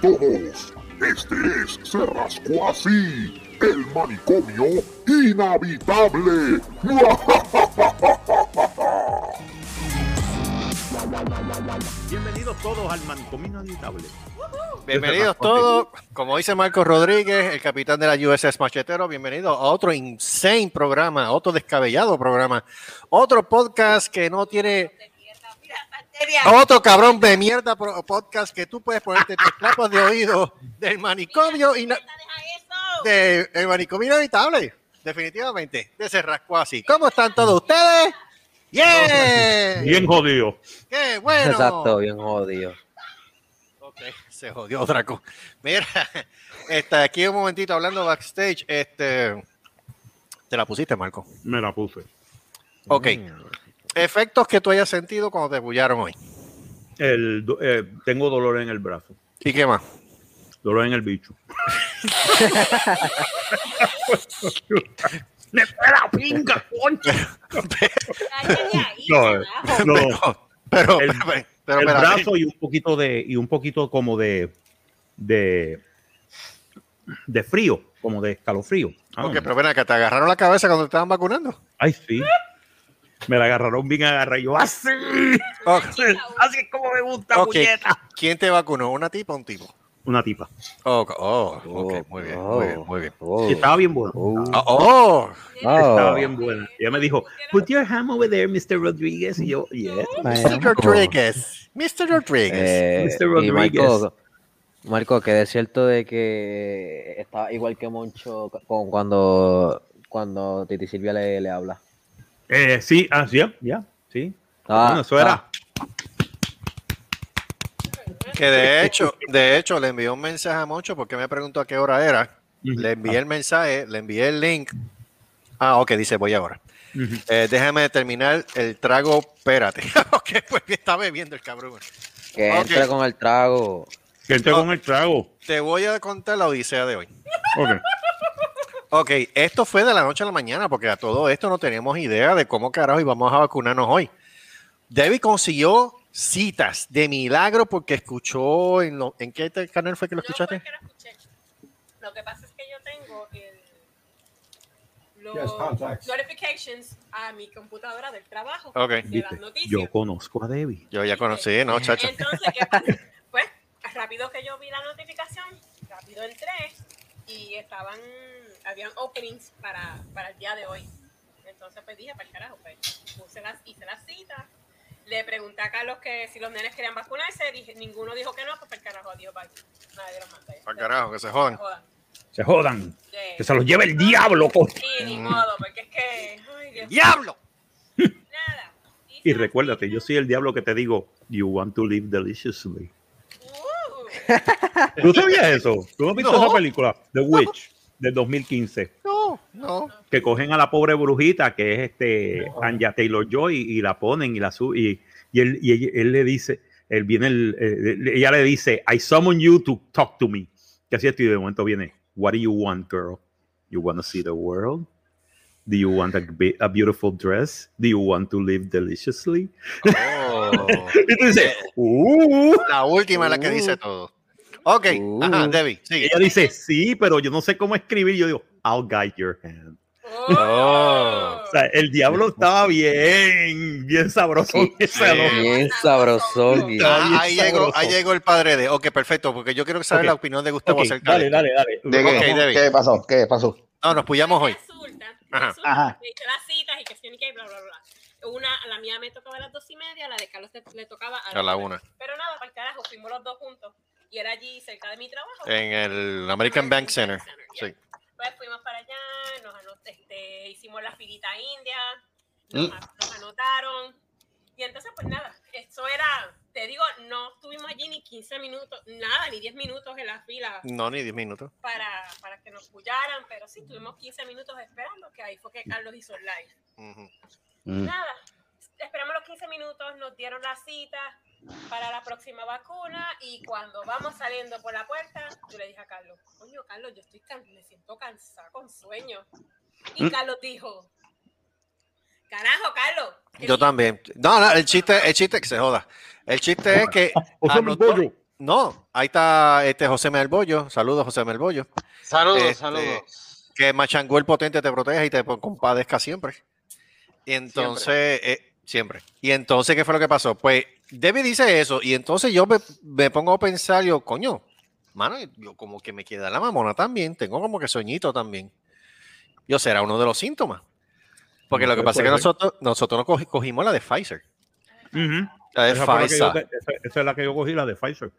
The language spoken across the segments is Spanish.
todos. Este es Se Rascó Así, el manicomio inhabitable. Bienvenidos todos al manicomio inhabitable. Bienvenidos todos, como dice Marcos Rodríguez, el capitán de la USS Machetero, bienvenido a otro insane programa, otro descabellado programa, otro podcast que no tiene otro cabrón de mierda podcast que tú puedes ponerte tus clapos de oído del manicomio y de el manicomio inevitable, definitivamente, de ese rasco así. ¿Cómo están todos ustedes? ¡Yeah! Bien jodido. ¡Qué bueno! Exacto, bien jodido. Ok, se jodió otra cosa. Mira, está aquí un momentito hablando backstage. Este, te la pusiste, Marco. Me la puse. Ok. Efectos que tú hayas sentido cuando te bullaron hoy. El, eh, tengo dolor en el brazo. ¿Y qué más? Dolor en el bicho. ¡Me fue la pinga, concha! No, no. Pero, El- pero, pero, el brazo y un poquito de y un poquito como de de de frío, como de escalofrío. Ah, Ok, pero ven acá, ¿te agarraron la cabeza cuando te estaban vacunando? Ay, sí. Me la agarraron bien agarrada y yo así. Ok. Así es como me gusta, Ok. puñeta. ¿Quién te vacunó? ¿Una tipa o un tipo? Una tipa. Oh, oh, ok, muy bien, muy bien, muy bien. Oh. Y estaba bien buena. Oh. Oh, oh, Estaba Oh. bien buena. Ella me dijo, put your hand over there, Mr. Rodríguez. Y yo, yes. Mr. Rodríguez. Mr. Rodríguez. Eh, Mr. y Rodríguez. Marco, Marco, que es cierto de que está igual que Moncho con cuando, cuando Titi Silvia le, le habla. Eh, sí, ah, ya, ya, sí. Ah, Bueno, eso era. Que de hecho, de hecho, le envió un mensaje a Moncho porque me preguntó a qué hora era. Le envié el mensaje, le envié el link. Ah, ok, dice voy ahora. Eh, déjame terminar el trago, espérate. ok, pues está bebiendo el cabrón. Que Ok. entre con el trago. Que entré con el trago. Te voy a contar la odisea de hoy. Ok. Ok, esto fue de la noche a la mañana porque a todo esto no teníamos idea de cómo carajo íbamos a vacunarnos hoy. Debbie consiguió citas de milagro porque escuchó en, lo- ¿en qué canal fue que lo escuchaste? No, fue que lo escuché. Lo que pasa es que yo tengo el, los Yes, notifications a mi computadora del trabajo Ok. de Viste, las noticias. yo conozco a Debbie. Yo ya conocí, ¿no, chacho? Entonces, ¿qué pasa? Pues, rápido que yo vi la notificación, rápido entré y estaban, habían openings para, para el día de hoy. Entonces, pues dije, para el carajo, pues puse las, hice la cita. Le pregunté a Carlos que si los nenes querían vacunarse, dije, ninguno dijo que no, pues para el carajo, adiós, bye. Nadie los manda. Para carajo, que se jodan. Jodan. Se jodan. Que se los lleve el diablo, coño. Sí, ni modo, porque es que. Ay, Dios. ¡Diablo! Nada. Y la recuérdate, cita. yo soy el diablo que te digo, you want to live deliciously. Uh, ¿Tú sabías eso? ¿Tú no has visto No. esa película? The Witch, del 2015. No, no. que cogen a la pobre brujita que es este Anya Taylor Joy y, la ponen y la suben y, y él, y él, él le dice él viene el- eh, ella le dice I summon you to talk to me que así estoy de momento viene what do you want girl you want to see the world do you want a, be- a beautiful dress do you want to live deliciously Oh. y tú dices uh. La última la que dice todo. Ok, Uh. ajá, Debbie, sigue. ella dice sí pero yo no sé cómo escribir yo digo I'll guide your hand Oh. o sea, el diablo estaba bien bien sabroso Sí. Bien sabrosón. bien. Ah, ahí, llegó, sabroso. ahí llegó el padre de. Ok, perfecto, porque yo quiero saber Ok. la opinión de Gustavo Ok, acerca dale, dale, dale. ¿De Ok, qué? Debbie. ¿Qué pasó? ¿Qué pasó? No, nos puyamos hoy. Resulta, Ajá. resulta Ajá. hice las citas y que bla, bla, bla. Una, a la mía me tocaba a las dos y media, la de Carlos te- le tocaba a, A la una. Pero nada, para el carajo, fuimos los dos juntos. Y era allí cerca de mi trabajo. En el American Bank Center. yeah. Sí. Pues fuimos para allá, nos anot- este, hicimos la filita india, nos, Mm. nos anotaron. Y entonces, pues nada, eso era, te digo, no estuvimos allí ni 15 minutos, nada, ni 10 minutos en la fila No, ni 10 minutos. para, para que nos pullaran, pero sí, estuvimos 15 minutos esperando, que ahí fue que Carlos hizo el live. Mm. Nada, esperamos los 15 minutos, nos dieron la cita para la próxima vacuna y cuando vamos saliendo por la puerta, yo le dije a Carlos, coño, Carlos, yo estoy can- me siento cansada con sueño. Y ¿Mm? Carlos dijo, carajo, Carlos. Yo también. No, no, el chiste, el chiste que se joda. El chiste es que O sea, mi anotó, pollo. No, ahí está este José Melbollo. Saludos, José Melbollo. Saludos, Este, saludos. Que Machangú el potente te proteja y te compadezca siempre. Y entonces, eh, siempre. Y entonces, ¿qué fue lo que pasó? Pues Debbie dice eso. Y entonces yo me, me pongo a pensar, yo, coño, mano, yo como que me queda la mamona también. Tengo como que soñito también. Yo será uno de los síntomas. Porque lo que pasa es que ser. nosotros, nosotros nos cogi- cogimos la de Pfizer. La de Esa, yo- Pfizer. esa- esa es la que yo cogí, la de Pfizer.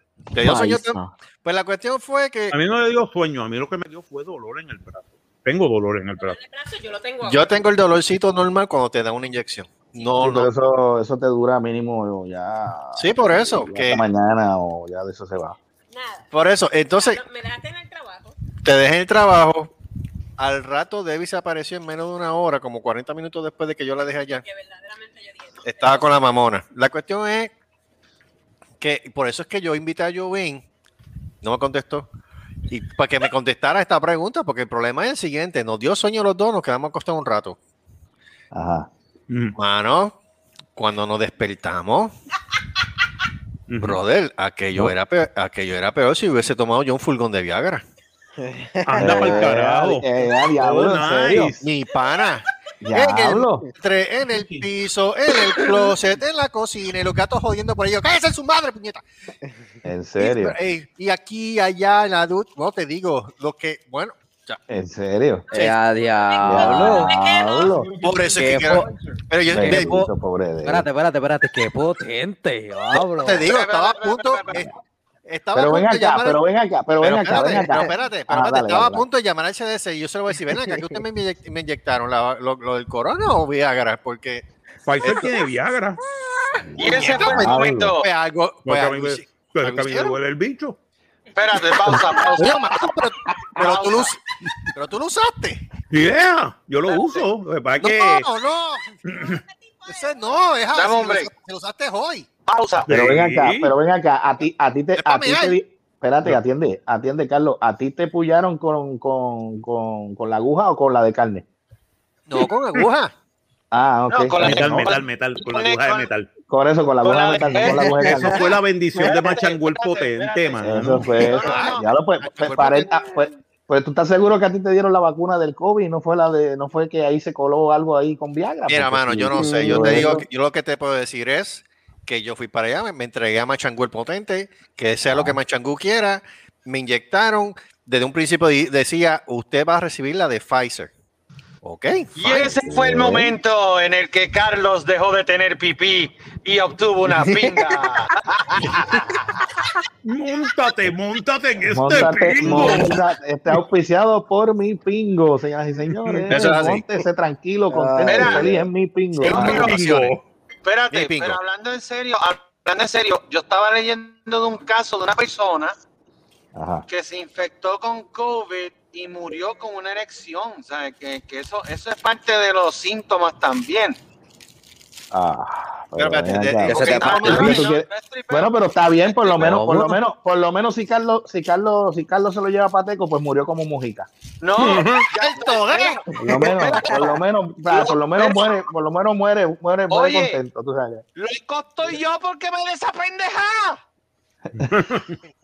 Pues la cuestión fue que A mí no me dio sueño, a mí lo que me dio fue dolor en el brazo. Tengo dolor en el brazo. El brazo yo lo tengo yo tengo el dolorcito normal cuando te dan una inyección. No, Sí, pero no. eso, eso te dura mínimo ya. Sí, por eso, ya que- mañana o ya de eso se va. Nada. Por eso, entonces me dejaste en el trabajo. te dejé en el trabajo. Al rato Debbie se apareció en menos de una hora, como 40 minutos después de que yo la dejé allá. Que verdaderamente yo dije. Estaba con la mamona. La cuestión es que por eso es que yo invité a Joven, no me contestó, y para que me contestara esta pregunta, porque el problema es el siguiente: nos dio sueño los dos, nos quedamos acostados un rato. Ajá. Mm, Mano, cuando nos despertamos, brother, aquello, No. era peor, aquello era peor si hubiese tomado yo un fulgón de Viagra. Anda para el carajo. Eh, eh, eh, diablo, Oh, en serio. nice. Mi pana. Diablo. En el, entre- en el piso, en el closet, en la cocina, y los gatos jodiendo por ello. ¡Cállese en su madre, puñeta! En serio. Y, y aquí, allá, en la du- No te digo, lo que. Bueno, En serio. Sí. Eh, a Diablo. diablo. por eso es Qué que. pero yo me- pobre de él. Espérate, espérate, espérate, qué potente, diablo. te digo, estaba a punto. Estaba Pero a ven punto acá, llamar- pero ven acá, pero ven pero acá, espérate, ven acá. pero espérate, pero Ah, espérate, dale, estaba dale, a punto de llamar al CDC y yo se lo voy a decir, ven acá, que usted me, inyec- me inyectaron la- lo, lo del corona o Viagra, porque Pfizer tiene Viagra. Y ese fue el Diablo. momento. fue algo, Porque a mí algo me, sí. pero ¿Algo que a mí me hicieron? duele el bicho. Espérate, pausa, pausa. Oye, pero, pero tú lo, us- pero tú lo usaste. Yeah, yo lo uso. Lo que pasa que. No, no. Ese no, es así. Un lo usaste- hoy. Pausa. Pero ven acá, pero ven acá, a ti, a ti te, a ti te espérate, atiende, atiende, Carlos, ¿a ti te pullaron con, con, con, con la aguja o con la de carne? No, con aguja. Ah, ok. No, con Metal, metal, metal, con la aguja de metal. Con eso, con la con aguja la de de- carne, con la aguja de Eso fue la bendición de Machanguel potente, espérate. mano. Eso fue eso. Ya lo pues, pues, ah, tú estás seguro que a ti te dieron la vacuna del COVID y no fue la de, no fue que ahí se coló algo ahí con Viagra. Mira, mano, yo no sé. Yo te digo, que- yo lo que te puedo decir es que yo fui para allá, me, entregué a Machangú el potente, que sea lo que Machangú quiera. Me inyectaron. Desde un principio decía, usted va a recibir la de Pfizer. Y ese fue el momento en el que Carlos dejó de tener pipí y obtuvo una pinga. Móntate, móntate en este Móntate, pingo. móntate, está auspiciado por mi pingo, señoras y señores. Eso es así. Móntese tranquilo, contento feliz en mi pingo. Ah, mi Pingo. Espérate, Mi pingo. pero hablando en serio, hablando en serio, yo estaba leyendo de un caso de una persona Ajá. que se infectó con COVID y murió con una erección, ¿sabes? Que, que eso, eso es parte de los síntomas también. Ah, Pero pero te. Bueno, pero está bien, por lo menos, por lo menos, por lo menos si Carlos, si Carlos, si Carlos se lo lleva pateco, pues murió como mujica. No, ¿eh? Por lo menos, por lo menos, o sea, por lo menos muere, por lo menos muere, muere, muere Oye. contento, tú sabes. lo estoy yo porque me de esa pendeja.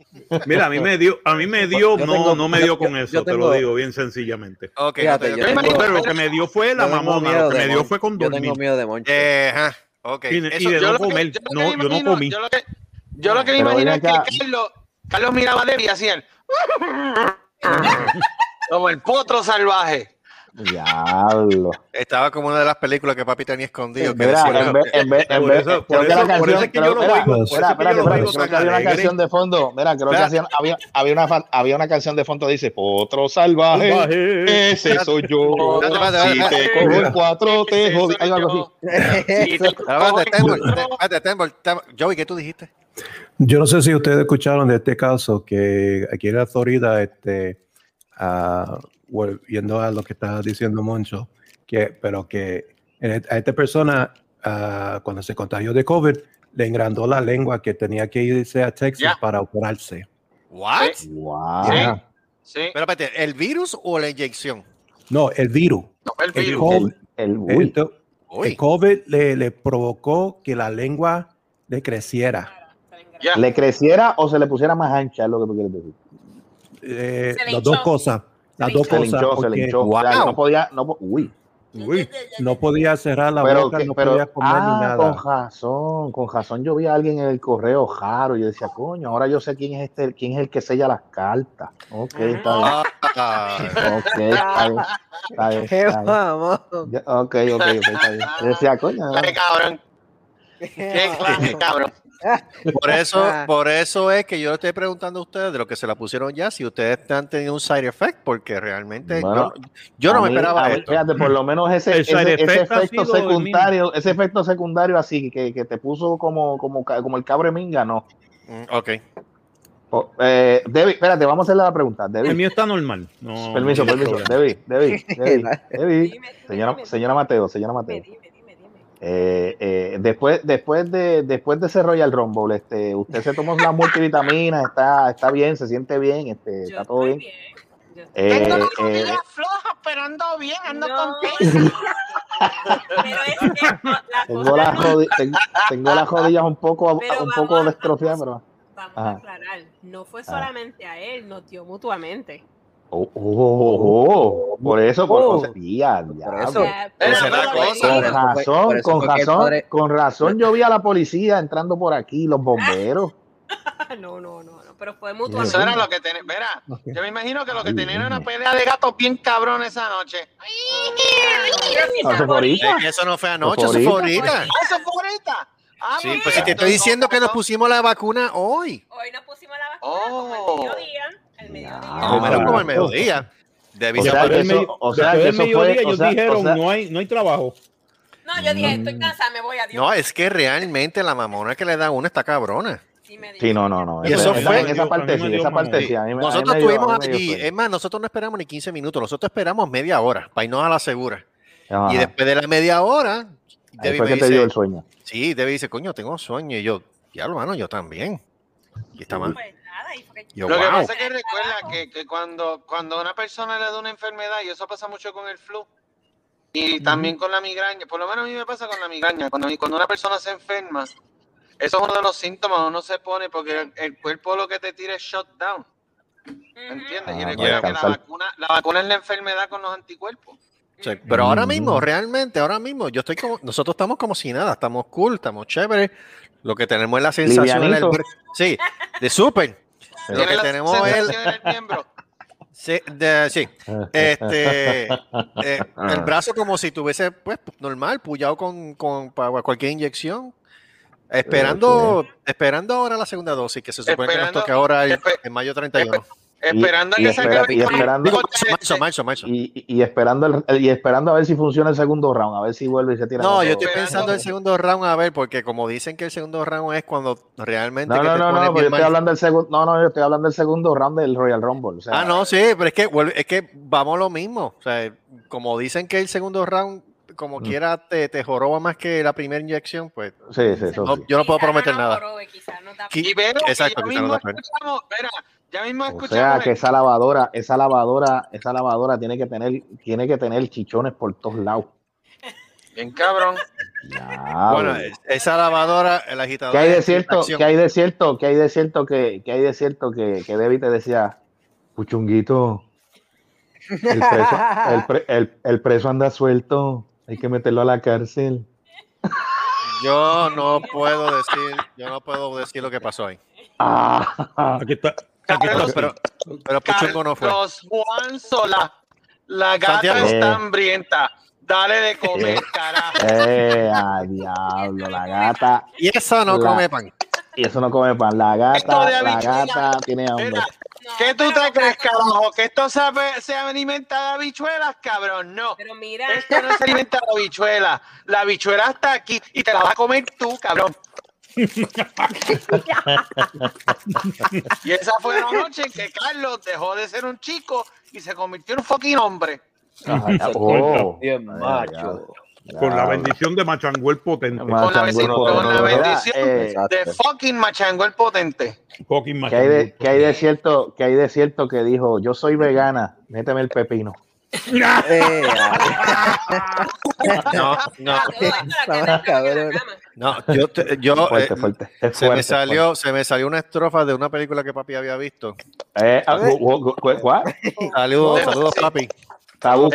Mira, a mí me dio, a mí me dio, Yo no, tengo- no me yo- dio con yo- eso, yo te lo digo bien sencillamente. Ok, Fíjate, no te- yo Yo tengo- Pero lo que me dio fue la yo mamona, lo que me dio fue con Yo dormir. tengo miedo de Moncho. Eh, ajá, ok. Y, de yo no comer, yo que no, yo no comí. Yo lo que, yo lo que me imagino es que. Carlos, Carlos miraba a Debbie y hacía el- como el potro salvaje. Diablo. Estaba como una de las películas que papi tenía escondido. que Mira, decía- en vez, en vez, en vez, creo por que la por eso es que creo- yo lo mira, oigo, por eso es mira, que espérate, yo lo espérate, oigo creo que tan había una canción de fondo, mira, creo que había, había una, había una canción de fondo que dice, Potro salvaje, ese soy yo, si te cojo en cuatro te jodí, soy algo así. Joey, ¿qué tú dijiste? Yo no sé si ustedes escucharon de este caso que aquí en la Florida, este, ah, volviendo a lo que estaba diciendo Moncho, que, pero que en- a esta persona, ah, cuando se contagió de COVID, le engrandó la lengua que tenía que irse a Texas para operarse. ¿What? Wow. Sí. Pero espérate, ¿el virus o la inyección? No, el virus. no, el El virus. COVID, El, el, uy, Ento- Uy. el COVID le, le provocó que la lengua le creciera. Le Ya. ¿Le creciera o se le pusiera más ancha? Es lo que tú quieres decir. Eh, las dos cosas. Las dos Se le cosas. hinchó, se. O sea, Wow. no podía, no, uy. Uy, no podía cerrar la Pero, boca, que- no pero podía comer ni ah, nada. con razón, con razón yo vi a alguien en el correo raro y yo decía, coño, ahora yo sé quién es este, quién es el que sella las cartas. Ok, está bien. Ah, Ok, está bien. Está bien, Ok, ok, ok, está bien. Yo decía, coño, Qué cabrón. Qué clase, cabrón. Por eso, por eso es que yo le estoy preguntando a ustedes de lo que se la pusieron ya, si ustedes han tenido un side effect, porque realmente Bueno, yo, yo no me esperaba a mí, esto. Fíjate, por lo menos ese, El efecto el secundario, ese efecto secundario así que, que te puso como, como, como el cabre minga, no. Mm, Ok. Oh, eh, Debbie, espérate, vamos a hacerle la pregunta. El Debbie, mío está normal. No, permiso, no permiso. Debbie, Debbie, Debbie, Señora, Mateo, señora Mateo. dime, dime, dime. Eh, eh, después, después de, después de ese Royal Rumble, este, usted se tomó las multivitaminas, está, está bien, se siente bien, este, Yo está todo estoy bien. Eh, Tengo las eh, rodillas flojas, pero ando bien, ando No. Pero es que la tengo, las no- rodi- tengo, tengo las rodillas un poco, Pero un vamos poco destrofiadas, pero. Vamos Ajá. a aclarar, no fue solamente a él, nos dio mutuamente. Oh, oh, oh, oh, por eso, por, Oh. Por eso. Esa es la pero- cosa. Con eso razón, eso con razón, padre- con razón yo vi a la policía entrando por aquí, los bomberos. No, no, no, no, pero fue Eso mutuamente. era lo que tenía. Verá, yo me imagino que lo que tenían era una pelea de gatos bien cabrón esa noche. No, eso fue que eso no fue anoche, Eso eso fue ahorita. Eso fue ahorita. Ah, Sí, pues, pues si te estoy diciendo que nos pusimos la vacuna hoy. Hoy nos pusimos la vacuna Oh. como el mediodía. El mediodía. Ah, Como el mediodía. Debí O sea, que eso- o sea, que eso fue- mediodía o ellos sea, dijeron, o sea- no, hay, no hay trabajo. No, yo dije, Mm. estoy cansada, me voy a Dios. No, es que realmente la mamona que le da a uno está cabrona. Sí, me Sí, no, no, no. Y eso fue- en esa parte sí, esa parte Nosotros estuvimos a mí me dio allí, sueño. es más, nosotros no esperamos ni 15 minutos, nosotros esperamos media hora para irnos a la segura. Ajá. Y después de la media hora, Debbie fue me que te dio dice, el sueño. sí, Debbie dice, coño, tengo sueño. Y yo, ya lo mano, yo también. Y está mal. Pues Yo, Lo que pasa es que recuerda que, que cuando, cuando a una persona le da una enfermedad, y eso pasa mucho con el flu, y también con la migraña, por lo menos a mí me pasa con la migraña, cuando, cuando una persona se enferma, eso es uno de los síntomas, uno se pone porque el, el cuerpo lo que te tira es shutdown, ¿entiendes? y Ah, recuerda que la vacuna, la vacuna es la enfermedad con los anticuerpos. Pero ahora mismo, realmente, ahora mismo, yo estoy como, nosotros estamos como si nada, estamos cool, estamos chéveres. Lo que tenemos es la sensación en el Livianito. bre- sí, de súper. Lo que tenemos es sí, de- sí, este, eh, el brazo como si tuviese, pues, normal, puyado con, con para cualquier inyección. Esperando, esperando ahora la segunda dosis, que se supone que nos toque ahora el- en mayo 31. Esperando a y que espera- salga y esperando- Digo, marzo, marzo, marzo. Y, y- y esperando el, y esperando a ver si funciona el segundo round, a ver si vuelve y se tira. No, yo estoy pensando en el segundo round, a ver, porque como dicen que el segundo round es cuando realmente No, que no, te no, no, yo estoy hablando del segundo, no, no, yo estoy hablando del segundo round del Royal Rumble. o sea, Ah, no, sí, pero es que vuelve- es que vamos lo mismo. O sea, como dicen que el segundo round, como Mm. quiera, te, te joroba más que la primera inyección, pues Sí, sí, eso no- sí. yo no puedo Quizá prometer nada. jorobe, Y veo que Exacto, mismo escuchamos, espera, ya mismo O sea, que esa lavadora, esa lavadora, esa lavadora tiene que tener, tiene que tener chichones por todos lados. bien cabrón. Bueno, es- esa lavadora, el agitador. ¿Qué hay de cierto? ¿Qué hay de cierto? ¿Qué hay de cierto que, que hay de cierto que, que Debbie te decía, Puchunguito, el preso, el, pre- el- el preso anda suelto, hay que meterlo a la cárcel. Yo no puedo decir, yo no puedo decir lo que pasó ahí. Ah, Aquí está. Aquí está. Pero, pero, Puchungo no fue. Carlos Juan Sola, la gata Santiago. está hambrienta. Dale de comer, Eh. carajo. eh, ah, diablo, la gata. Y eso no La- come pan. Y eso no come pan. La Esto gata, de la habichuela. gata tiene hambre. ¿Qué tú te crees, carajo? ¿Que esto sabe, se alimenta de habichuelas, cabrón? No. Pero mira, Esto no se alimenta de habichuela. La habichuela está aquí y te la vas a comer tú, cabrón. Y esa fue la noche en que Carlos dejó de ser un chico y se convirtió en un fucking hombre. Ajá, oh, Bien ay, macho. Con la bendición de Machanguel potente. Con la bendición- con la Eh. De fucking machango el potente. Fucking ¿Qué hay, de, Machanguel qué hay de cierto, qué hay de cierto que dijo, yo soy vegana, méteme el pepino? No, no. Ah. No, yo, te- yo Fuerte, eh, fuerte. Es se me fuerte, salió, se me salió una estrofa de una película que papi había visto. Eh, ah, ¿cuál? Saludos, Pero saludos, sí. papi. Tabú,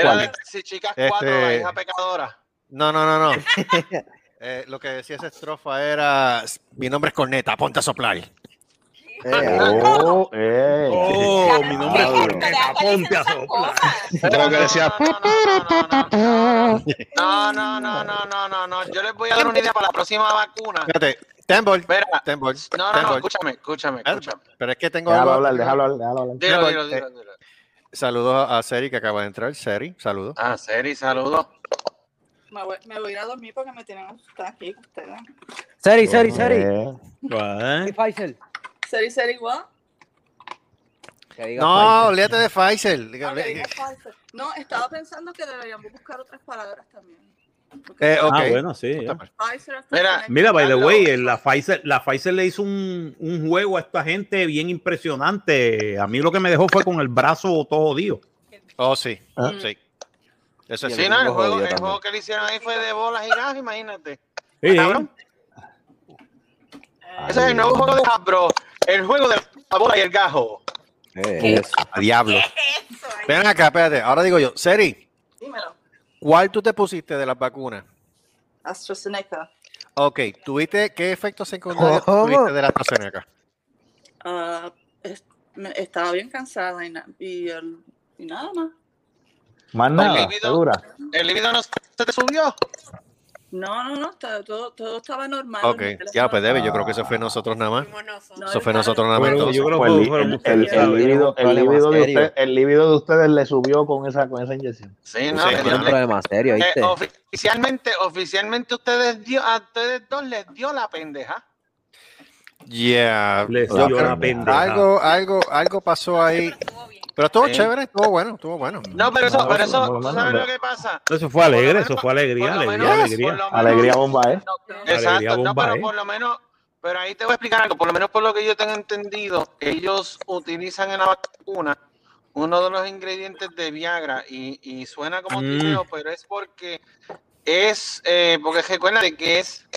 si chicas Este- cuatro, la hija pecadora. No, no, no, no. Eh, lo que decía esa estrofa era: Mi nombre es Corneta, ponte a soplar. Oh, eh. Oh, mi nombre es ponte a esas soplar. cosas. Creo que decía. No, no, no, no, no, no, no. Yo les voy a dar una idea para la próxima vacuna. Fíjate, Tembol, Espera. Tembol, No, no, no, escúchame, escúchame, escúchame. Pero es que tengo Déjalo algo- hablar, déjalo hablar, déjalo hablar. Dilo, dilo, eh, dilo, dilo. Saludos a Seri que acaba de entrar. Seri, saludos. Ah, Seri, saludos. Me voy, me voy a ir a dormir porque me tienen asustada aquí ustedes. Seri, Seri, Seri. Eh. ¿Y Faisal? Seri, Seri, what? No, olvídate de falso. No, estaba pensando que deberíamos buscar otras palabras también. Eh. Ah, bueno, sí. Pfizer, Mira, Mira, by the way, la Pfizer, la Pfizer le hizo un, un juego a esta gente bien impresionante. A mí lo que me dejó fue con el brazo todo jodido. Oh, sí. Ah. Sí. Eso es Sí, el juego, el que le hicieron ahí fue de bolas y gas, imagínate. Sí. Cabrón. Ese es el nuevo juego de Hasbro. El juego de la bola y el gajo. Eso. A diablo. Eso, ahí. Ven acá, espérate. Ahora digo yo, Seri, Dímelo. ¿cuál tú te pusiste de las vacunas? AstraZeneca. Ok, ¿tuviste qué efectos secundarios ¿Cómo? tuviste de la AstraZeneca? Ah, es- me- estaba bien cansada y, na- y, el- y nada más. Más nada, libido. segura. ¿El libido no se te subió? No, no, no, está- todo, todo estaba normal. Ok, ya, pues debe, yo creo que eso fue nosotros nada más. No, Eso fue el- nosotros nada más. Pero entonces. yo creo que el, libido de serio. usted- el libido de ustedes le subió con esa, con esa inyección. Sí, no. Sí, un no le- problema serio, eh, ¿viste? oficialmente, oficialmente ustedes dio, a ustedes dos les dio la pendeja. Yeah. Les dio la pendeja. algo, algo, algo pasó ahí. Pero estuvo Sí. chévere, estuvo bueno, estuvo bueno. No, pero eso, No, pero no, eso, no, ¿tú no, sabes no. lo que pasa? Eso fue alegre, eso fue alegría, alegría, menos- alegría. menos- Alegría bomba, ¿eh? Alegría Exacto, no, bomba, pero ¿eh? por lo menos, pero ahí te voy a explicar algo, por lo menos por lo que yo tengo entendido, ellos utilizan en la vacuna uno de los ingredientes de Viagra y, y suena como Mm. tibio, pero es porque es, eh, porque recuerda de que es,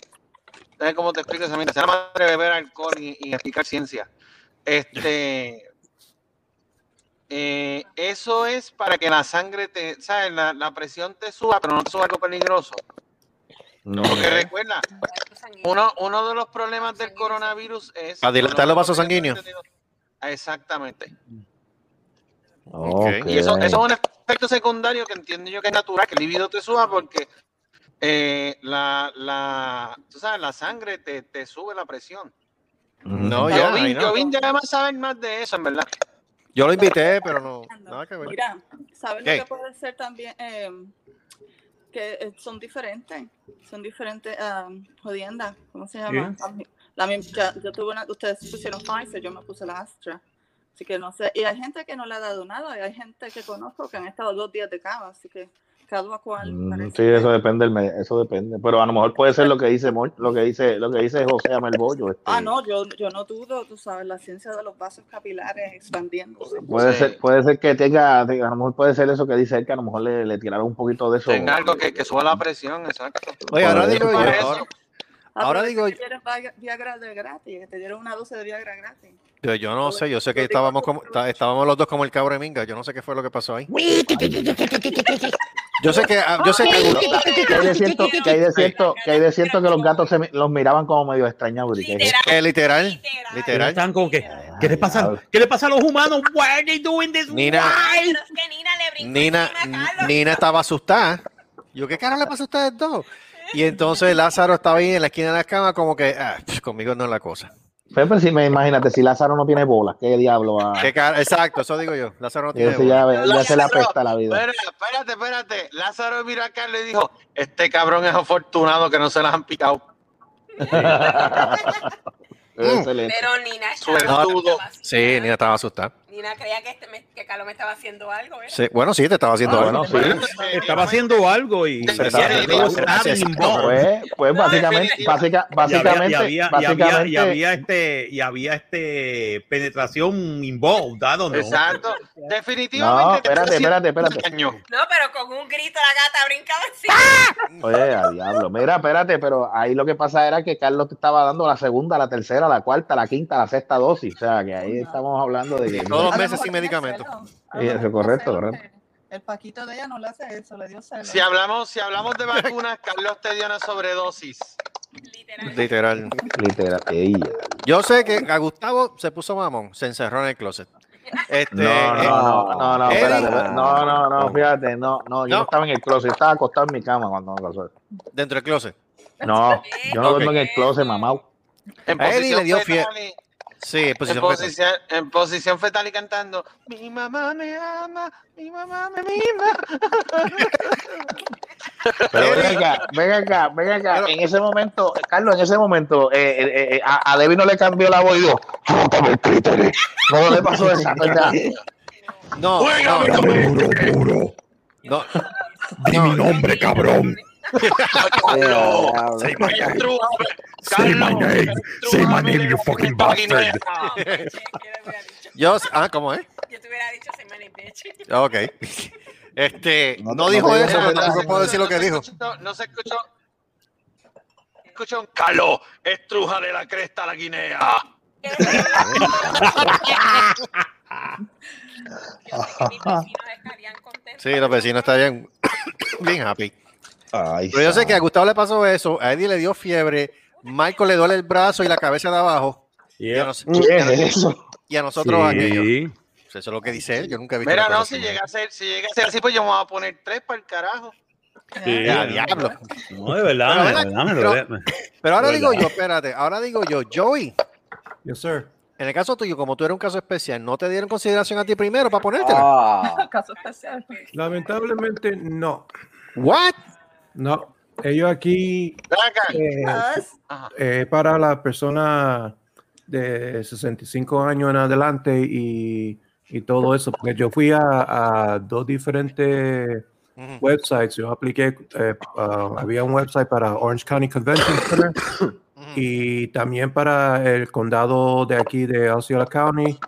¿sabes cómo te explico esa mierda? Se llama madre beber alcohol y, y explicar ciencia. Este, eh, eso es para que la sangre te, ¿sabes? La, la presión te suba, pero no te suba algo peligroso. Porque recuerda, uno, uno de los problemas del coronavirus es. Para dilatar los vasos sanguíneos. Exactamente. Ok. Y eso, eso es un efecto secundario que entiendo yo que es natural, que el libido te suba porque eh, la, la, tú sabes, la sangre te, te sube la presión. No, ya, Jovín, ahí no. Jovín debe más saber más de eso, en verdad. Yo lo invité, pero no, nada que ver. Mira, ¿sabes ¿Qué? lo que puede ser también? Eh, que son diferentes, son diferentes jodiendas, ¿cómo se llama? La mi- ya- yo tuve una, ustedes pusieron Pfizer, yo me puse la Astra, así que no sé, y hay gente que no le ha dado nada, y hay gente que conozco que han estado dos días de cama, así que cada cual Mm, parece Sí, eso depende, eso depende. Pero a lo mejor puede ser lo que dice lo que dice, lo que dice José Amel Bollo. este, Ah, no, yo, yo no dudo, tú sabes, la ciencia de los vasos capilares expandiéndose. Puede Sí. ser, puede ser que tenga, a lo mejor puede ser eso que dice él, que a lo mejor le, le tiraron un poquito de eso. Tenga algo que, que suba la presión, exacto. Oye, ahora digo yo, ahora, digo que yo- Viagra- Viagra de gratis, que te dieron una dosis de Viagra gratis. yo, yo no sé, yo sé que estábamos como, está- estábamos los dos como el cabro de minga, yo no sé qué fue lo que pasó ahí. Yo sé que, ah, yo sé que Que hay de cierto, que hay de cierto, que hay de cierto que los gatos se, los miraban como medio extrañados. Literal. Eh, literal, Literal. literal. Están como que, ¿qué les pasa? ¿Qué le pasa a los humanos? Why are they doing this? Nina, Nina Nina, estaba asustada. Yo, ¿qué carajo le pasa a ustedes dos? Y entonces Lázaro estaba ahí en la esquina de la cama como que, ah, conmigo no es la cosa. Pepe, si me imagínate, si Lázaro no tiene bolas, ¿qué diablo va? ¿Qué cara? Exacto, eso digo yo. Lázaro no tiene Ese ya, bola. ya se le apesta la vida. Espera, espérate, espérate. Lázaro miró a Carlos y dijo: Este cabrón es afortunado que no se las han picado. Excelente. Pero Nina estaba estaba Sí, Nina estaba asustada. Nina creía que, este me- que Carlos me estaba haciendo algo. Sí, bueno, sí, te estaba haciendo Ah, algo. bueno, sí. Estaba haciendo algo y y sí, having sí, involved. Pues, pues básicamente, básica- Y había, y básicamente, había, y había, y básicamente, había este y había este penetración involved, I don't know. Exacto. no, Definitivamente. te espérate, espérate, haciendo espérate. No, pero con un grito la gata brincaba así. Oye, a diablo. Mira, espérate, pero ahí lo que pasa era que Carlos te estaba dando la segunda, la tercera, la cuarta, la quinta, la sexta dosis. O sea, que ahí estamos hablando de que. Todos lo meses sin tiene medicamento. celo. A Sí, lo eso es mejor correcto, correcto. El paquito de ella no le hace eso, le dio celo. Si hablamos, si hablamos de vacunas, Carlos te dio una sobredosis. Literal. Literal. Literal. ella. Yo sé que a Gustavo se puso mamón, se encerró en el closet. Este, No, eh, no, no, no, no, espérate, no, no, no, fíjate, no, no, yo no No. estaba en el closet, estaba acostado en mi cama cuando me pasó. dentro del closet. No, yo no Ok. duermo en el closet, mamá. En Eddie le dio fetal fie- y- Sí, en en posición fetal. posición, en posición fetal y cantando Mi mamá me ama, mi mamá me mima. Pero ven acá, ven acá, ven acá. Pero- en ese momento, Carlos, en ese momento, eh, eh, eh, a, a Debbie no le cambió la voz y dijo. No le pasó esa, ¿verdad? No, no, Puro, puro. no. Di mi nombre, cabrón. Diablo. Say my name. Say my name. Say my name, you fucking bastard. Ah. Yo, ah, ¿cómo es? Yo te hubiera dicho se me bitch. Ok. Este, No no, dijo eso, pero tampoco puedo decir lo que dijo. no se escuchó. Escuchó un Carlos, estrújale la cresta a la guinea. Yo sé que mis vecinos estarían contentos. Sí, los vecinos estarían bien happy. Ay, Pero yo sé que a Gustavo le pasó eso, a Eddie le dio fiebre, Michael le duele el brazo y la cabeza de abajo, y, a, nos- ¿Qué es eso? y a nosotros aquello. Sí. Eso es lo que dice él, yo nunca he visto. Mira, no, si llega a ser, si llega a ser así, pues yo me voy a poner tres para el carajo. Sí. Ya, diablo. No, de verdad, Pero, de ¿verdad? Pero- ahora digo yo, espérate, ahora digo yo, Joey, Yes, sir. en el caso tuyo, como tú eres un caso especial, ¿no te dieron consideración a ti primero para ponértela? Ah, Caso especial. Lamentablemente, no. ¿What? No. Ellos aquí eh, eh, para la persona de 65 años en adelante y, y todo eso, porque yo fui a, a dos diferentes websites, yo apliqué, eh, ah, había un website para Orange County Convention Center y también para el condado de aquí de Osceola County.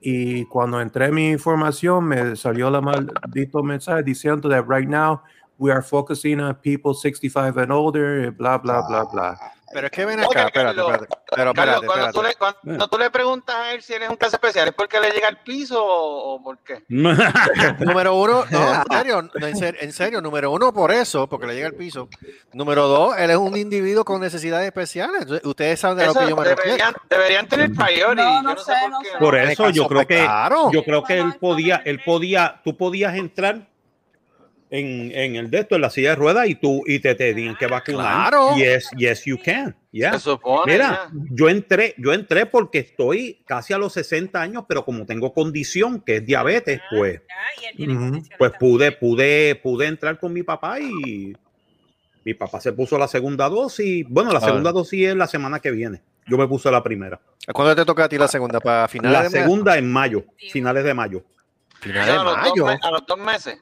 Y cuando entré mi información, me salió la maldito mensaje diciendo that right now we are focusing on people 65 and older, bla, bla, bla, bla. Pero es que ven acá, espérate, espérate. Pero espérate, cuando, tú le, cuando tú le preguntas a él si eres un caso especial, ¿es porque le llega al piso o, o por qué? Número uno, no, en serio, no, en serio, en serio, número uno por eso, porque le llega al piso. Número dos, él es un individuo con necesidades especiales. Ustedes saben de lo Eso que yo me refiero. deberían, deberían tener priority. No, yo no no sé, sé por no qué. sé. Por eso yo creo que claro. yo creo que él podía, él podía, tú podías entrar en, en el de esto, en la silla de ruedas y tú y te tenían que vacunar. Claro. Yes, yes you can. Yeah. Se supone. Mira, yo entré, yo entré porque estoy casi a los 60 años, pero como tengo condición que es diabetes, pues, Ah, pues también. pude, pude, pude entrar con mi papá y mi papá se puso la segunda dosis. Bueno, la Ah. segunda dosis es la semana que viene. Yo me puse la primera. ¿Cuándo te toca a ti la segunda? ¿Para finales La de segunda en mayo, finales de mayo. Finales de mayo. a los dos meses.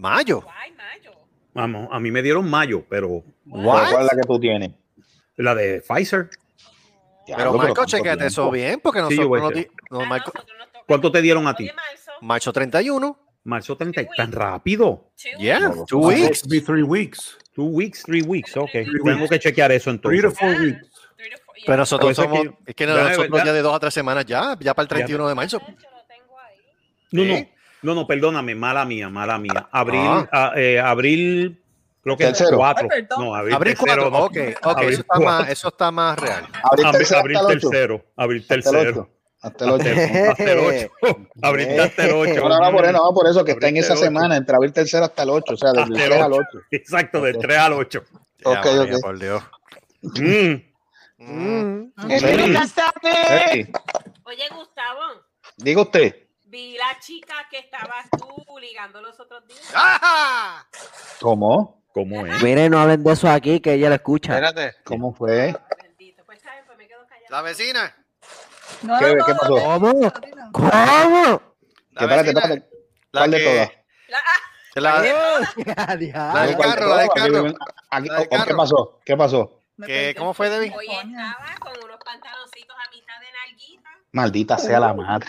Mayo. Guay, mayo. Vamos, a mí me dieron mayo, pero What? ¿Cuál es la que tú tienes? la de Pfizer. Pero Diablo, Michael, ¿cuánto chequete eso bien, porque nosotros a no, di- no, A Michael, nosotros nos toca ¿Cuánto te dieron a ti? marzo, marzo 31. Marzo 30, tan rápido. two Yeah, weeks. two weeks. Be three weeks. Two weeks, three weeks, ok. Three Tengo weeks. que chequear eso entonces. four Ah, weeks. three to four, yeah. Pero nosotros es somos, que- es que ya, nosotros ya- ya de dos a tres semanas ya, ya para el 31 de marzo. No, no, ¿Sí? No, no, perdóname, mala mía, mala mía. Abril, Ah. ah, eh, abril, creo que es Tercero. 4. Ay. No, abril, Abril tercero. 4, no. ok, ok, Abril eso está, cuatro. más, eso está más real. Abril Abril, tercero abril hasta tercero, abril Hasta el tercero. ocho. Hasta el ocho. Hasta el 8. Abril hasta el 8. No, no, no, por eso, no, por eso que está en esa semana, entre abril tercero hasta el 8, o sea, del Hasta el 3 al 8. 8. Exacto, del Ok. 3 al 8. Ya, Ok, ok. por Dios. Mm. Mm. Oye, Gustavo, diga usted, vi la chica que estabas tú ligando los otros días. ¡Ah! ¿cómo? ¿Cómo es? Miren, no hablen de eso aquí, que ella lo escucha. Espérate. ¿Cómo fue? Bendito. Pues bien, pues me quedo callada. La vecina. No, ¿Qué- no, qué pasó? ¿Cómo? ¿Cómo? Que espérate, vecina, espérate. la ¿Cuál de que- todas? La- ah, La, La ¿Cuál del de carro, la del carro. Aquí- aquí- La del oh, ¿Qué carro. pasó? ¿Qué pasó? ¿Qué- cómo fue, Debbie? Hoy estaba con unos pantaloncitos a mitad de nalguita. Maldita sea la madre.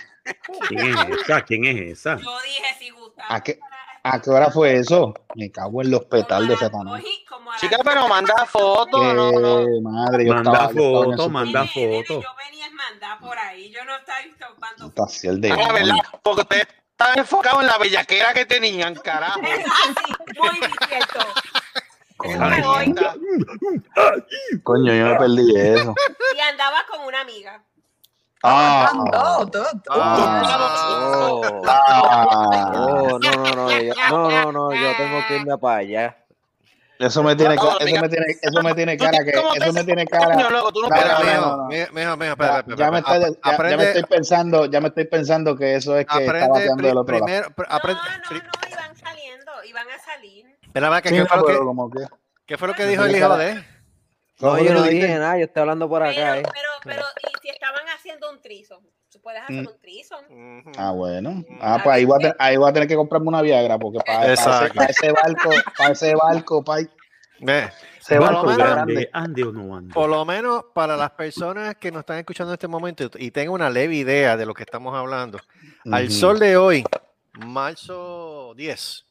¿Quién es esa? ¿Quién es esa? Yo dije, si gustaba. ¿A qué, ¿A qué hora fue eso? Me cago en los petales de Satanás. Chica, pero manda fotos, no, no. Madre, yo Manda estaba, yo estaba en foto, manda nene, foto. Yo venía a mandar por ahí. Yo no estaba tomando Puta, si el de ¿verdad? Porque ustedes estaban enfocados en la bellaquera que tenían, carajo. Así, muy Hoy, coño, yo me perdí eso. y andaba con una amiga. Ah, No, no, no. Ah, Oh, ah, oh, no, no, no, yo, no, no, no, yo tengo que irme para allá. eso me tiene, No, eso me tiene, eso me tiene cara que, eso me tiene cara. Ya, me estoy, ya- ya, me estoy pensando, ya me estoy pensando que eso es que está bateando del otro lado. primero, aprende- no, no, no, iban saliendo, iban a salir. Espera, ¿qué, Sí, fue lo que, qué fue lo que dijo el hijo de No, yo no dije nada, yo estoy hablando por acá, Pero, eh. pero, pero, y si estaban haciendo un trizo, tú puedes hacer Mm. un trizo. Ah, bueno. Ah, pues ahí voy, a tener, ahí voy a tener que comprarme una Viagra, porque para, para, ese, Exacto. para ese barco, para ese barco, para Ve, ese Por lo barco menos- grande. ¿Ande, ande o no ande? Por lo menos para las personas que nos están escuchando en este momento y tengan una leve idea de lo que estamos hablando, al sol de hoy, marzo 10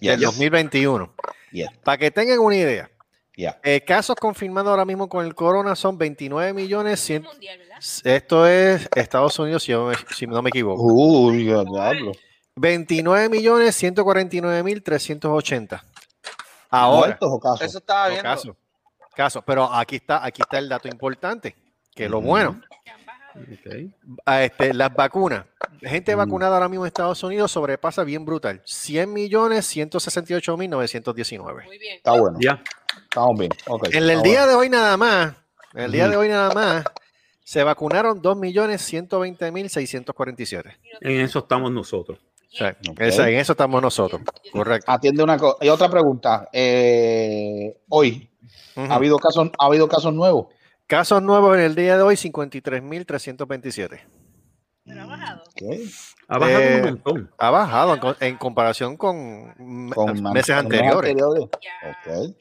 del Yes. 2021, Yeah. para que tengan una idea, Yeah. eh, casos confirmados ahora mismo con el corona son 29 millones 100. Mundial, ¿verdad? Esto es Estados Unidos, si, yo me- si no me equivoco. Uy, ya diablo. 29 millones 149 mil 380. Ahora, ¿Muertos o casos? Eso estaba viendo. caso, caso, pero aquí está, aquí está el dato importante, que lo Ujú. bueno, A este, las vacunas, gente Mm. vacunada ahora mismo en Estados Unidos sobrepasa bien brutal, 100 millones 168 mil 919. Muy bien. Está bueno. Ya. Estamos bien. En el está día bueno. de hoy nada más, en el día de hoy nada más, se vacunaron 2 millones 120 mil 647. En eso estamos nosotros. O sea, Ok. esa- en eso estamos nosotros, correcto. Atiende una cosa. Y otra pregunta. Eh, hoy. ¿ha habido casos, ha habido casos nuevos? Casos nuevos en el día de hoy, 53.327. Pero ha bajado. Ok. Ha bajado Eh, un montón. Ha bajado en, co- en comparación con, meses anteriores. Ya. Ok.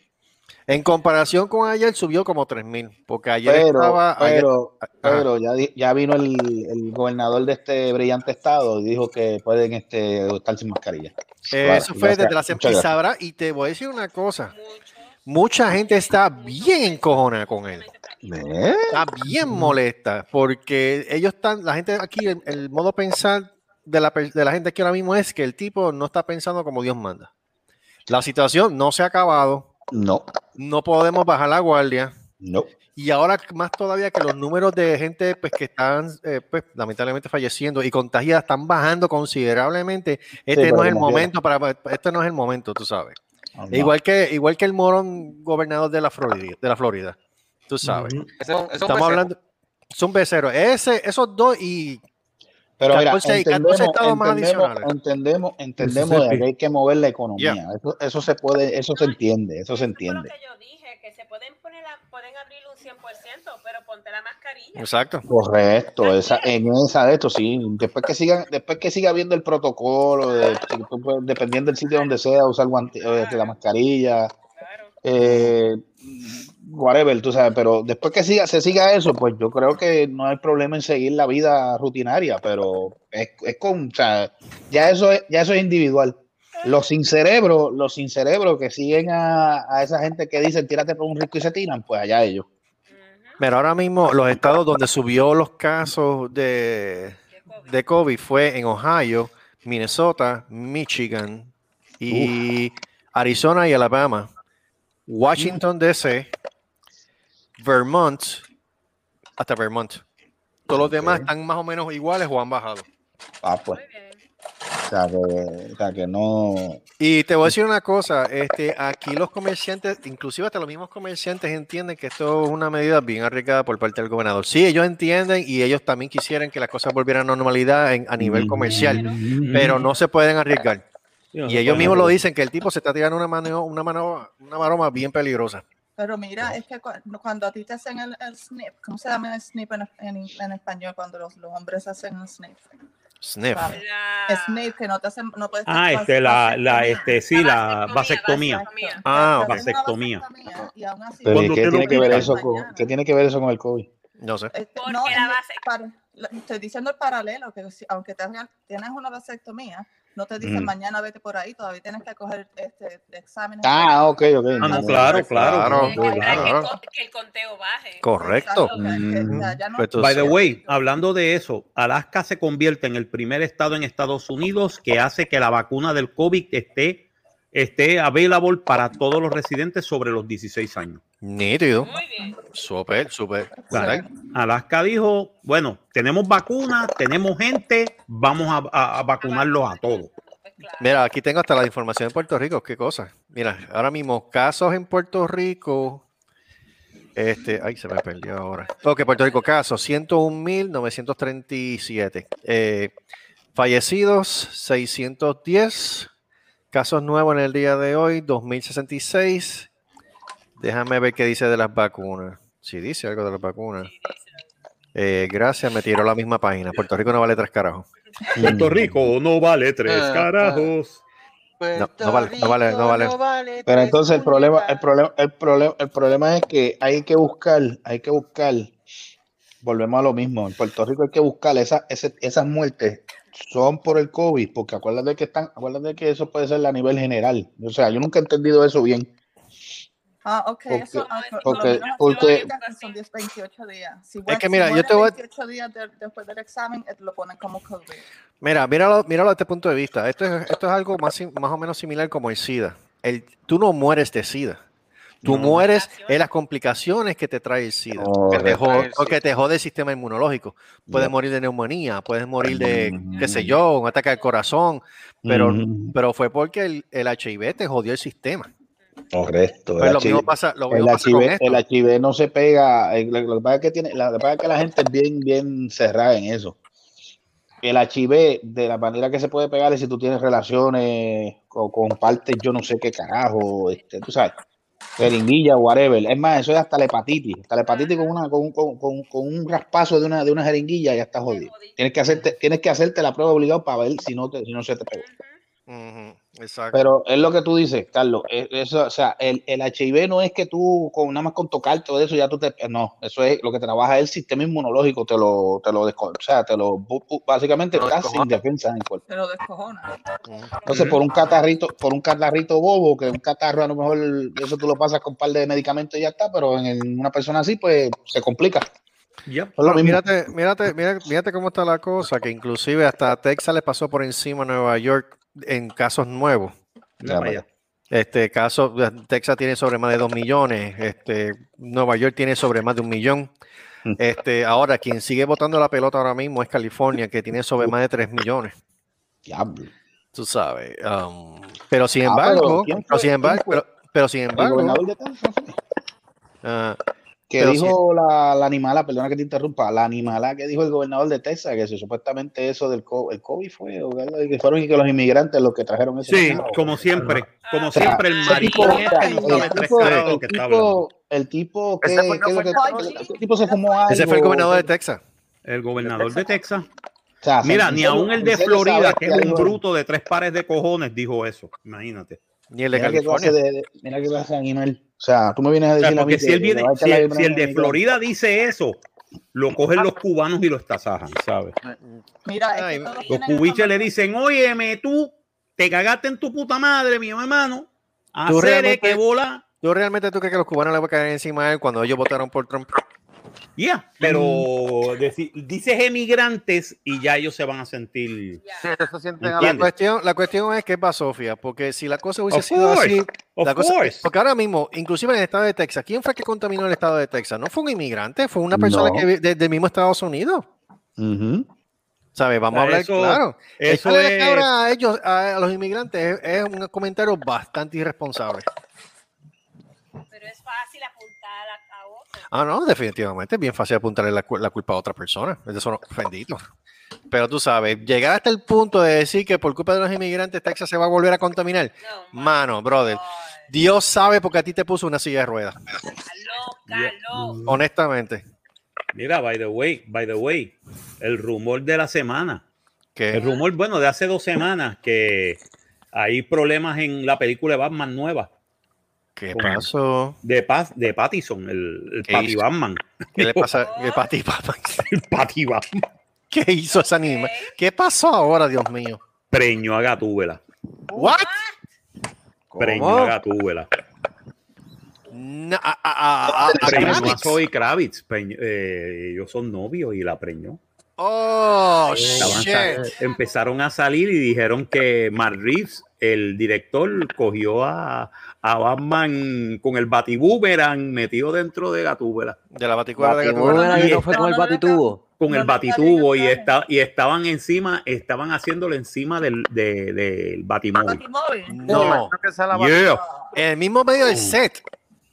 En comparación con ayer subió como 3.000, porque ayer Pero, estaba... ayer- pero, pero ya, vino el, el gobernador de este brillante estado y dijo que pueden este, estar sin mascarilla. eh, Claro, eso fue desde la semana. Y y te voy a decir una cosa, Mucho. mucha gente está bien encojonada con él. ¿Eh? Está bien molesta, porque ellos están, la gente aquí, el, el modo pensar de la, de la gente aquí ahora mismo es que el tipo no está pensando como Dios manda. La situación no se ha acabado, No, no podemos bajar la guardia. no. Y ahora más todavía que los números de gente pues, que están eh, pues, lamentablemente falleciendo y contagiadas están bajando considerablemente, este no es el momento para este no es el momento, tú sabes. no. Igual que igual que el morón gobernador de la Florida, de la Florida. Tú sabes. Es un- es un Estamos hablando son beceros. Ese esos dos y Pero mira, 14 y 14 entendemos, estados más entendemos, adicionales. entendemos, entendemos de que hay que mover la economía. Yeah. Eso, eso se puede, eso se entiende, eso se Eso entiende. lo que yo dije, que se pueden poner la, pueden abrir un 100%, pero ponte la mascarilla. exacto. Correcto, esa, en esa de esto sí. Después que sigan, después que siga viendo el protocolo, de- dependiendo del sitio donde sea, usar guante, eh, la mascarilla, Claro. eh, whatever, tú sabes, pero después que siga, se siga eso, pues yo creo que no hay problema en seguir la vida rutinaria, pero es, es con, o sea, ya eso es, ya eso es individual. Los sin cerebro, los sin cerebro que siguen a, a esa gente que dicen tírate por un risco y se tiran, pues allá ellos. Pero ahora mismo los estados donde subió los casos de, De COVID. de COVID fue en Ohio, Minnesota, Michigan y Arizona y Alabama, Washington DC, Vermont, hasta Vermont. Todos los demás están más o menos iguales o han bajado. Ah, pues, o sea que, o sea que no, Y te voy a decir una cosa, este, aquí los comerciantes, inclusive hasta los mismos comerciantes entienden que esto es una medida bien arriesgada por parte del gobernador. Sí, ellos entienden y ellos también quisieran que las cosas volvieran a normalidad en- a nivel comercial, pero no se pueden arriesgar. Y ellos mismos lo dicen que el tipo se está tirando una mano, una mano, una maroma bien peligrosa. Pero mira, es que cu- cuando a ti te hacen el, el snip, ¿cómo se llama el snip en, en, en español cuando los, los hombres hacen el snip? Sniff. ¿sabes? La, Snip, que no te hacen, no puedes Ah, este, la, la, vasectomía. este, sí, la vasectomía. Exacto. Ah, Vasectomía. vasectomía y aún así- Pero ¿y Cuando ¿qué tiene que ver eso con, qué tiene que ver eso con el COVID? No sé. Este, no, la base- para- estoy diciendo el paralelo, que si- aunque te hagan- tienes una vasectomía, no te dicen Mm. mañana vete por ahí, todavía tienes que coger este, exámenes. Ah, ok, ok. Ah, no, claro, claro. Que el, que conteo baje. Correcto. Exacto, que- que, o sea, ya no- Pues By the way, hablando de eso, Alaska se convierte en el primer estado en Estados Unidos que hace que la vacuna del COVID esté, esté available para todos los residentes sobre los 16 años. Nítido. Muy bien. Súper, súper. Claro. Alaska dijo, bueno, tenemos vacunas, tenemos gente, vamos a, a- a vacunarlos a todos. Pues claro. Mira, aquí tengo hasta la información de Puerto Rico. Qué cosa. Mira, ahora mismo, casos en Puerto Rico. Este, ay, se me perdió ahora. Ok, Puerto Rico, casos 101.937. Eh, fallecidos 610. Casos nuevos en el día de hoy 2066. Déjame ver qué dice de las vacunas. Si dice algo de las vacunas. Eh, gracias, me tiró la misma página. Puerto Rico no vale tres carajos. Puerto Rico no vale tres Ah, carajos. No, no vale, no vale, no vale. Pero entonces el problema, el problema, el problema, el problema es que hay que buscar, hay que buscar, volvemos a lo mismo, en Puerto Rico hay que buscar esa, ese- esas muertes son por el COVID, porque acuérdate que están, acuérdate que eso puede ser a nivel general. O sea, yo nunca he entendido eso bien. Ah, ok, Porque- eso ah, por- porque- son 10, 28 días. Si, Es que mira, si yo te voy a- 28 días de- después del examen, eh, lo ponen como COVID. Mira, míralo, míralo desde este punto de vista. Esto es, esto es algo más, más o menos similar como el SIDA. El, tú no mueres de SIDA. Tú No. mueres en las complicaciones que te trae el SIDA. que te jode, o que te jode el sistema inmunológico. Puedes Ya. morir de neumonía, puedes morir de, Mm. qué sé yo, un ataque al corazón, pero, Ujú. pero fue porque el, el HIV te jodió el sistema. Correcto. Pues el lo mismo HIV pasa, lo el mismo pasa con HIV, esto. el HIV no se pega. eh, Lo, que pasa es que tiene, la, lo que pasa es que la gente es bien, bien cerrada en eso. El HIV, de la manera que se puede pegar es si tú tienes relaciones con, con partes, yo no sé qué carajo, este, tú sabes, jeringuilla, whatever. Es más, eso es hasta la hepatitis. Hasta la hepatitis con, una, con, con, con, con un raspazo de una, de una jeringuilla ya está jodido. Tienes que hacerte, tienes que hacerte la prueba obligado para ver si no, te, si no se te pegó. Ujú, exacto. Pero es lo que tú dices, Carlos. es- Eso, o sea, el, el HIV no es que tú con nada más con tocar todo eso ya tú te no, eso es lo que trabaja el sistema inmunológico, te lo, te lo desco- o sea, te lo básicamente Te lo estás sin descojona. defensa en el cuerpo. Pero descojona. Ujú. Entonces, por un catarrito, por un catarrito bobo, que un catarro a lo mejor eso tú lo pasas con un par de medicamentos y ya está, pero en el- una persona así, pues se complica. Yep. Lo. Mírate, mírate, mírate, mírate cómo está la cosa, que inclusive hasta Texas le pasó por encima a Nueva York en casos nuevos. Este caso, Texas tiene sobre más de 2 millones, este, Nueva York tiene sobre más de un millón. Mm. Este, ahora, quien sigue votando la pelota ahora mismo es California, que tiene sobre más de 3 millones. Diablo. Tú sabes. um, pero sin Ah, embargo, pero sin embargo, pero, pero sin embargo, ah, que Pero dijo la, la animala, perdona que te interrumpa, la animala que dijo el gobernador de Texas, que si supuestamente eso del co- el COVID fue, o que fueron y que los inmigrantes los que trajeron eso. Sí, No, como siempre, como O sea, siempre el maricón este el tres tipo- el que está hablando. tipo, el tipo que, Ese fue- no que fue que- ese tipo se fumó algo. ese fue el gobernador de Texas. El gobernador de Texas. O sea, Mira, ni aún el de Florida, que es un bruto de tres pares de cojones, dijo eso. Imagínate. Ni el de Mira qué clase California. de, de- mira qué clase de animal. O sea, tú me vienes a O sea, decir a mí porque que- si él viene, el, si de Florida dice eso, lo cogen los cubanos y lo estasajan, ¿sabes? Mira, es que Los cubiches le dicen, óyeme, tú te cagaste en tu puta madre, mi hermano. Hacer que bola. ¿Tú realmente tú crees que los cubanos le van a caer encima a él cuando ellos votaron por Trump? Ya, pero deci- dices emigrantes y ya ellos se van a sentir. Sí, ellos se sienten a La cuestión, la cuestión es qué pasó, Sofía, porque si la cosa hubiese Of sido course, así, of la cosa- course. porque ahora mismo, inclusive en el estado de Texas, ¿quién fue que contaminó el estado de Texas? No fue un inmigrante, fue una persona No. que de- del mismo Estados Unidos. Ujú. ¿Sabes? Vamos a hablar Eso- claro. Eso es. cabra a ellos, a, a los inmigrantes, es, es un comentario bastante irresponsable. Pero es fácil apuntar a, a otro. Ah, no, definitivamente es bien fácil apuntarle la, la culpa a otra persona. Eso no, bendito. Pero tú sabes, llegar hasta el punto de decir que por culpa de los inmigrantes Texas se va a volver a contaminar. No, Mano, brother. Dios sabe porque a ti te puso una silla de ruedas. Honestamente. Mira, by the way, by the way, el rumor de la semana. El Que rumor, bueno, de hace dos semanas que hay problemas en la película de Batman nueva. ¿Qué pasó? De, Paz, de Pattison, el, el ¿Qué Patty hizo? Batman. ¿Qué le pasa? ¿Qué, pa- ti, papá? El Patty Batman. ¿Qué hizo esa anima? ¿Qué pasó ahora, Dios mío? Preñó a Gatúbela. What? Preñó a Gatúbela. No, a- a- a- a- a- Preñó a Kravitz. Zoe Kravitz. Preñó- eh, ellos son novios y la preñó. Oh, Estaban shit. empezaron a salir y dijeron que Mark Reeves, el director, cogió a, a Batman con el batiboomerang metido dentro de Gatúbela. De la baticuela de Gatúbela. y no fue con el batitubo. Con el batitubo y, está, y estaban encima, estaban haciéndolo encima del, de- del batimóvil. No, que esa la Yeah. en el mismo medio del set.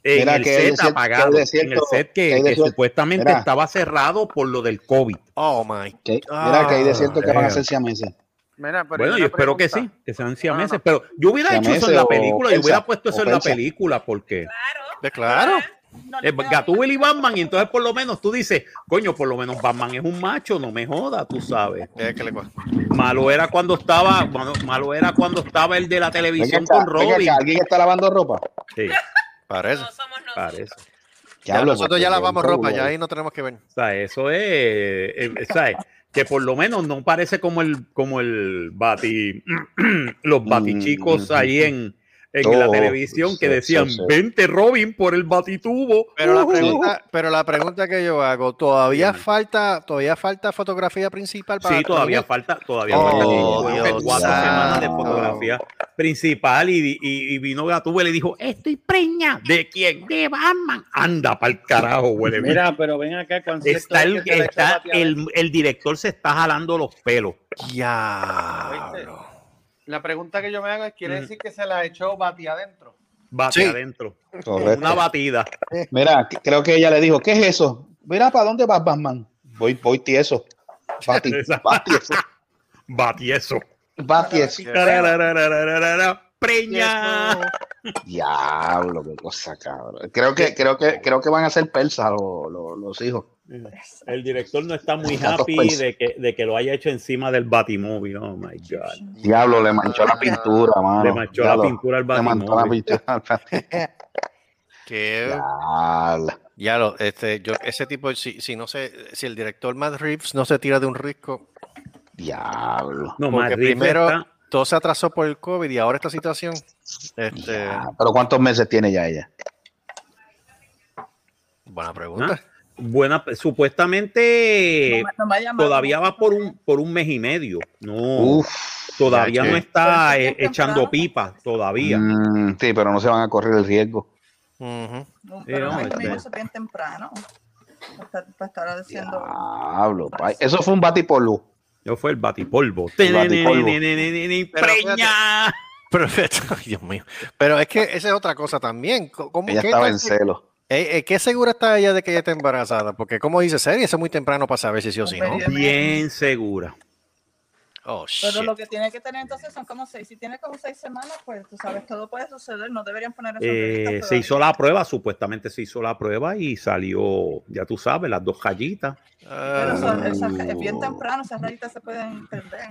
En el que set apagado, que en el set que, supuestamente Mira. estaba cerrado por lo del COVID. Oh my. Que- mira que hay de cierto que van a damn. ser siameses. Mira, pero Bueno, yo espero que sí, que sean siameses, no. pero yo hubiera hecho eso en la película, yo hubiera puesto eso en la película, porque Claro. De claro. No queda Gatúbel y Batman, y entonces por lo menos tú dices, coño, por lo menos Batman es un macho, no me joda, tú sabes. Eh, Malo era cuando estaba, malo, malo era cuando estaba el de la televisión con Robin. acá, ¿Alguien está lavando ropa? Sí, Parece. No somos nosotros. parece. Ya, nosotros ya lavamos ropa, ya ahí no tenemos que ver. O sea, eso es, eh, ¿sabes? Que por lo menos no parece como el, como el bati, los batichicos ahí en, en la Oh, televisión que decían, sí, sí. vente Robin por el batitubo. Pero la pregunta, pero la pregunta que yo hago, todavía falta, todavía falta fotografía principal para Sí, todavía terminar? falta, todavía Oh, falta como Dios cuatro semanas de fotografía principal y, y, y vino Gatúbel y le dijo, estoy preña. ¿De quién? De Batman. Anda pa'l carajo, huele. Mira, pero ven acá cuando está el, está el, el director se está jalando los pelos. Diablo. La pregunta que yo me hago es, ¿quiere decir que se la echó Bati adentro? Bate Sí. adentro. Correcto. Una batida. Mira, creo que ella le dijo, ¿qué es eso? Mira, ¿para dónde vas, Batman? Voy, voy tieso. Bati, bati eso. Batieso. Preña. Diablo, qué cosa, cabrón. Creo que, creo que, creo que van a ser persas los, los, los hijos. El director no está muy happy de que, de que lo haya hecho encima del batimóvil. Oh my God. Diablo, le manchó la pintura, mano. Le manchó la pintura al Le manchó la batimóvil. pintura. Que Diablo. ya lo, este, yo, ese tipo, si, si no sé, si el director Matt Reeves no se tira de un risco, Diablo. No, Matt Reeves primero está- todo se atrasó por el COVID y ahora esta situación, este, Ya, Pero ¿cuántos meses tiene ya ella? buena pregunta. ¿Ah? buena, supuestamente No me- no me ha llamado. todavía va por un, por un mes y medio. No, Uf. todavía no está eh, echando temprano. pipa, todavía. Mm, sí, pero no se van a correr el riesgo. Ujú. No, Sí, pero no, no, este- mismo se bien temprano. Para estar, para estar haciendo. Diablo, pa- Eso fue un batipolvo. Yo fue el batipolvo. El batipolvo. Preña. Perfecto, Ay, Dios mío. Pero es que esa es otra cosa también. ¿Cómo, Ella qué estaba en celo. eh, eh, ¿Qué segura está ella de que ella está embarazada? Porque como dice Seri, eso es muy temprano para saber si sí o si no. Bien segura. Oh, Pero shit. lo que tiene que tener entonces son como seis. Si tiene como seis semanas, pues tú sabes, todo puede suceder. No deberían poner eso Eh, se hizo la prueba, supuestamente se hizo la prueba y salió, ya tú sabes, las dos rayitas. Pero Ah, eso, esa- es bien temprano, esas rayitas se pueden perder.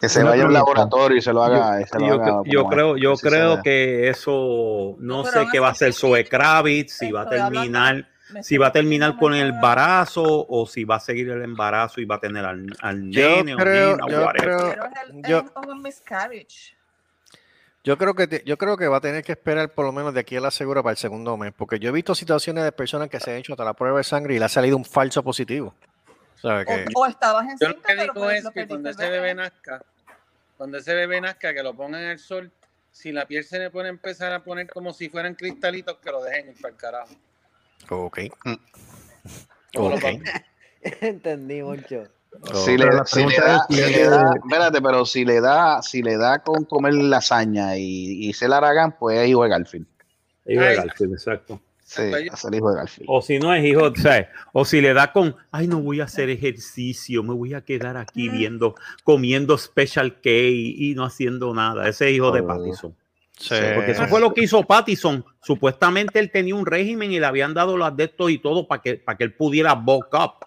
Que se Una vaya a un pregunta. laboratorio y se lo haga. y se lo yo, haga yo creo, yo creo que eso, no Pero sé qué va a hacer Zoe Kravitz, si va a terminar, si va a terminar con el a- embarazo o si va a seguir el embarazo y va a tener al, al Yo nene o creo- nena, yo creo- el, yo- es un miscarriage. Yo creo que te- yo creo que va a tener que esperar por lo menos de aquí a la segura para el segundo mes, porque yo he visto situaciones de personas que se han hecho hasta la prueba de sangre y le ha salido un falso positivo. O, o estabas Yo encinta, lo que digo pues es que cuando el ese bebé nazca, cuando ese bebé nazca, que lo pongan al sol, si la piel se le puede empezar a poner como si fueran cristalitos, que lo dejen ir para el carajo. Ok. Como los Ok. papi- Entendí mucho. Si le, Pero la si le pregunta da, es si le da- espérate, pero si le da, si le da con comer lasaña y, y se la harán, pues es hijo de Garfield. Hijo de. Garfield, exacto. Sí, el hijo de Garfield. O si no es hijo, o, sea, o si le da con, ay, no voy a hacer ejercicio, me voy a quedar aquí viendo, comiendo special K y no haciendo nada. Ese es hijo de Oh. Sí. Porque eso fue lo que hizo Pattison. Supuestamente él tenía un régimen y le habían dado los adeptos y todo para que, para que él pudiera bulk up,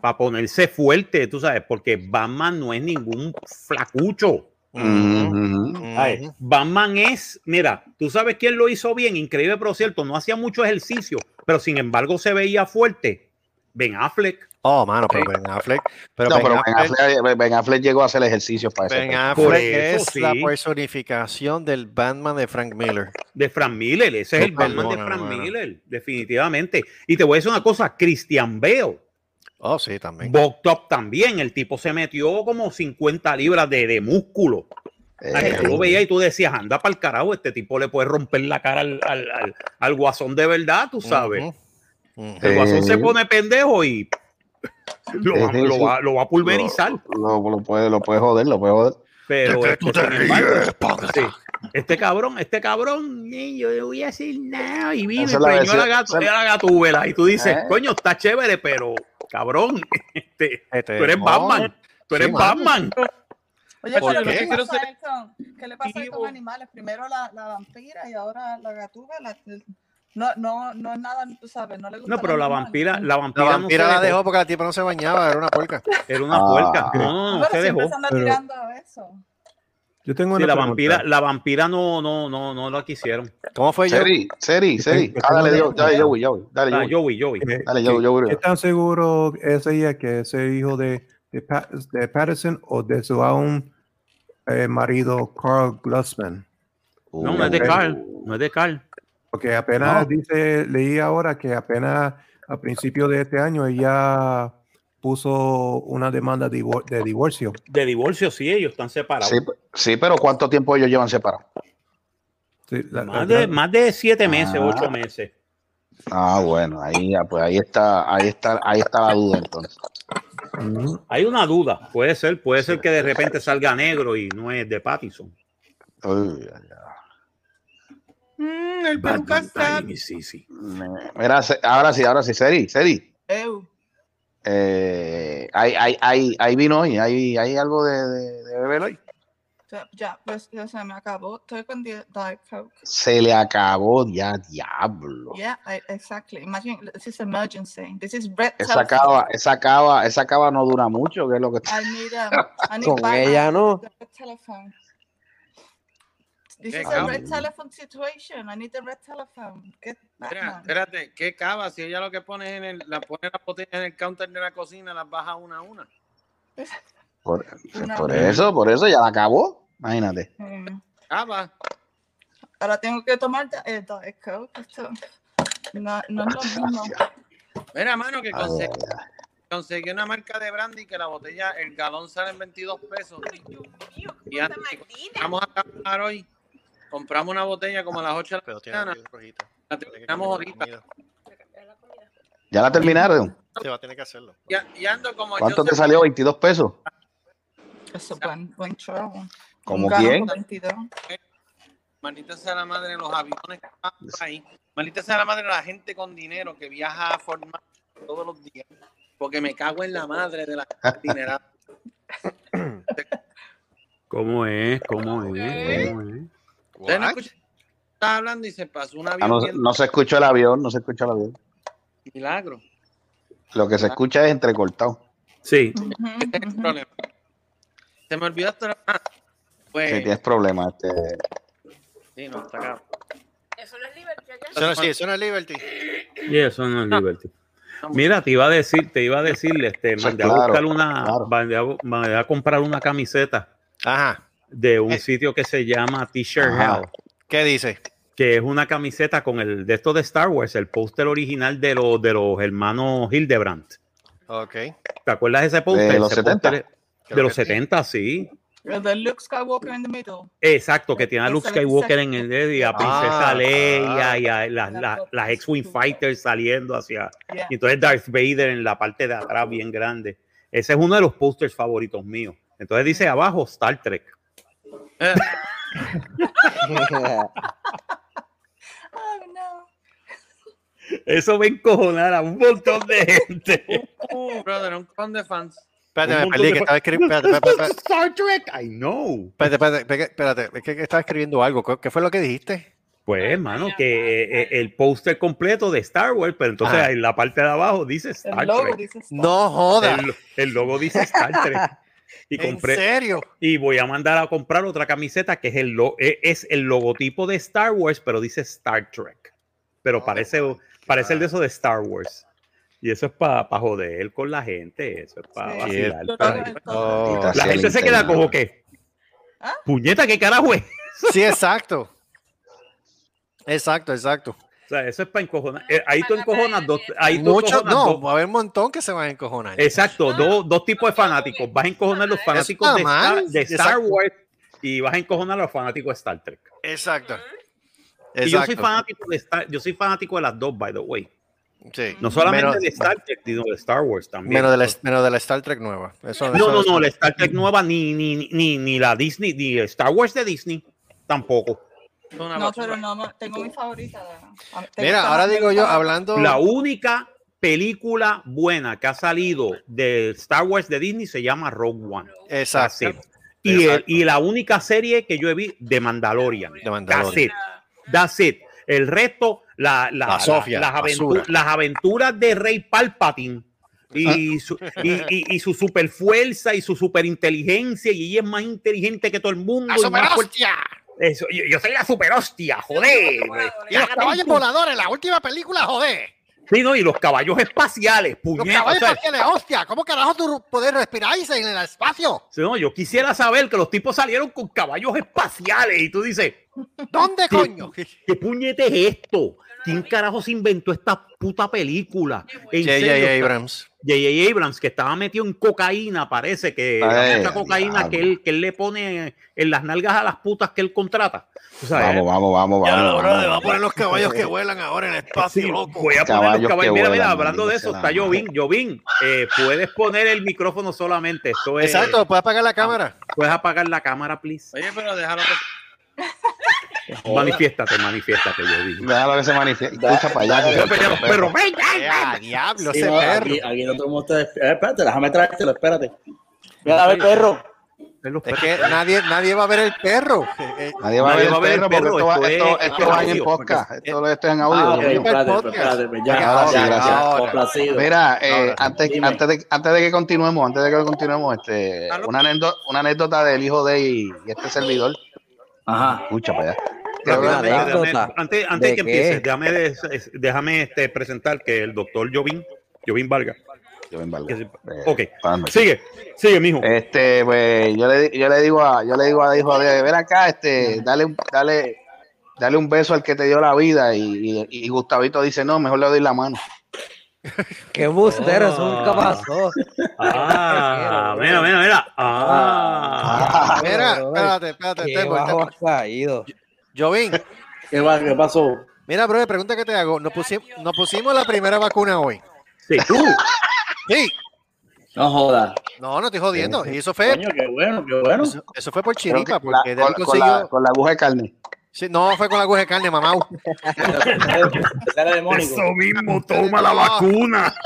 para ponerse fuerte, tú sabes, porque Batman no es ningún flacucho. Ay, Batman es, mira, tú sabes quién lo hizo bien, increíble, pero cierto, no hacía mucho ejercicio, pero sin embargo se veía fuerte. Ben Affleck. Oh, mano, pero Ben Affleck. Pero No, Ben pero Ben Affleck, Affleck, Ben Affleck llegó a hacer ejercicio para eso. Ben Affleck eso, es la personificación del Batman de Frank Miller. de Frank Miller, ese es el Batman de Frank mano. Miller, definitivamente. Y te voy a decir una cosa, Christian Bale, Oh, sí, también. Up también, el tipo se metió como 50 libras de, de músculo. Ah, que tú lo veías y tú decías, anda para el carajo, este tipo le puede romper la cara al, al- al- al guasón de verdad, tú sabes. El guasón se Eh. pone pendejo y lo, va, lo va- lo va a pulverizar. Lo, lo puede, lo puede joder, lo puede joder. Pero ¿De qué tú este, te embargo, ríes, sí, este cabrón, este cabrón, yo no voy a decir nada y la preñó a la, gato, a la gatúbela. Y tú dices, ¿Eh? coño, está chévere, pero cabrón, este, Este, tú eres no. Batman. Tú eres Sí. Batman. Oye, ¿Por pero qué? ¿qué, Quiero pasa ser ahí con, ¿qué le pasa con vivo. animales? Primero la, la vampira y ahora la gatúbela. La- no, no, no es nada, tú sabes, no le gusta. No, pero la vampira, la La vampira, vampira no la dejó dejó. porque la tipa no se bañaba, era una puerca. Era una Ah. puerca. No, no, no se dejó. se anda Pero- tirando eso. Yo tengo Sí, una la pregunta. vampira, la vampira no, no, no, no la quisieron. ¿Cómo fue? Seri, Seri, Seri. Yo Ah, dale, Joey, dale, Joey, Joey. Dale, Ah, Joey. Joey, Joey. ¿Qué, Dale, qué- yo- yo- qué tan seguro es ella que ese hijo de, de, Pa- de Patterson o de su aún eh, marido Carl Glusman? No, no es de Ok. Carl, no es de Carl. Porque apenas No. dice, leí ahora que apenas a principio de este año ella puso una demanda de, divor- de divorcio. De divorcio, sí, ellos están separados. Sí, sí, pero ¿cuánto tiempo ellos llevan separados? Sí, la- Más la- de, más de siete meses, Ah. ocho meses. Ah, bueno, ahí, ya, pues ahí está, ahí está, ahí está la duda entonces. Hay una duda, puede ser, puede ser que de repente salga negro y no es de Pattison. Uy, ay. Mm, el peluca está. is easy. Mira, se- ahora sí, ahora sí, Seri, Seri. Eu. Eh, hay, hay, hay, hay vino hoy, hay, hay algo de, de, de beber hoy. Ya, ya, pues ya se me acabó. Estoy con Di- Diet Coke. Se le acabó ya, diablo. Yeah, I, exactly. Imagine this is emergency. This is red Esa telephone. cava, esa cava, esa cava no dura mucho, que es lo que está. I need, um, I need Con ella no. This ¿Qué is a cava? red telephone situation. I need the red telephone. Get espérate, ¿qué cava? Si ella lo que pone es en el, la pone la botella en el counter de la cocina, las baja una a una. Por, Una por vez. eso, por eso ya la acabó. Imagínate. Mm. Cava. Ahora tengo que tomar da- eh, Diet Coke. Esto no, no es lo mismo. Mira, mano, que conseguí, conseguí una marca de brandy que la botella, el galón sale en 22 pesos. Dios mío, Y antes-. Vamos a trabajar hoy. Compramos una botella como a las 8 de Pero la tiene mañana. La Tiene que terminamos ahorita. La. ¿Ya la terminaron? Sí, va a tener que hacerlo. Y, y ando como ¿Cuánto yo te salió? ¿22 pesos? Eso es buen, buen show. ¿Como quién? por 22. Maldita sea la madre de los aviones que van por ahí. Maldita sea la madre de la gente con dinero que viaja a formar todos los días. Porque me cago en la madre de la dinero. ¿Cómo es? ¿Cómo es? ¿Cómo es? Ustedes no Estaba hablando y se pasó un Ah, avión no, bien no se escuchó el avión, no se escuchó el avión. milagro. Lo que se escucha es entrecortado. Sí, es el ujú. problema. Se me olvidó hasta ah, Pues, Si tienes problemas. Este, sí, no, está cabrón. Eso no es libertad. ya. Eso no, sí, eso no es Liberty. y eso no es Liberty. Mira, te iba a decir, te iba a decir, este, mandé a buscar una, claro. mandé a, mandé a comprar una camiseta Ajá. De un Eh. sitio que se llama T-shirt. Hell, ¿Qué dice? que es una camiseta con el de esto de Star Wars, el póster original de los de los hermanos Hildebrandt. Ok. ¿Te acuerdas de ese póster? De los Ese 70. póster Creo De los que sí. 70, sí. The Luke Skywalker in the middle. Exacto, que tiene a Luke es el Skywalker en el y a Princesa Ah, Leia ah. y a las, La las- las X-Wing Fighters saliendo hacia. Yeah. Y entonces Darth Vader en la parte de atrás, bien grande. Ese es uno de los posters favoritos míos. Entonces dice abajo Star Trek. Eh, Oh, no. Eso va a encojonar a un montón de gente. uh, brother, un con de fans. Espérate, me montón perdí que estaba escribiendo. Espérate, espérate, espérate, Star Trek, I know. espérate, espérate, espérate, espérate, es que estaba escribiendo algo. ¿Qué- ¿Qué fue lo que dijiste? Pues, hermano, que eh, el póster completo de Star Wars, pero entonces Ah. en la parte de abajo dice Star El logo Trek. dice Star. No joda. El, el logo dice Star Trek. Y ¿En compré, serio? y voy a mandar a comprar otra camiseta que es el, lo- e- es el logotipo de Star Wars, pero dice Star Trek. Pero Oh, parece, parece el de eso de Star Wars. Y eso es para joder con la gente, eso es para Sí, vacilar. Pa- Oh, La gente se queda como que, ¿Ah? puñeta, ¿qué carajo es? Sí, exacto. Exacto, exacto. O sea, eso es para encojonar. Eh, ahí tú encojonas dos. Ahí tú Muchos, encojonas no, dos- va a haber un montón que se van a encojonar. Exacto, dos, dos tipos de fanáticos. Vas a encojonar los fanáticos está de Star, mal. de Star Exacto. Wars y vas a encojonar a los fanáticos de Star Trek. Exacto. Y yo soy Exacto. fanático de Star, yo soy fanático de las dos, by the way. Sí. No solamente Menos- de Star Trek, sino de Star Wars también. Menos de, la, menos de la Star Trek nueva. Eso, no, eso- no, no, la Star Trek nueva, ni, ni- ni, ni la Disney, ni Star Wars de Disney, tampoco. Una No, basura. pero no, no, tengo mi favorita. Mira, ahora digo yo, hablando. La única película buena que ha salido de Star Wars de Disney se llama Rogue One. Exacto. That's it. Y, el- y la única serie que yo he visto de Mandalorian. De Mandalorian. That's it. That's it. El resto, la, la- La la- Sofía, las, aventu- basura. las aventuras de Rey Palpatine y, Ah. su, y, y- y su super fuerza y su super inteligencia y ella es más inteligente que todo el mundo. y más fuerte. Eso, yo, yo soy la super hostia, joder. Y los caballos voladores, la última película, joder. Sí, no, y los caballos espaciales, Los puñeta. caballos o sea, espaciales, hostia. ¿Cómo carajo tú puedes respirar en el espacio? sí, no, yo quisiera saber que los tipos salieron con caballos espaciales y tú dices, ¿Dónde, ¿Qué? coño? ¿qué puñete es esto? ¿Quién carajo se inventó esta puta película? J.J. Abrams. J.J. Abrams, que estaba metido en cocaína, parece que Ay, la mucha cocaína que él, que él le pone en las nalgas a las putas que él contrata. O sea, Vamos, vamos, vamos, Ya, vamos. brother, vamos. va a poner los caballos que vuelan ahora en el espacio, Sí, loco. voy a poner Caballos los caballos. Mira, mira, hablando de eso, está Jovín. Jovín, eh, puedes poner el micrófono solamente. Esto es, Exacto, puedes apagar la cámara. Puedes apagar la cámara, please. Oye, pero déjalo que. Manifiéstate, manifiéstate, Jovín. Déjalo que se manifieste. Escucha para allá. Pero, pero, pero, ven, ven, ¡Ya, ven. diablo, Sí, ese no, perro! aquí, aquí no todo el mundo está desp- eh, espérate, déjame traértelo, espérate. Mira, a ver, perro. Es que nadie, nadie va a ver el perro. Eh, eh, Nadie va a ver el perro porque esto va, esto en audio, podcast. Esto, esto es en Ah, audio. ok, espérate, espérate, ya, Ahora sí, ya, gracias. ya, Ahora. complacido. Mira, eh, Ahora, antes, antes, de, antes de que continuemos, antes de que continuemos, este, una, anécdota, una anécdota del hijo de y este servidor. Ajá. Escucha para allá. Déjame- anécdota. antes, antes ¿De que qué? empieces, déjame, déjame este, presentar que el doctor Jovín, Jovín Vargas. Se- Eh, ok, sigue, sigue, mijo. Este, pues yo le, yo le digo a, yo le digo a hijo de, ven acá, este, dale, un- dale, dale un beso al que te dio la vida y, y, y Gustavito dice no, mejor le doy la mano. Qué bustero, eso nunca pasó. Ah, mira, mira, mira. Ah, Mira, Bro, espérate, espérate. Qué Tempo, bajo Tempo. has caído. Jovín, ¿Qué, va- qué pasó? mira, bro, pregunta que te hago. Nos pusimos, nos pusimos la primera vacuna hoy. sí, tú. Sí. No jodas. No, no estoy jodiendo. Y eso fue, Coño, qué bueno, qué bueno. eso, eso fue por chiripa, la- porque con, David con la, consiguió. con la aguja de carne. Sí, no, fue con la aguja de carne, mamá. Eso mismo, toma la vacuna.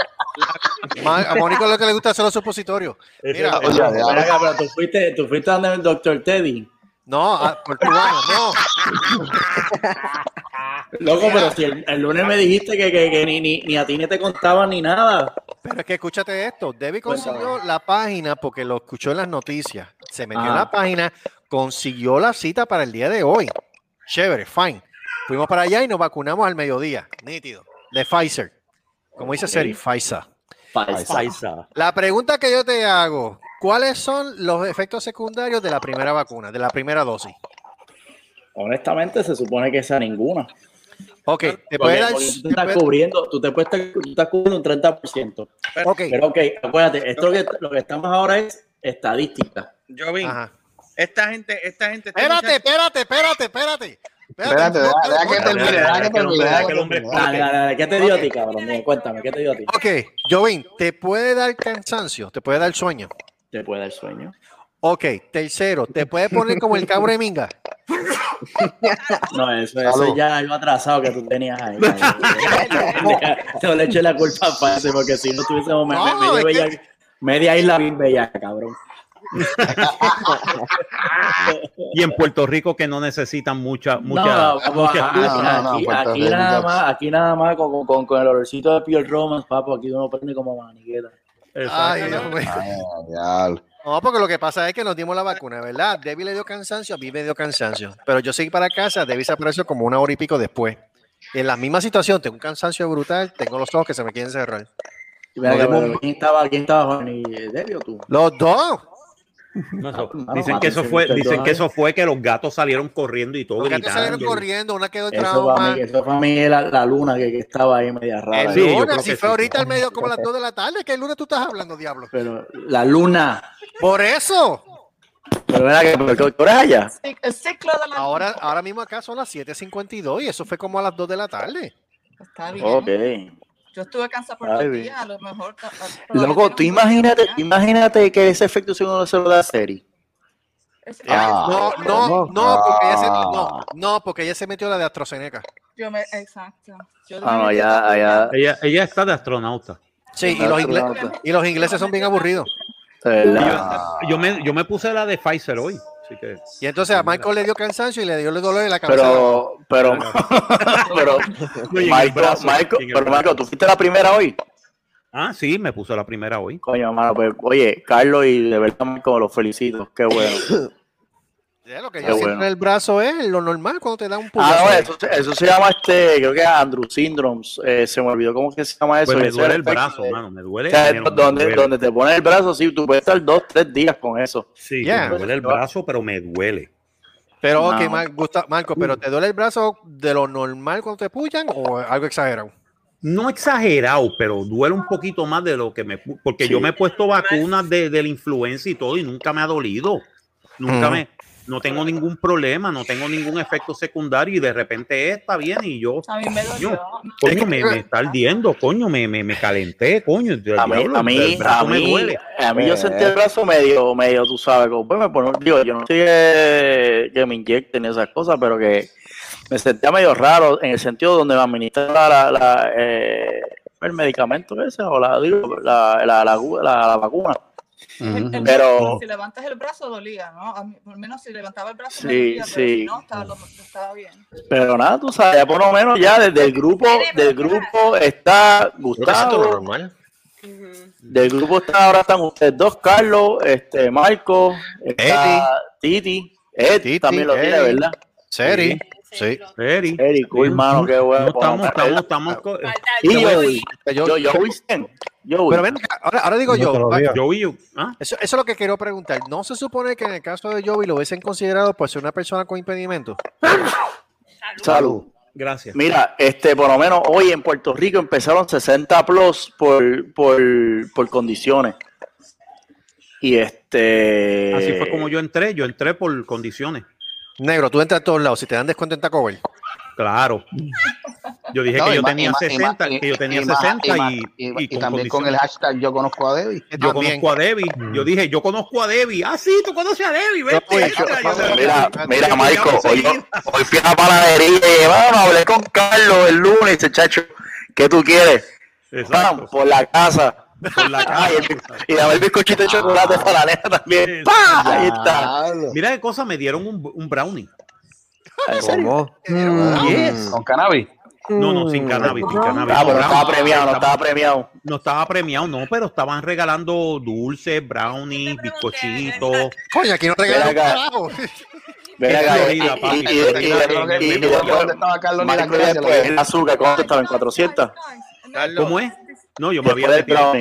A Mónico lo que le gusta hacer los supositorios. Mira, Oye, pero tú fuiste, tú fuiste donde el doctor Teddy. no, a- por cubano, no. Loco, pero si el, el lunes me dijiste que, que, que ni, ni, ni a ti ni te contaban ni nada. Pero es que escúchate esto. Debbie consiguió la página porque lo escuchó en las noticias. Se metió en Ah. la página, consiguió la cita para el día de hoy. Chévere, fine. Fuimos para allá y nos vacunamos al mediodía. Nítido. De Pfizer. Como dice Seri, Pfizer. Paisa. La pregunta que yo te hago, ¿cuáles son los efectos secundarios de la primera vacuna, de la primera dosis? Honestamente, se supone que sea ninguna. Ok, te Porque, puede dar... tú estás cubriendo, tú te puedes estar- tú estás cubriendo un 30%. Ok, Pero ok, acuérdate, esto que, lo que estamos ahora es estadística. Jovín, ajá. Esta gente, esta gente. este Espérate, espérate, espérate, espérate. Espérate, deja, que termine, deja que termine. Dale, dale, dale, ¿qué te dio a ti, cabrón? Cuéntame, ¿qué te dio a ti? Ok, Jovín, ¿te puede dar cansancio? ¿Te puede dar sueño? Te puede dar sueño. Ok, tercero, ¿te puede poner como el cabro de minga? No, eso, eso ya algo atrasado que tú tenías ahí. No le eché la culpa a Pase, porque si no tuviésemos me, me- No, medio es que- bella- Media isla bien bella, cabrón. Y en Puerto Rico que no necesitan mucha, mucha, aquí, nada más, aquí nada más con, con, con el olorcito de Pure Romance, papo, aquí uno prende como maniqueta. Ay, Dios mío. No, porque lo que pasa es que nos dimos la vacuna, ¿verdad? Debbie le dio cansancio, a mí me dio cansancio. Pero yo seguí para casa, Debbie se apareció como una hora y pico después. En la misma situación, tengo un cansancio brutal, tengo los ojos que se me quieren cerrar. ¿Quién estaba, quién estaba, Juan? ¿Y Debbie o tú? Los dos. No, eso- Ah, dicen no, que eso fue, dicen que eso fue que los gatos salieron corriendo y todo Los gatos gritando. salieron corriendo, una quedó en Eso para trauma. mí, eso para mí es la, la luna que, que estaba ahí media rara. El Sí, yo lunes, creo si que fue sí. ahorita al medio como a las 2 de la tarde, que el lunes tú estás hablando, diablo. Pero la luna. Por eso. Pero ¿qué- qué hora es allá? El ciclo de la Ahora, ahora mismo acá son las 7.52 y eso fue como a las 2 de la tarde. Está bien. Ok. Yo estuve cansada por Ay, días, a lo mejor. a- a- Loco, tú imagínate, imagínate que ese efecto se uno se lo da a serie. Es- Ah, no, no, no, porque ella se, Ah. no, no, porque ella se metió la de AstraZeneca. Yo me, exacto. Yo Ah, no, allá, allá. Ella, ella está de astronauta. Sí, y los, ingle- Astronauta. y los ingleses son bien aburridos. de. Yo me, yo me puse la de Pfizer hoy. Así que, Y entonces a Michael le dio cansancio y le dio el dolor en la cabeza. Pero, pero, pero, Michael, brazo, Michael, pero. Michael, ¿tú fuiste la primera hoy? ah, sí, me puse la primera hoy. Coño, hermano, pues, oye, Carlos y de verdad, Michael, los felicito. Qué bueno. Ya, lo que yo siento bueno. en el brazo es lo normal cuando te da un Ah, puñetazo. no, eso, eso se llama este, creo que Andrew Syndromes. Eh, se me olvidó cómo que se llama eso. Pues me duele el brazo, de- mano, me duele. O sea, me- donde, duele. donde te pones el brazo, sí, tú puedes estar dos, tres días con eso. Sí, Yeah. me duele el brazo, pero me duele. Pero, ok, No. Mar- Gusta- Marco, ¿pero te duele el brazo de lo normal cuando te puyan o algo exagerado? No exagerado, pero duele un poquito más de lo que me... Porque yo me he puesto vacunas de, de la influenza y todo y nunca me ha dolido. Nunca me... No tengo ningún problema, no tengo ningún efecto secundario y de repente está bien y yo... A mí me dolió. Coño, coño, me, me está ardiendo, coño, me, me, me calenté, coño. A mí, diablo, a mí, a me mí, duele. a mí yo Eh. sentí el brazo medio, medio, tú sabes, como, pues me pone, digo, yo no estoy que, que me inyecten esas cosas, pero que me sentía medio raro en el sentido donde me administran la, la, la, eh, el medicamento ese o la, digo, la, la, la, la- la vacuna. Pero- si levantas el brazo dolía, ¿no? A mí, por lo menos si levantaba el brazo Sí, dolía, pero sí. si no, estaba, lo- estaba bien. Pero nada, tú sabes, ya por lo menos ya desde el grupo, del grupo está Gustavo, normal. del grupo está ahora están ustedes dos, Carlos, este, Marco, está Titi, Ed Titi, también lo tiene, Eddie. ¿verdad? Seri. Sí. Eri. Eric, cool, mano, qué bueno. No, estamos, estamos, estamos... co- Falta Y el- Joey, Yo, yo, Joey, Joey. pero ven, acá, ahora, ahora digo yo, Otro día. Yo y yo. ¿ah? eso, eso es lo que quiero preguntar. ¿No se supone que en el caso de Joey lo hubiesen considerado por ser una persona con impedimento? Salud. Gracias. Mira, este, por lo menos hoy en Puerto Rico empezaron 60 plus por, por, por condiciones. Y este. Así fue como yo entré, yo entré por condiciones. Negro, tú entras a todos lados. Si te dan descuento en Taco Bell. Claro. Yo dije No, que yo tenía y ma- y 60, ma- que yo tenía y ma- 60 y ma- y, y- y y con también con el hashtag yo conozco a Debbie. Yo También. conozco a Debbie. Yo dije, yo conozco a Debbie. Ah, sí, tú conoces a Debbie. Vete. Yo- yo- Mira, mira, yo- hoy, hoy fui a la panadería y vamos, hablé con Carlos el lunes y dice, chacho, ¿qué tú quieres? Por la casa. Por la Ah, y, dame el bizcochito de chocolate para la nena también. ¡Pah! Ahí está. Mira qué cosa, me dieron un, un brownie. ¿En serio? ¿Cómo? Yes. Con cannabis. No, no, sin cannabis, sin cannabis. Ah, no estaba premiado, no estaba premiado. No estaba premiado, no, pero estaban regalando dulces, brownies, bizcochitos. Coño, aquí no regalan carajo. Ven acá, y- y- ¿Dónde estaba Carlos el azúcar, ¿cuánto estaba? ¿En 400? ¿Cómo es? No, yo me había metido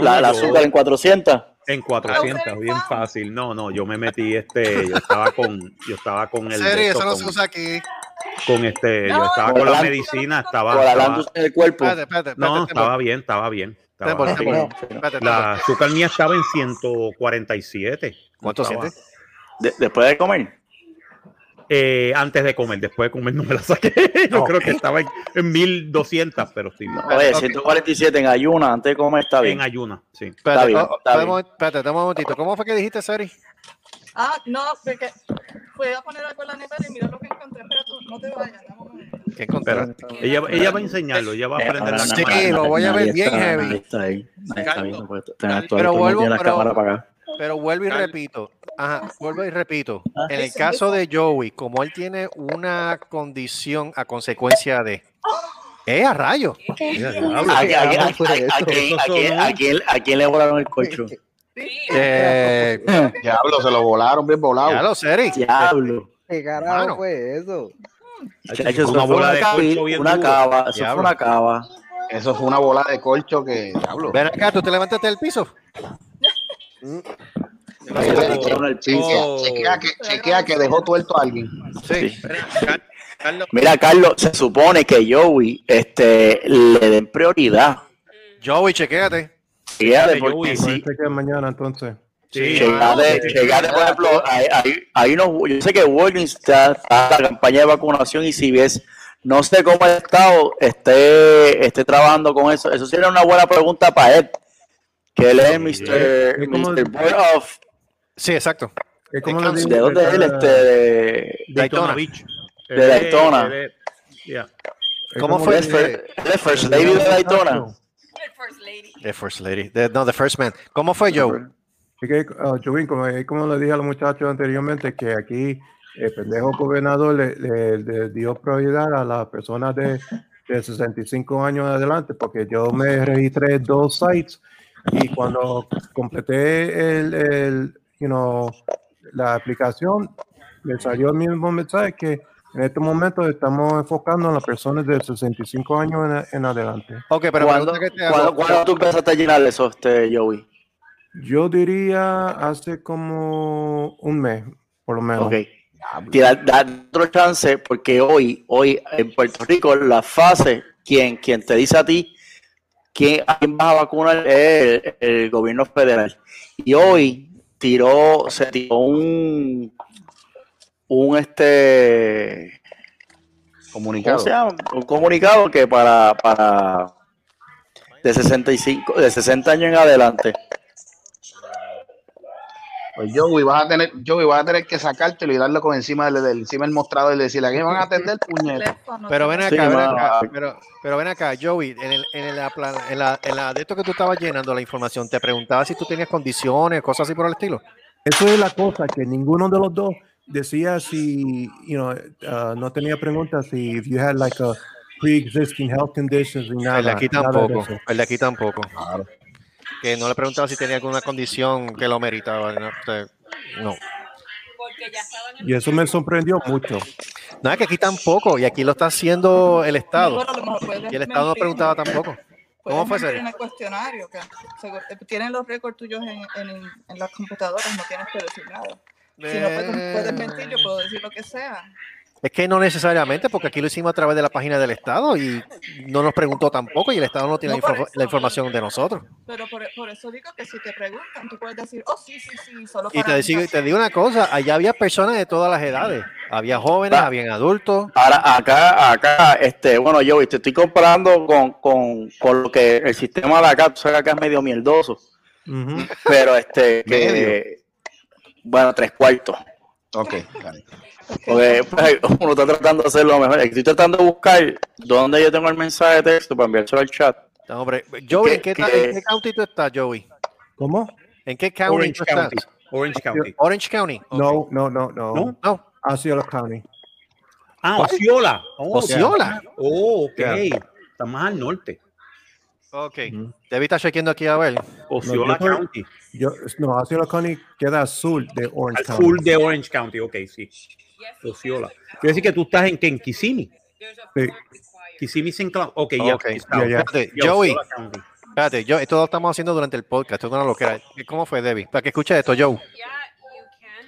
la, azúcar en 400. en 400, bien fácil. No, no, yo me metí este, yo estaba con, yo estaba con el, Serio, eso no se usa aquí. Con este, yo No, estaba con la la- medicina, estaba, estaba- del cuerpo. Espérate, espérate, espérate. no, estaba bien, estaba bien. estaba tempo, bien. tempo. Espérate, tempo. La azúcar mía estaba en 147. ¿Cuánto sientes? De- después de comer. Eh, antes de comer, después de comer no me la saqué. Yo creo que estaba en, en 1200, pero sí, Oye, ok. 147 en ayuna, antes de comer está en bien. ayuna, sí. Espérate, bien, oh, está espérate, bien. espérate, un momentito. ¿Cómo fue que dijiste, Sari? Ah, no, porque Fui a poner algo en la nevera y mira lo que encontré. Espera, tú, no te vayas, dame un momento. ¿Qué encontraste? Ella, ella va a enseñarlo, ella va a aprender la Sí, cámara. lo voy a ver bien está- heavy. pues, pero vuelvo, la pero- cámara apagada. Pero vuelvo y repito. Ajá, vuelvo y repito. En el caso de Joey, como él tiene una condición a consecuencia de. ¡Eh, a rayo! ¿A, a- a- a- a- a quién- a quién- a quién- a quién le volaron el colchón? Eh, Diablo, se lo volaron bien volado. ya lo sé, Eric. Diablo. ¿Qué carajo Mano. fue eso? Chacho, eso Una fue bola una de colcho bien Una dura. cava, eso fue Diablo. una cava. Eso fue una bola de colcho que. Diablo. Ven acá, tú te levantaste del piso. Oh. chequea, que, chequea que dejó tuerto a alguien. Sí. Carlos, Mira, Carlos, se supone que Joey este, le den prioridad. Joey, chequéate. Fíjate, Joey, porque ser que mañana entonces. Sí, Checate, sí. checate, por ejemplo, hay, hay, hay unos, yo sé que Walgreens está, está la campaña de vacunación y si ves, no sé cómo el Estado esté, esté trabajando con eso. Eso sería una buena pregunta para él, que él es Mr. Como- Mr. Board of, Sí, exacto. ¿De le digo, ¿de dónde es él? Este, de, Daytona. Beach. De Daytona. ¿Cómo fue? él es First Lady de Daytona. First Lady. The First Lady. The- no, The First Man. ¿Cómo fue, Joe? Que, Jovín, como, es como le dije a los muchachos anteriormente, que aquí el pendejo gobernador le, le- le dio prioridad a las personas de, de 65 años adelante, porque yo me registré dos sites y cuando completé el, el, you know, la aplicación, me salió el mismo mensaje que en este momento estamos enfocando en las personas de 65 años en, en adelante. Ok, pero ¿Cuándo, que te cuándo- hago. cuándo tú empezaste a llenar eso, este, Joey? Yo diría hace como un mes, por lo menos. Ok. Tira- da otro chance porque hoy, hoy en Puerto Rico la fase, quien, quien te dice a ti quién, a quién vas a vacunar es el, el gobierno federal. Y hoy tiró, se tiró un, un este, ¿cómo Comunicado. se llama? Un comunicado que para, para de 65, de 60 años en adelante. Pues Joey, vas a tener, Joey, vas a tener que sacártelo y darlo con encima del, del- encima del mostrador y decirle, ¿a qué van a atender, puñeta? Pero ven Sí, acá, ven acá, pero, pero ven acá, Joey, en, el, en, el- la, plan- en, la, en la de esto que tú estabas llenando la información, te preguntaba si tú tenías condiciones, cosas así por el estilo. Eso es la cosa, que ninguno de los dos decía si, you know, uh, no tenía preguntas si if you had like a pre-existing health conditions y nada. el de aquí nada tampoco, el de aquí tampoco. Que no le preguntaba si tenía alguna condición que lo meritaba. No, no. Y eso me sorprendió mucho. Es que aquí tampoco, y aquí lo está haciendo el Estado. Y el Estado no preguntaba tampoco. ¿Cómo fue, en el cuestionario, que eh, tienen los récords tuyos en, en, en las computadoras, no tienes que decir nada. Si no puedes, puedes mentir, yo puedo decir lo que sea. Es que no necesariamente, porque aquí lo hicimos a través de la página del Estado y no nos preguntó tampoco y el Estado no tiene No, la, infor- eso. la información de nosotros. Pero por, por eso digo que si te preguntan, tú puedes decir, oh, sí, sí, sí, solo Y para te, digo, te digo una cosa, allá había personas de todas las edades. Había jóvenes, Va. habían adultos. Ahora, acá, acá, este, bueno, yo te estoy comparando con, con, con lo que el sistema de acá, tú sabes que acá es medio mierdoso, pero este, que, bueno, tres cuartos. Ok, dale. Porque pues, uno está tratando de hacerlo mejor. Estoy tratando de buscar dónde yo tengo el mensaje de texto para enviárselo al chat. No, hombre, Joey, ¿en qué, en qué county tú estás, Joey? ¿Cómo? ¿En qué county Orange tú estás? County. Orange County. Orange County. Ok. No, no, no, no. ¿No? No. Osceola County. Ah, Osceola. Oh, Osceola. Oh, ok. Yeah. Está más al norte. Ok. Ujú. Debí estar chequeando aquí a ver. Osceola yo soy- County. Yo, no, Osceola County queda al sur de Orange Al County. sur de Orange County. Ok, sí. Osceola. Quiere decir que tú estás en, en Kissimmee. Sí. Kissimmee St. Cloud. Ok, ya. Ok, está. ya, ya. Espérate, Joey, espérate, yo, esto lo estamos haciendo durante el podcast, esto es una loquera. ¿Cómo fue, Debbie? Para que escuche esto, Joe. Yeah,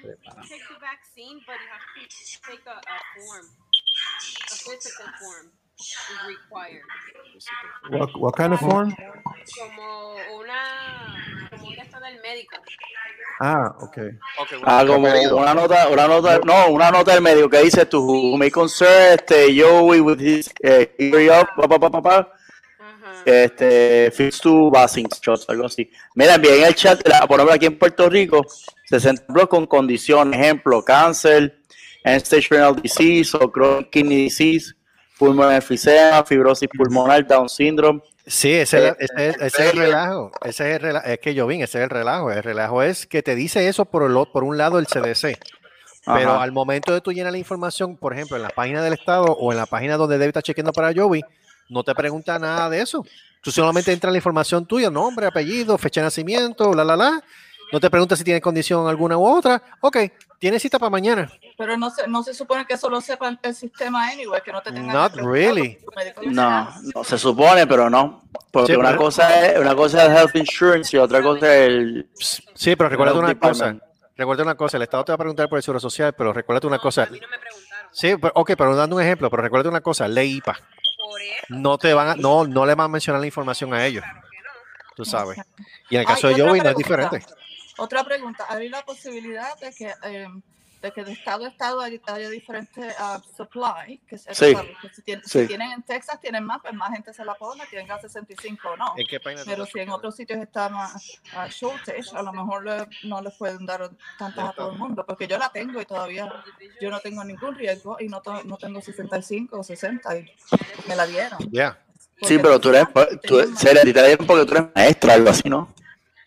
you can take the vaccine, but you have to take a, a form. A physical form is required. What, what kind of form? Como una, como un esto del médico. Ah, ok. Ah, como una nota, una nota, no, una nota del medio que dice to who may concern este Joey with his eh, ear up, pa, pa, pa, pa, pa. Ajá. este, fix to basing shots, algo así. Mira, envíen en el chat, la- por ejemplo, aquí en Puerto Rico, 60 blogs con condiciones, ejemplo, cáncer, end-stage renal disease o chronic kidney disease, pulmonar enfisema, fibrosis pulmonar, Down syndrome. Sí, ese, Eh, es- ese es- ese es el relajo. Ese es el relajo. Es que yo vi, ese es el relajo. El relajo es que te dice eso por, el, por un lado el CDC. Pero Ajá. al momento de tú llenar la información, por ejemplo, en la página del Estado o en la página donde David está chequeando para Joey, no te pregunta nada de eso. Tú solamente entras la información tuya, nombre, apellido, fecha de nacimiento, la, la, la. No te pregunta si tienes condición alguna u otra. Ok, tienes cita para mañana. Pero no se, no se supone que eso lo sepa el- sistema anyway, que no te tengan Not really. No, no, se supone, pero no. Porque Sí, una pero- cosa es una cosa es health insurance y otra cosa es el Sí, pero recuerda una cosa. Recuerda una cosa. El Estado te va a preguntar por el seguro social, pero recuerda una cosa. Sí, pero, ok, pero dando un ejemplo, pero recuerda una cosa. Ley IPA. No te van a, no, no le van a mencionar la información a ellos. Tú sabes. Y en el caso Ay, de Joey no es pregunta. diferente. Otra pregunta, ¿hay la posibilidad de que, eh, de que de estado a estado haya, haya diferentes ah, supply? Que, se- Sí. que si, tienen, Sí. si tienen en Texas, tienen más, pues más gente se la pone, tienen gas 65 o no. ¿En qué página tú Pero si en otros sitios está más ah, shortage, a lo mejor le- no les pueden dar tantas a todo el mundo, porque yo la tengo y todavía yo no tengo ningún riesgo y no, to- no tengo 65 o 60 y me la dieron. Sí, pero tú eres tú, a te la dieron porque tú eres maestra, algo así, ¿no?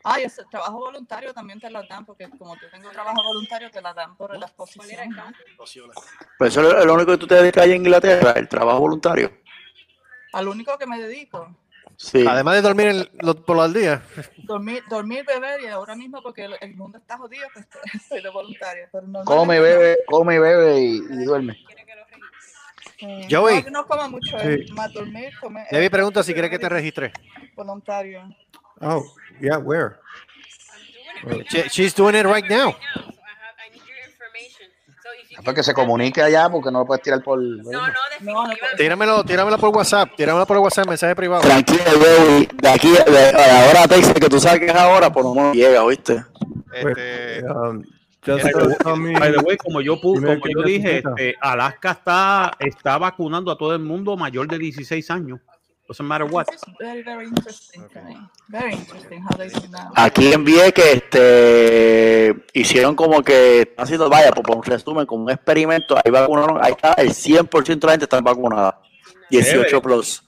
Ay, ese trabajo voluntario también te lo dan, porque como yo tengo trabajo voluntario, te la dan por la exposición. ¿no? Pues eso es lo único que tú te dedicas allá en Inglaterra, el trabajo voluntario. Al único que me dedico, Sí. Además de dormir en- lo- por los días. dormir, dormir, beber y ahora mismo porque el, el mundo está jodido, pues estoy de voluntario. Pero Come, bebe, come, bebe y, y duerme. no. Joey. No, no como mucho, Sí. es más dormir, comer. Debbie pregunta si quiere que te registre. Voluntario. Oh, yeah, where? She- she's doing it right now. Fue que se comunique allá porque no lo puedes tirar por. No, no, Tíramelo, tíramelo por WhatsApp. Tíramelo por WhatsApp, mensaje privado. Tranquilo, Joey. De aquí, de, de ahora a Texas, que tú sabes que es ahora, por lo menos llega, ¿oíste? Este, Um, just By the way- tell me- by the way, como yo, como yo dije, este, Alaska está, está vacunando a todo el mundo mayor de 16 años. Doesn't matter what. This is very, very interesting to me. Very interesting how they do that. Aquí envié que este hicieron como que están haciendo, vaya, por, por un resumen, como un experimento, ahí vacunaron, ahí está, el 100% de la gente está vacunada. 18 Chévere. plus.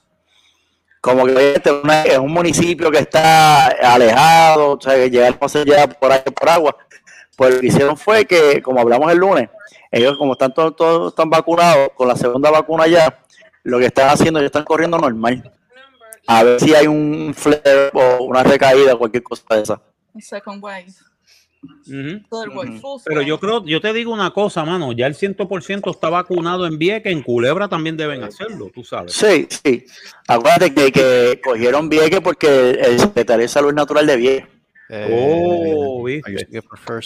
Como que este es un municipio que está alejado, o sea, que llegar no se llega por ahí por agua. Pues lo que hicieron fue que, como hablamos el lunes, ellos como están todos, todos están vacunados con la segunda vacuna ya, lo que están haciendo, ellos están corriendo normal. A ver si hay un flare o una recaída, cualquier cosa de esa. Second wave. Pero yo creo, yo te digo una cosa, mano, ya el 100% está vacunado en Vieques, en Culebra también deben hacerlo, tú sabes. Sí, sí. Acuérdate que, que cogieron Vieques porque el secretario de Salud Natural de Vieques. Oh, viste.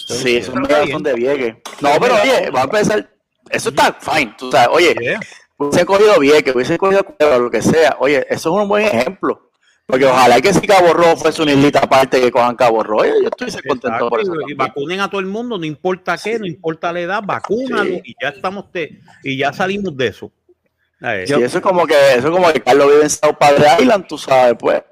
Sí, medios son de Vieques. No, pero oye, va a empezar. Eso está fine, tú sabes. Oye, hubiese cogido Vieques, hubiese cogido Culebra, lo que sea. Oye, eso es un buen ejemplo. Porque ojalá que si Cabo Rojo fuese una islita aparte que cojan Cabo Rojo. Oye, yo estoy contento Exacto, por eso. y, y vacunen a todo el mundo, no importa qué, no importa la edad, vacúnalo Sí. y ya estamos de, y ya salimos de eso. Eh, Sí, eso es como que, eso es como que Carlos vive en South Padre Island, tú sabes, pues.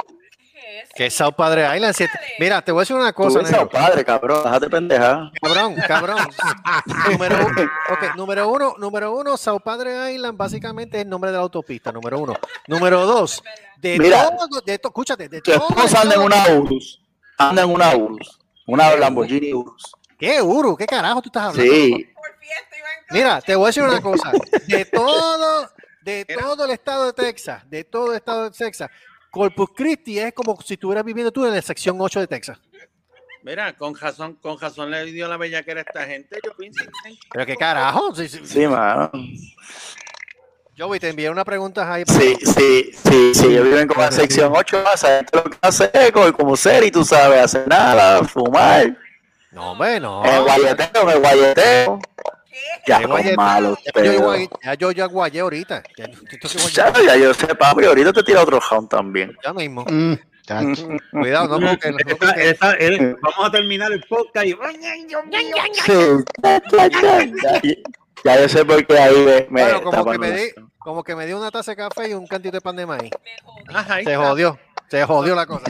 Que es South Padre Island. siete- Mira, te voy a decir una cosa, Tú. South Padre, cabrón, déjate pendeja. Cabrón, cabrón. número, uno, ok, número uno, número uno, Sao Padre Island básicamente es el nombre de la autopista, número uno. Número dos, de Mira. todo, de to- escúchate, de Tu todo. esposa anda en una Urus. Anda en una Urus. Una Lamborghini Urus. ¿Qué, Uru? ¿Qué carajo tú estás hablando? Sí. Mira, te voy a decir una cosa. De todo, de todo el estado de Texas, de todo el estado de Texas, Corpus Christi es como si estuvieras viviendo tú en la sección 8 de Texas. Mira, con razón, con razón le dio la bellaquera a esta gente. Yo pienso que- Pero qué carajo. Sí, sí. Sí, mano. Joey, te envié una pregunta ahí. Sí, sí, sí, sí. Ellos viven como en sección 8. Esa gente lo que hace es coger como ser y tú sabes, hacer nada, fumar. No, hombre, no. El guayeteo, el guayeteo. Ya, Qué son guayete- malos. Ya yo, pero- guay- ya yo, ya guayé ahorita. Ya, yo- yo Ya, yo sé, papi. Ahorita te tira otro round también. Ya mismo. Mm, Cuidado, no, porque eh, vamos a terminar el podcast y Sí, ya, yo sé por qué ahí me, me Bueno, como que, me di, como que me dio una taza de café y un cantito de pan de maíz. Ajá, Se jodió. Se jodió la cosa.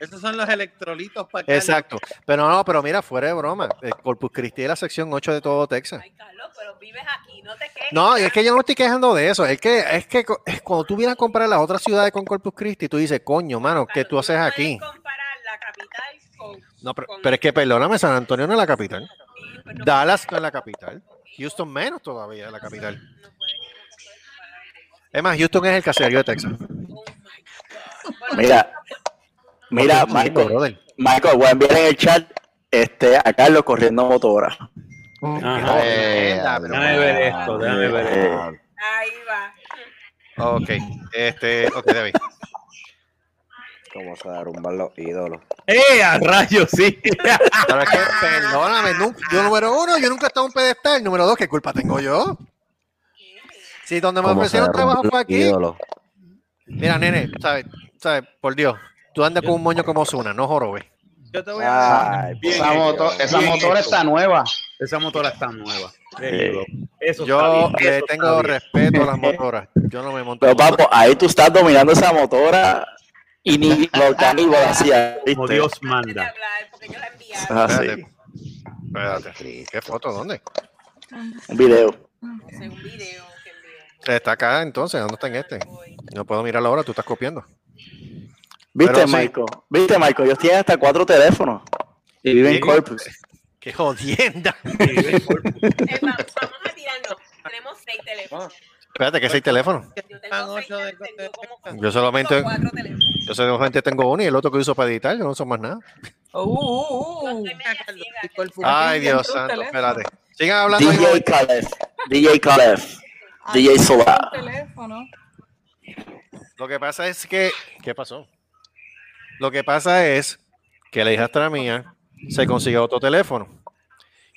Eh, Esos son los electrolitos para que Exacto. Pero no, pero mira, fuera de broma. El Corpus Christi es la sección 8 de todo Texas. Ay, Carlos, pero vives aquí, no te quejes. No, y es que yo no me estoy quejando de eso. Es que, es que es cuando tú vienes a comprar las otras ciudades con Corpus Christi, tú dices, coño, mano, ¿qué tú haces no aquí? puedes comparar la capital con... No, pero, con- pero es que perdóname, San Antonio no es la capital. Sí, no Dallas no es la capital. Houston menos todavía es la capital. no puedes comparar. Es más, Houston es el caserío de Texas. Oh my God. Bueno, Mira, mira, brother. Michael, voy a enviar en el chat este, a Carlos corriendo motora. Ajá. Eh, Déjame ver esto, déjame ver esto. Eh, Ahí va. Ok, este, ok, David. Cómo se derrumban los ídolos. ¡Eh, a rayos, sí! Pero es que, perdóname, nu- yo número uno, yo nunca he estado en un pedestal. Número dos, ¿qué culpa tengo yo? Sí, donde me ofrecieron trabajo fue aquí. ídolos. Mira, nene, ¿sabes? ¿sabes? Por Dios, tú andas con un moño como Zuna, no jorobes. Yo te voy a Ay, Bien Esa, hecho, moto- esa bien motora está nueva. Esa motora está nueva. Eh, Eso Yo está bien, le eso tengo está bien. respeto a las motoras. Yo no me monto. Pero papo, ahí tú estás dominando esa motora y ni los caníbales hacían, Como. Dios manda. Ah, sí. Espérate. Espérate. ¿Qué foto? ¿Dónde? Un video. Es un video está acá entonces, ¿dónde está en este? No puedo mirar ahora, tú estás copiando. ¿Viste, Pero sí. Michael? ¿Viste, Michael? Ellos tienen hasta cuatro teléfonos y viven en. Corpus. ¡Qué jodienda! Eh, va- vamos a tirarnos. Tenemos seis teléfonos. Espérate, que seis teléfonos. Yo tengo seis tengo como Yo solamente, cuatro teléfonos. yo solamente tengo uno y el otro que uso para editar, yo no uso más nada. Uh, uh, uh. que- Corpus Ay, Dios santo, teléfono. espérate. Sigan hablando. DJ. Khaled. DJ. Aquí DJ entró Sola. un teléfono. Lo que pasa es que. ¿Qué pasó? Lo que pasa es que la hijastra mía se consiguió otro teléfono.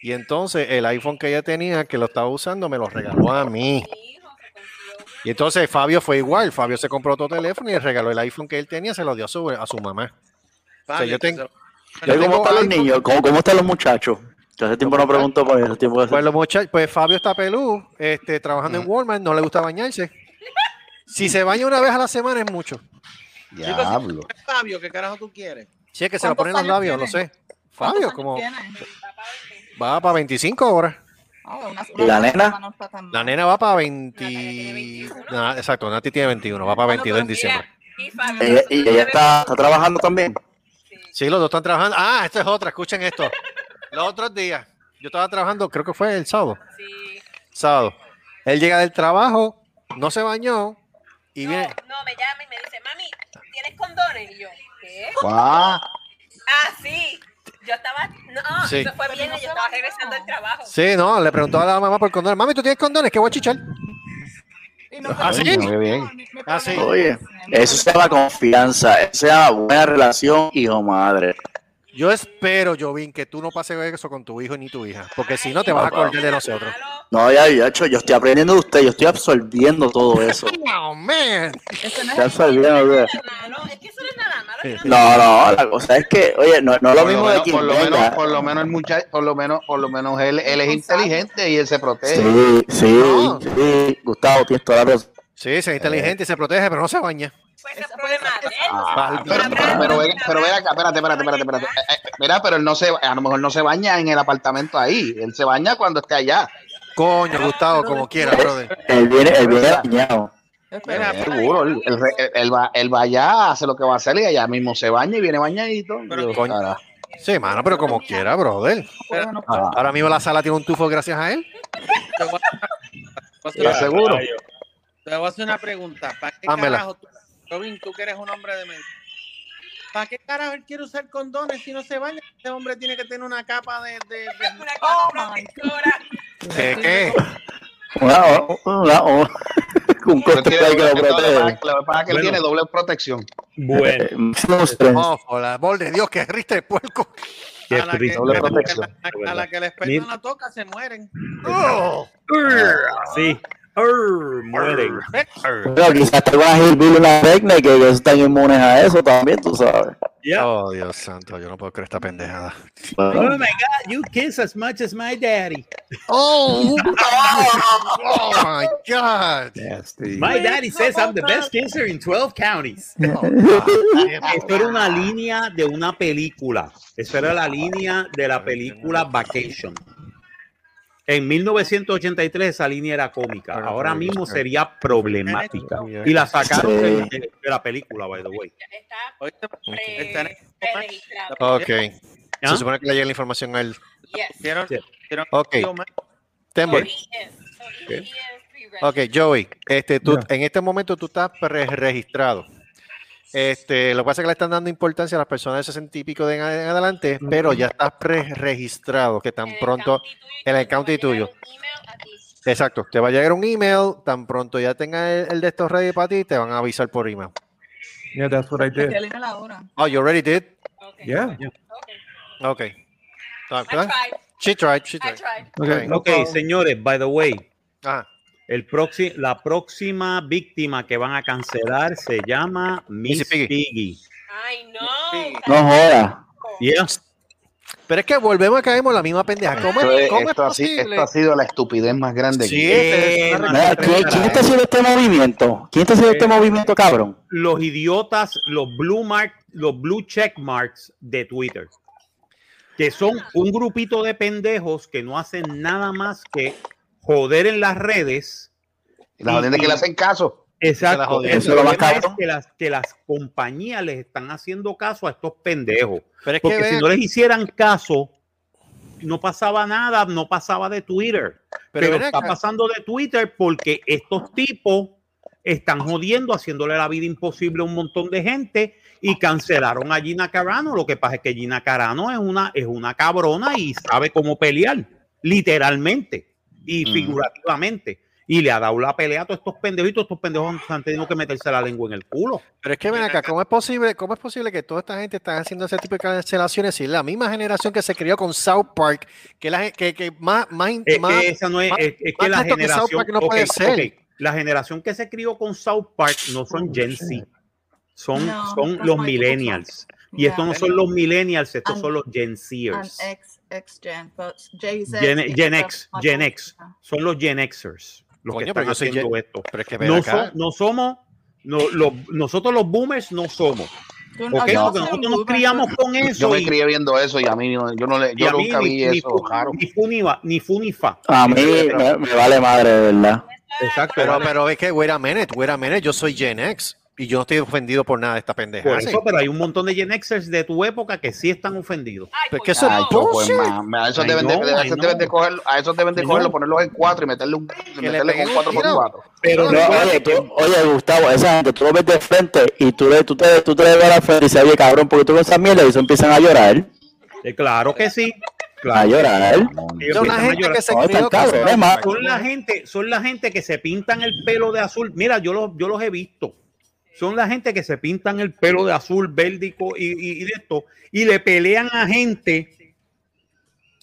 Y entonces el iPhone que ella tenía, que lo estaba usando, me lo regaló a mí. Y entonces Fabio fue igual. Fabio se compró otro teléfono y le regaló el iPhone que él tenía, se lo dio a su, a su mamá. O sea, yo tengo, yo ¿Cómo tengo están los niños? ¿Cómo, cómo están los muchachos? Yo hace tiempo no pregunto por eso. Tiempo Pues, los muchachos, pues Fabio está pelú, este, trabajando en Walmart, no le gusta bañarse. Si se baña una vez a la semana es mucho. Diablo. Fabio, ¿qué carajo tú quieres? Si es que se lo ¿Cuántos ponen los labios, no tiene? sé. ¿Cuántos Fabio, como va para 25 horas. Ah, una- ¿Y la una nena? no La nena va para Natalia tiene 20. 21. Nah, exacto, Nati tiene 21, va para 22 en diciembre. Y Fabio, Ella, y ella está, está trabajando también. Sí, los dos están trabajando. Ah, esta es otra, escuchen esto. Los otros días, yo estaba trabajando, creo que fue el sábado. Sí. Sábado. Él llega del trabajo, no se bañó y No, viene. no, me llama y me ¿tienes condones? Y yo, ¿qué? Guau. Ah, sí. Yo estaba, no, Sí. eso fue bien, yo estaba regresando al trabajo. Sí, no, le preguntó a la mamá por condones. Mami, ¿tú tienes condones? ¿Qué voy a chichar? Y no Ah, te- ¿sí? Muy bien. Me Ah, Oye, eso se llama confianza, eso se llama buena relación, hijo madre. Yo espero, Jovín, que tú no pases eso con tu hijo ni tu hija, porque si no te vas a acordar de nosotros. No, ya, ya, hecho, yo estoy aprendiendo de usted, yo estoy absorbiendo todo eso. Oh, man. Ese no es absorbiendo. eso no es nada malo. Sí. que no- No, no, la cosa es que, oye, no, no es lo mismo de quien por, lo menos, por lo menos el muchacho, por lo menos, por lo menos él, él es inteligente y él se protege. Sí, sí, No. sí, Gustavo, tienes toda la razón. Sí, se es inteligente y se protege, pero no se baña. Pues ese es problema de él. Ah, pero, pero, pero, ven, pero ven acá, espérate, espérate, espérate, espérate. Eh, eh, Mira, pero él no se, a lo mejor no se baña en el apartamento ahí. Él se baña cuando esté allá. Coño, Gustavo, como quiera, brother. Él viene, él viene bañado. Espera, Eh, Seguro, él, él, él- él va, él va allá, hace lo que va a hacer y allá mismo se baña y viene bañadito. Pero- Dios, Coño. Sí, mano, pero como quiera, brother. Ah, Ahora mismo la sala tiene un tufo gracias a él. Te voy a- te voy a hacer ¿Estás una- seguro? te voy a hacer una pregunta. ¿Para qué Hámela. carajo tú, Robin, tú que eres un hombre de mente? ¿Para qué carajo él quiere usar condones si no se baña? Este hombre tiene que tener una capa de... de, de- Una Oh, cosa my protectora. ¿Qué? qué? Una, una, un Pero corte que lo doble- lo que protege. lo que pasa es que él tiene doble protección. Bueno, Eh, strength. Oh, por de Dios, que riste de puerco. qué a la que, doble a la- protección. a- la que el experto no toca, se mueren. Oh. Sí. Arr, mueren. Bueno, quizás tengo una hillbilly, una redneck que, que están inmunes a eso también, tú sabes. Yeah. Oh, Dios santo, yo no puedo creer esta pendejada. Oh my God, you kiss as much as my daddy. Oh, oh my God. Nasty. My daddy says I'm the best kisser in 12 counties. Esto era una línea de una película. Eso era la línea de la película Vacation. En 1983 esa línea era cómica. Ahora mismo sería problemática. Y la sacaron de, de- de la película, by the way. Está pre-registrado. Ok. ¿Ah? Se supone que le llega la información a él. Yes. ¿Vieron? Sí. ¿Vieron? Ok. Pre-registered. Ok, Joey, este, tú, en este momento tú estás pre- registrado. Este, lo que pasa es que le están dando importancia a las personas de 60 y pico de en adelante, pero ya estás pre-registrado, que tan En pronto en el county tuyo. Exacto, te va a llegar un email, tan pronto ya tenga el, el de estos ready para ti, te van a avisar por email. Yeah, that's what I did. Oh, you already did? Okay. Yeah. Okay. Okay. I tried. She tried, she I tried. tried. Okay. Ok. Ok, señores, by the way, Ah, el próximo, la próxima víctima que van a cancelar se llama Miss Piggy. Piggy. Ay, no. No joda. Yeah. pero es que volvemos a caer en la misma pendeja. ¿Cómo, Esto, es, esto ha sido- posible? esto ha sido la estupidez más grande Sí, que es una Eh, Mira, ¿quién, quién está haciendo este movimiento? ¿Quién está haciendo este movimiento, cabrón? Los idiotas, los blue mark, los blue check marks de Twitter, que son un grupito de pendejos que no hacen nada más que joder en las redes. La es que le hacen caso. Exacto. El Eso es lo es que las, que las compañías les están haciendo caso a estos pendejos. Pero es que Porque si no les hicieran caso, no pasaba nada, no pasaba de Twitter. Pero Pero, está acá. pasando de Twitter porque estos tipos están jodiendo, haciéndole la vida imposible a un montón de gente y cancelaron a Gina Carano. Lo que pasa es que Gina Carano es una, es una cabrona y sabe cómo pelear, literalmente y Mm. figurativamente. Y le ha dado la pelea a todos estos pendejitos. Estos pendejos han tenido que meterse la lengua en el culo. Pero es que ven acá, ¿cómo es posible, cómo es posible que toda esta gente está haciendo ese tipo de cancelaciones si es la misma generación que se crió con South Park, que la que, que más, más, Es más- que esa no es, más- es, es más que la que South generación Park no puede ok, ser. ok, la generación que se crió con South Park no son Gen Z, son, No, son los millennials. Y Yeah. estos no son los millennials, estos And- son los Gen Zers. Ex gen, Jay-Z. Gen, Gen X, Gen. X, son los Gen Xers los Coño, que están haciendo Gen- esto. Pero es que No, so- no somos, no, los- nosotros los boomers no somos. Yo no Porque soy un nosotros nos boomer, criamos con eso. Yo me y- crié viendo eso y a mí no- yo no le, yo mí nunca ni, vi ni eso, ni fu ni va- ni fu ni fa. A mí me, me vale madre, de verdad. Exacto. Pero, pero es que, wait a minute, wait a minute, yo soy Gen X y yo no estoy ofendido por nada de esta pendeja. Por eso, pero hay un montón de Gen Xers de tu época que sí están ofendidos. Ay, pues que eso Ay, yo, pues, a esos deben de, know, a I esos deben de cogerlo, a esos deben de cogerlo, ponerlos en cuatro y meterle un, le meterle peguen con cuatro el por tiro. cuatro. Pero No, oye, tú- oye, Gustavo, esa gente, tú lo ves de frente y tú le, tú te, tú te le ves a la frente y dices, oye, cabrón, porque tú con esa mierda y eso empiezan a llorar. Eh, claro que sí. A Claro. llorar. Ellos Son la empiezan a gente llorar. que se son la gente, son la gente que se pintan el pelo de azul. Mira, yo los, yo los he visto. Son la gente que se pintan el pelo de azul, verde y, y- y de esto, y le pelean a gente,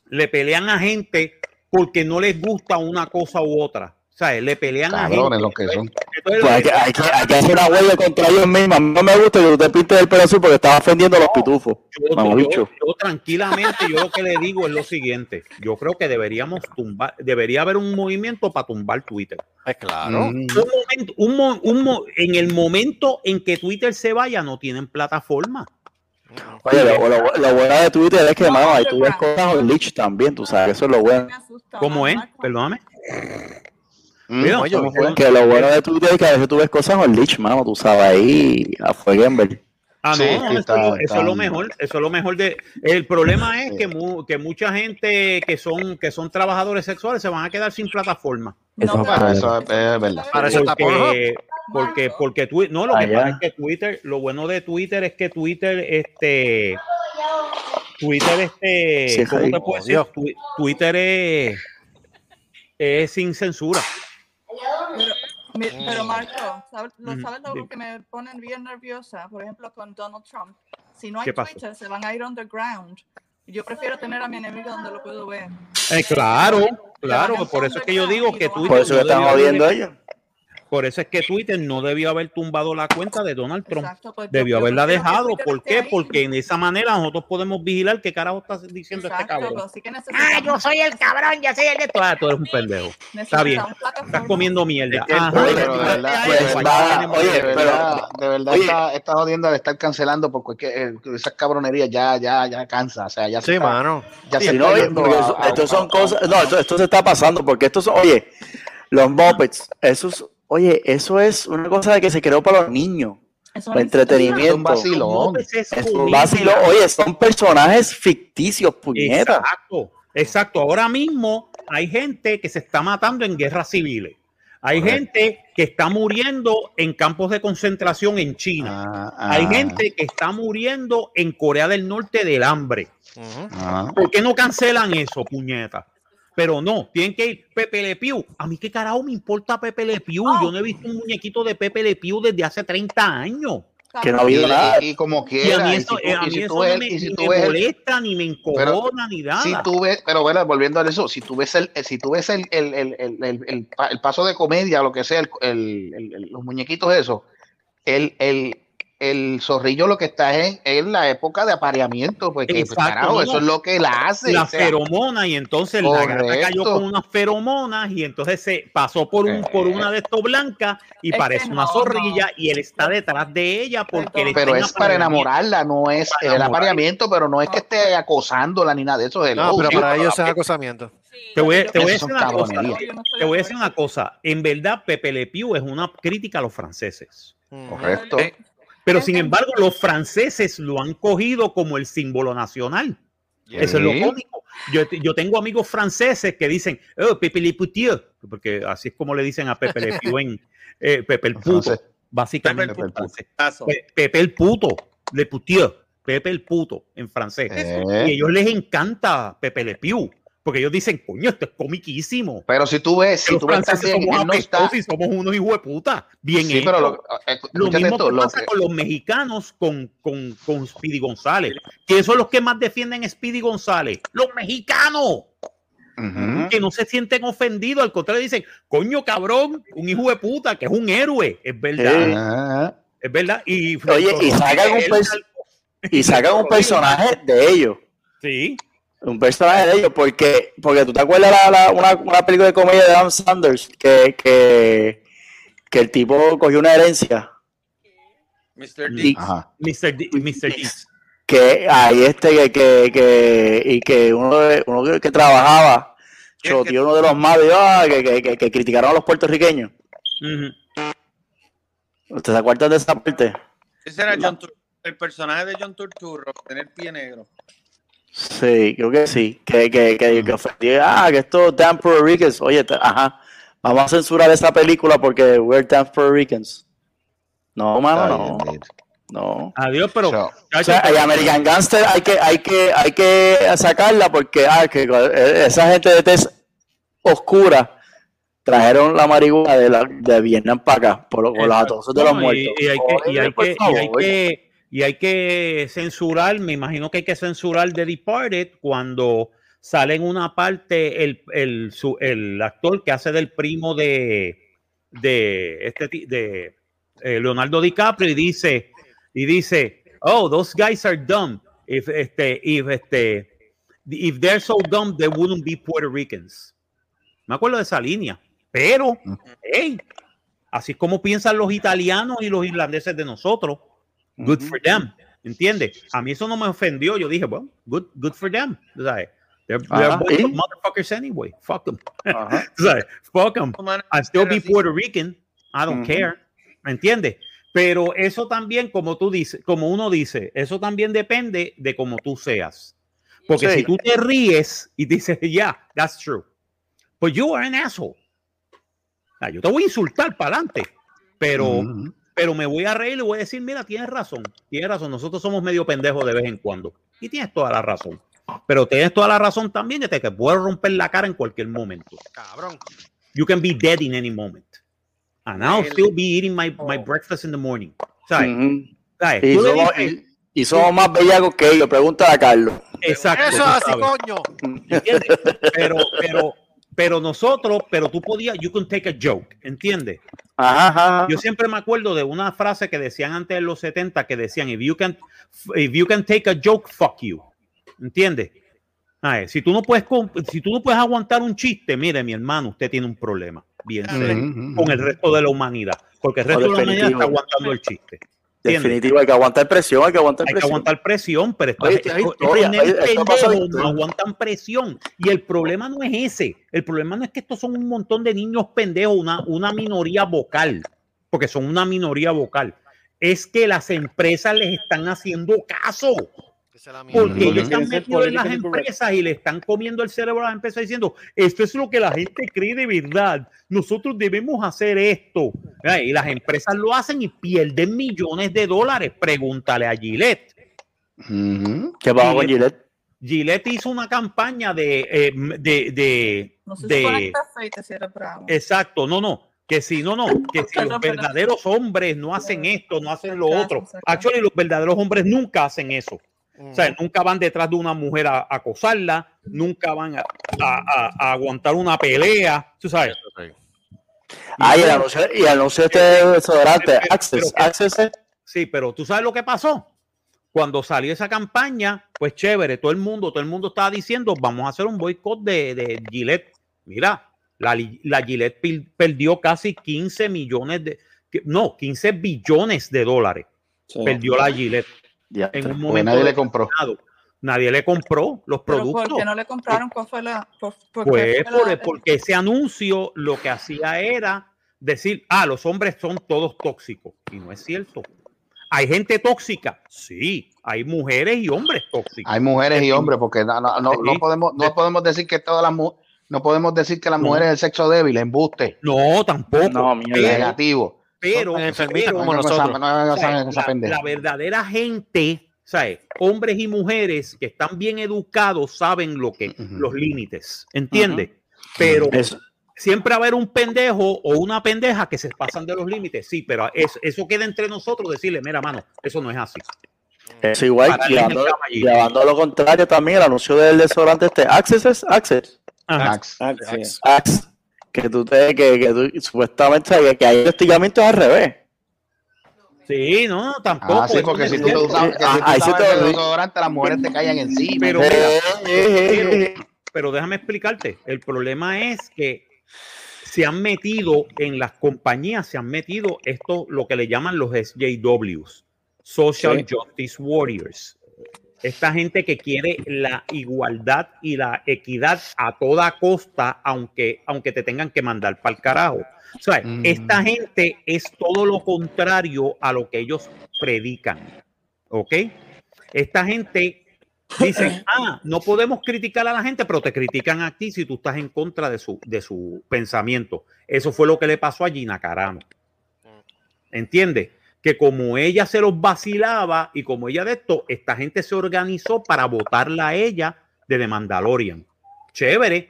le pelean a gente porque no les gusta una cosa u otra. O sea, le pelean a Cabrones gente. los que son. Entonces, Pues hay, que, hay, que, hay que hacer una huelga contra ellos mismos. A No me gusta que tú te pintes el pelo azul porque estás ofendiendo a los pitufos. yo, yo- yo tranquilamente, yo lo que le digo es lo siguiente. Yo creo que deberíamos tumbar, debería haber un movimiento para tumbar Twitter. Es claro. Mm. un momento, un mo- un mo- en el momento en que Twitter se vaya, no tienen plataforma. Oye, lo, lo- lo bueno de Twitter es que, No, mano, ahí tú ves cosas glitch también, tú sabes, eso es lo bueno. ¿Cómo es? Perdóname. Mm. Que lo bueno de Twitter es que a veces tú ves cosas con glitch, mano, tú sabes, ahí a Fueguember. Ah, Sí, no, eso, está- es lo- eso está- es lo mejor, eso es lo mejor de. El problema es Sí. que, mu- que mucha gente que son que son trabajadores sexuales se van a quedar sin plataforma. Eso No, Bueno, eso es, es verdad. Para eso está Porque, porque, porque Twi- no, lo que Allá. pasa es que Twitter, lo bueno de Twitter es que Twitter, este, Twitter, este, Sí, ¿cómo te puedo decir? Twitter es, es sin censura. Pero, mi- Mm. pero Marco, ¿sabes lo, sabes lo que me ponen bien nerviosa? Por ejemplo, con Donald Trump. Si no hay. Twitter, se van a ir underground. Yo prefiero tener a mi enemigo donde lo puedo ver. Eh, claro, claro, por eso es que yo digo que Twitter Por eso que no están jodiendo ellos. Por eso es que Twitter no debió haber tumbado la cuenta de Donald Trump. Exacto, pues yo- Debió yo haberla dejado. Twitter ¿Por qué? ahí. Porque en esa manera nosotros podemos vigilar qué carajo está diciendo este cabrón. que Ah, yo soy el cabrón, ya soy el de todo. Ah, tú eres un pendejo. Está bien. Estás comiendo mierda. Ajá, pero oye, Moreno. de verdad, de verdad oye. esta, esta jodienda de estar cancelando por cualquier eh, esas cabronerías ya, ya, ya cansa, o sea, ya se Sí, está- mano. ya Sí, se no, está oye, yendo porque a- eso- a- esto a- son cosas, no, esto, esto se está pasando porque estos son, oye, los mopeds, eso es, oye, eso es una cosa de que se creó para los niños, Eso para entretenimiento. Es un vacilón. Es un oye, son personajes ficticios, puñetas. Exacto, exacto. Ahora mismo hay gente que se está matando en guerras civiles. Hay Correcto. gente que está muriendo en campos de concentración en China. Ah, ah, Hay gente que está muriendo en Corea del Norte del hambre. Ah. ¿Por qué no cancelan eso, puñeta? Pero no, tienen que ir Pepe Le Pew. A mí qué carajo me importa Pepe Le Pew. Yo no he visto un muñequito de Pepe Le Pew desde hace 30 años. Que no ha Y, habido nada. y- como Y a quiera, mí y eso, si eh, tú- a mí si eso no me, y si ni tú me el- molesta, ni me encojona, ni nada. si tú ves, pero bueno, volviendo a eso, si tú ves el, si tú ves el, el, el, el, el- el pa- el paso de comedia, lo que sea, el, el- el- el- los muñequitos esos, el, el, el zorrillo lo que está es en, en la época de apareamiento, porque pues, Exacto, carajo, no, eso es lo que él hace. la o sea, feromona y entonces la gata cayó con unas feromonas y entonces se pasó por un por una de estos blancas y Es parece una zorrilla no. y él está detrás de ella porque está pero es para enamorarla, no es Para el enamorar. apareamiento, pero no es que esté acosándola ni nada de eso. No, pero para ellos es acosamiento. Te voy, a- te voy a Eso decir son una cosa. cabronerías. Te voy a decir una cosa. En verdad, Pepe Le Pew es una crítica a los franceses. Correcto. Pero sin embargo, los franceses lo han cogido como el símbolo nacional. Eso es lo cómico. Yo, yo tengo amigos franceses que dicen, oh, Pepe Le Putier, porque así es como le dicen a Pepe Le Pew en eh, Pepe el puto, básicamente Pepe el en francés. Caso. Pe- Pepe el puto, Le Putier, Pepe el puto en francés. Eh. Y a ellos les encanta Pepe Le Pew, porque ellos dicen, coño, esto es comiquísimo. Pero si tú ves, si Los tú ves franceses también, somos él no está. y somos unos hijos de puta. Bien Sí, hecho. pero lo, eh, Lo mismo esto, que lo pasa que- con los mexicanos con, con, con Speedy González. ¿Quiénes son los que más defienden a Speedy González? Los mexicanos, que no se sienten ofendidos, al contrario dicen, coño cabrón, un hijo de puta, que es un héroe, es verdad, es verdad. Y, Oye, y sacan un, él- pers- y sacan un personaje de ellos. Sí, Un personaje de ellos, porque, porque tú te acuerdas la, la- una, una película de comedia de Adam Sanders que, que, que el tipo cogió una herencia Mr. Ajá. Mr. D, Mr. D. que ahí este que, que, que- y que uno, de- uno que, que trabajaba choteó uno de los más ah, que, que, que, que criticaron a los puertorriqueños. Ujú. ¿Ustedes se acuerdan de esa parte? Ese era John Tur- el personaje de John Turturro, tener pie negro. Sí, creo que sí. Que, que, que, que ofendió, ah, que esto damn Puerto Ricans. Oye, te- ajá, vamos a censurar esa película porque we're damn Puerto Ricans. No, mano, no. No. Adiós, pero... So, O chacho, sea, el American Gangster hay que, hay que, hay que sacarla porque ah, que esa gente de tez oscura trajeron la marihuana de, la, de Vietnam para acá, por, por los atosos de los No, muertos. Y, hay que, y, hay Por que, y hay favor. que- y hay que censurar, me imagino que hay que censurar The Departed cuando sale en una parte el, el, su- el actor que hace del primo de, de, este, de eh, Leonardo DiCaprio y dice, y dice, oh, those guys are dumb. If, este, if, este, if they're so dumb, they wouldn't be Puerto Ricans. Me acuerdo de esa línea. Pero, hey, así es como piensan los italianos y los irlandeses de nosotros. Good for them. ¿Entiendes? A mí eso no me ofendió. Yo dije, bueno, good, good for them. ¿tú sabes? They're, they're ¿y? motherfuckers anyway. Fuck them. Ajá. ¿Tú sabes? Fuck them. Humana- I still be. Puerto Rican. I don't Ujú. care. ¿Me entiendes? Pero eso también, como tú dices, como uno dice, eso también depende de cómo tú seas. Porque Sí. si tú te ríes y dices, yeah, that's true. But you are an asshole. Ah, yo te voy a insultar para adelante. Pero, Ujú. Pero me voy a reír y le voy a decir, mira, tienes razón, tienes razón, nosotros somos medio pendejos de vez en cuando. Y tienes toda la razón. Pero tienes toda la razón también de que te puedes romper la cara en cualquier momento. Cabrón. You can be dead in any moment. And I'll El- still be eating my, my breakfast in the morning. ¿Sabes? Y, somos, dices- y, y somos más bellacos que ellos. Pregúntale a Carlos. Exacto. Eso tú así, coño. ¿Entiendes? Pero, pero, pero nosotros, pero tú podías, you can take a joke, ¿entiendes? Ajá, ajá. Yo siempre me acuerdo de una frase que decían antes de los 70 que decían, if you can, if you can take a joke, fuck you. ¿Entiendes? Ay, si tú no puedes si tú no puedes aguantar un chiste, mire, mi hermano, usted tiene un problema. Bien serio, Ujú, con el resto de la humanidad, porque el resto de la humanidad está aguantando el chiste. ¿Entiendes? Definitivo, hay que aguantar presión, hay que aguantar Hay que presión. aguantar presión, pero estos, Oye, estos- hay estos historia, hay- esto pasa de pendejos no historia. aguantan presión. Y el problema no es ese. El problema no es que estos son un montón de niños pendejos, una, una minoría vocal, porque son una minoría vocal. Es que las empresas les están haciendo caso. Porque ellos están metidos en las empresas y le están comiendo el cerebro a las empresas diciendo, esto es lo que la gente cree de verdad, nosotros debemos hacer esto. Y las empresas lo hacen y pierden millones de dólares. Pregúntale a Gillette. ¿Qué pasó con Gillette? Gillette hizo una campaña de... eh, de, de, No se de- si. Exacto, no, no. Que si no, no, que si los verdaderos hombres no hacen esto, no hacen lo otro. Actually, los verdaderos hombres nunca hacen eso. O sea, nunca van detrás de una mujer a, a acosarla, nunca van a, a- a- a aguantar una pelea, tú sabes. Ah, y y el anuncio este desodorante, Access, Access es- Sí, pero tú sabes lo que pasó. Cuando salió esa campaña, pues chévere, todo el mundo, todo el mundo estaba diciendo, vamos a hacer un boicot de, de Gillette. Mira, la, la Gillette perdió casi 15 millones de, no, 15 billones de dólares. Perdió la Gillette. En un momento nadie le compró. Nadie le compró los Pero productos. ¿por qué no le compraron? ¿Cuál fue la...? por- Pues fue por- la- porque ese anuncio lo que hacía era decir, ah, los hombres son todos tóxicos. Y no es cierto. ¿Hay gente tóxica? Sí. Hay mujeres y hombres tóxicos. Hay mujeres y hombres, porque no, no, no, podemos, no podemos decir que todas las mu- no podemos decir que las mujeres es el sexo débil, embuste. No, tampoco. No, Pero- negativo. Pero, la, verdadera gente, ¿sabes? hombres y mujeres que están bien educados saben lo que los límites, ¿entiendes? Pero siempre va a haber un pendejo o una pendeja que se pasan de los límites, sí, pero eso, eso queda entre nosotros decirle, mira, mano, eso no es así. Es igual, llevando, llevando lo contrario también, el anuncio del desodorante este, Access es Access. Ajá. Access. Access. Que tú te, que, que tú, supuestamente que, que hay investigamientos al revés. Sí, no, tampoco. Ah, sí, porque no si tú te cierto. usabas, que si Ah, tú ahí te el desodorante, las mujeres te caían encima. Pero, pero, pero déjame explicarte. El problema es que se han metido en las compañías, se han metido esto, lo que le llaman los SJWs, Social Sí. Justice Warriors. Esta gente que quiere la igualdad y la equidad a toda costa, aunque, aunque te tengan que mandar para el carajo. O sea, Mm. esta gente es todo lo contrario a lo que ellos predican. ¿Ok? Esta gente dice, ah, no podemos criticar a la gente, pero te critican a ti si tú estás en contra de su, de su pensamiento. Eso fue lo que le pasó a Gina Carano. ¿Entiendes? Que como ella se los vacilaba y como ella de esto, esta gente se organizó para votarla a ella de The Mandalorian. Chévere.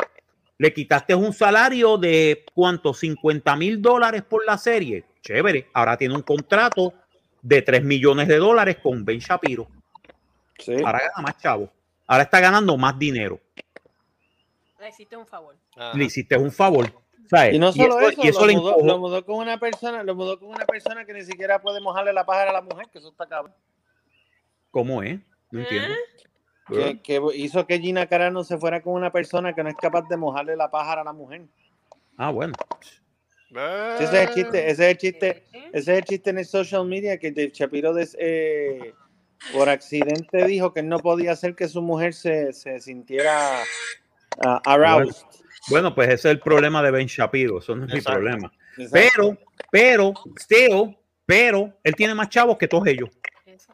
Le quitaste un salario de cuánto, 50 mil dólares por la serie. Chévere. Ahora tiene un contrato de 3 millones de dólares con Ben Shapiro. Ahora gana más chavo. Ahora está ganando más dinero. Le hiciste un favor. Le hiciste un favor. ¿Sabes? Y no solo eso, y eso lo, le mudó, lo mudó con una persona, lo mudó con una persona que ni siquiera puede mojarle la pájara a la mujer, que eso está cabrón. ¿Cómo es? No entiendo. Que, que hizo que Gina Carano se fuera con una persona que no es capaz de mojarle la pájara a la mujer. Ah, bueno. Sí, ese es el chiste, ese es el chiste, ese es el chiste en el social media que Dave Shapiro des- eh, por accidente dijo que no podía hacer que su mujer se, se sintiera ah, aroused. Bueno, pues ese es el problema de Ben Shapiro. Eso no es Exacto. mi problema. Exacto. Pero, pero, still, pero, él tiene más chavos que todos ellos.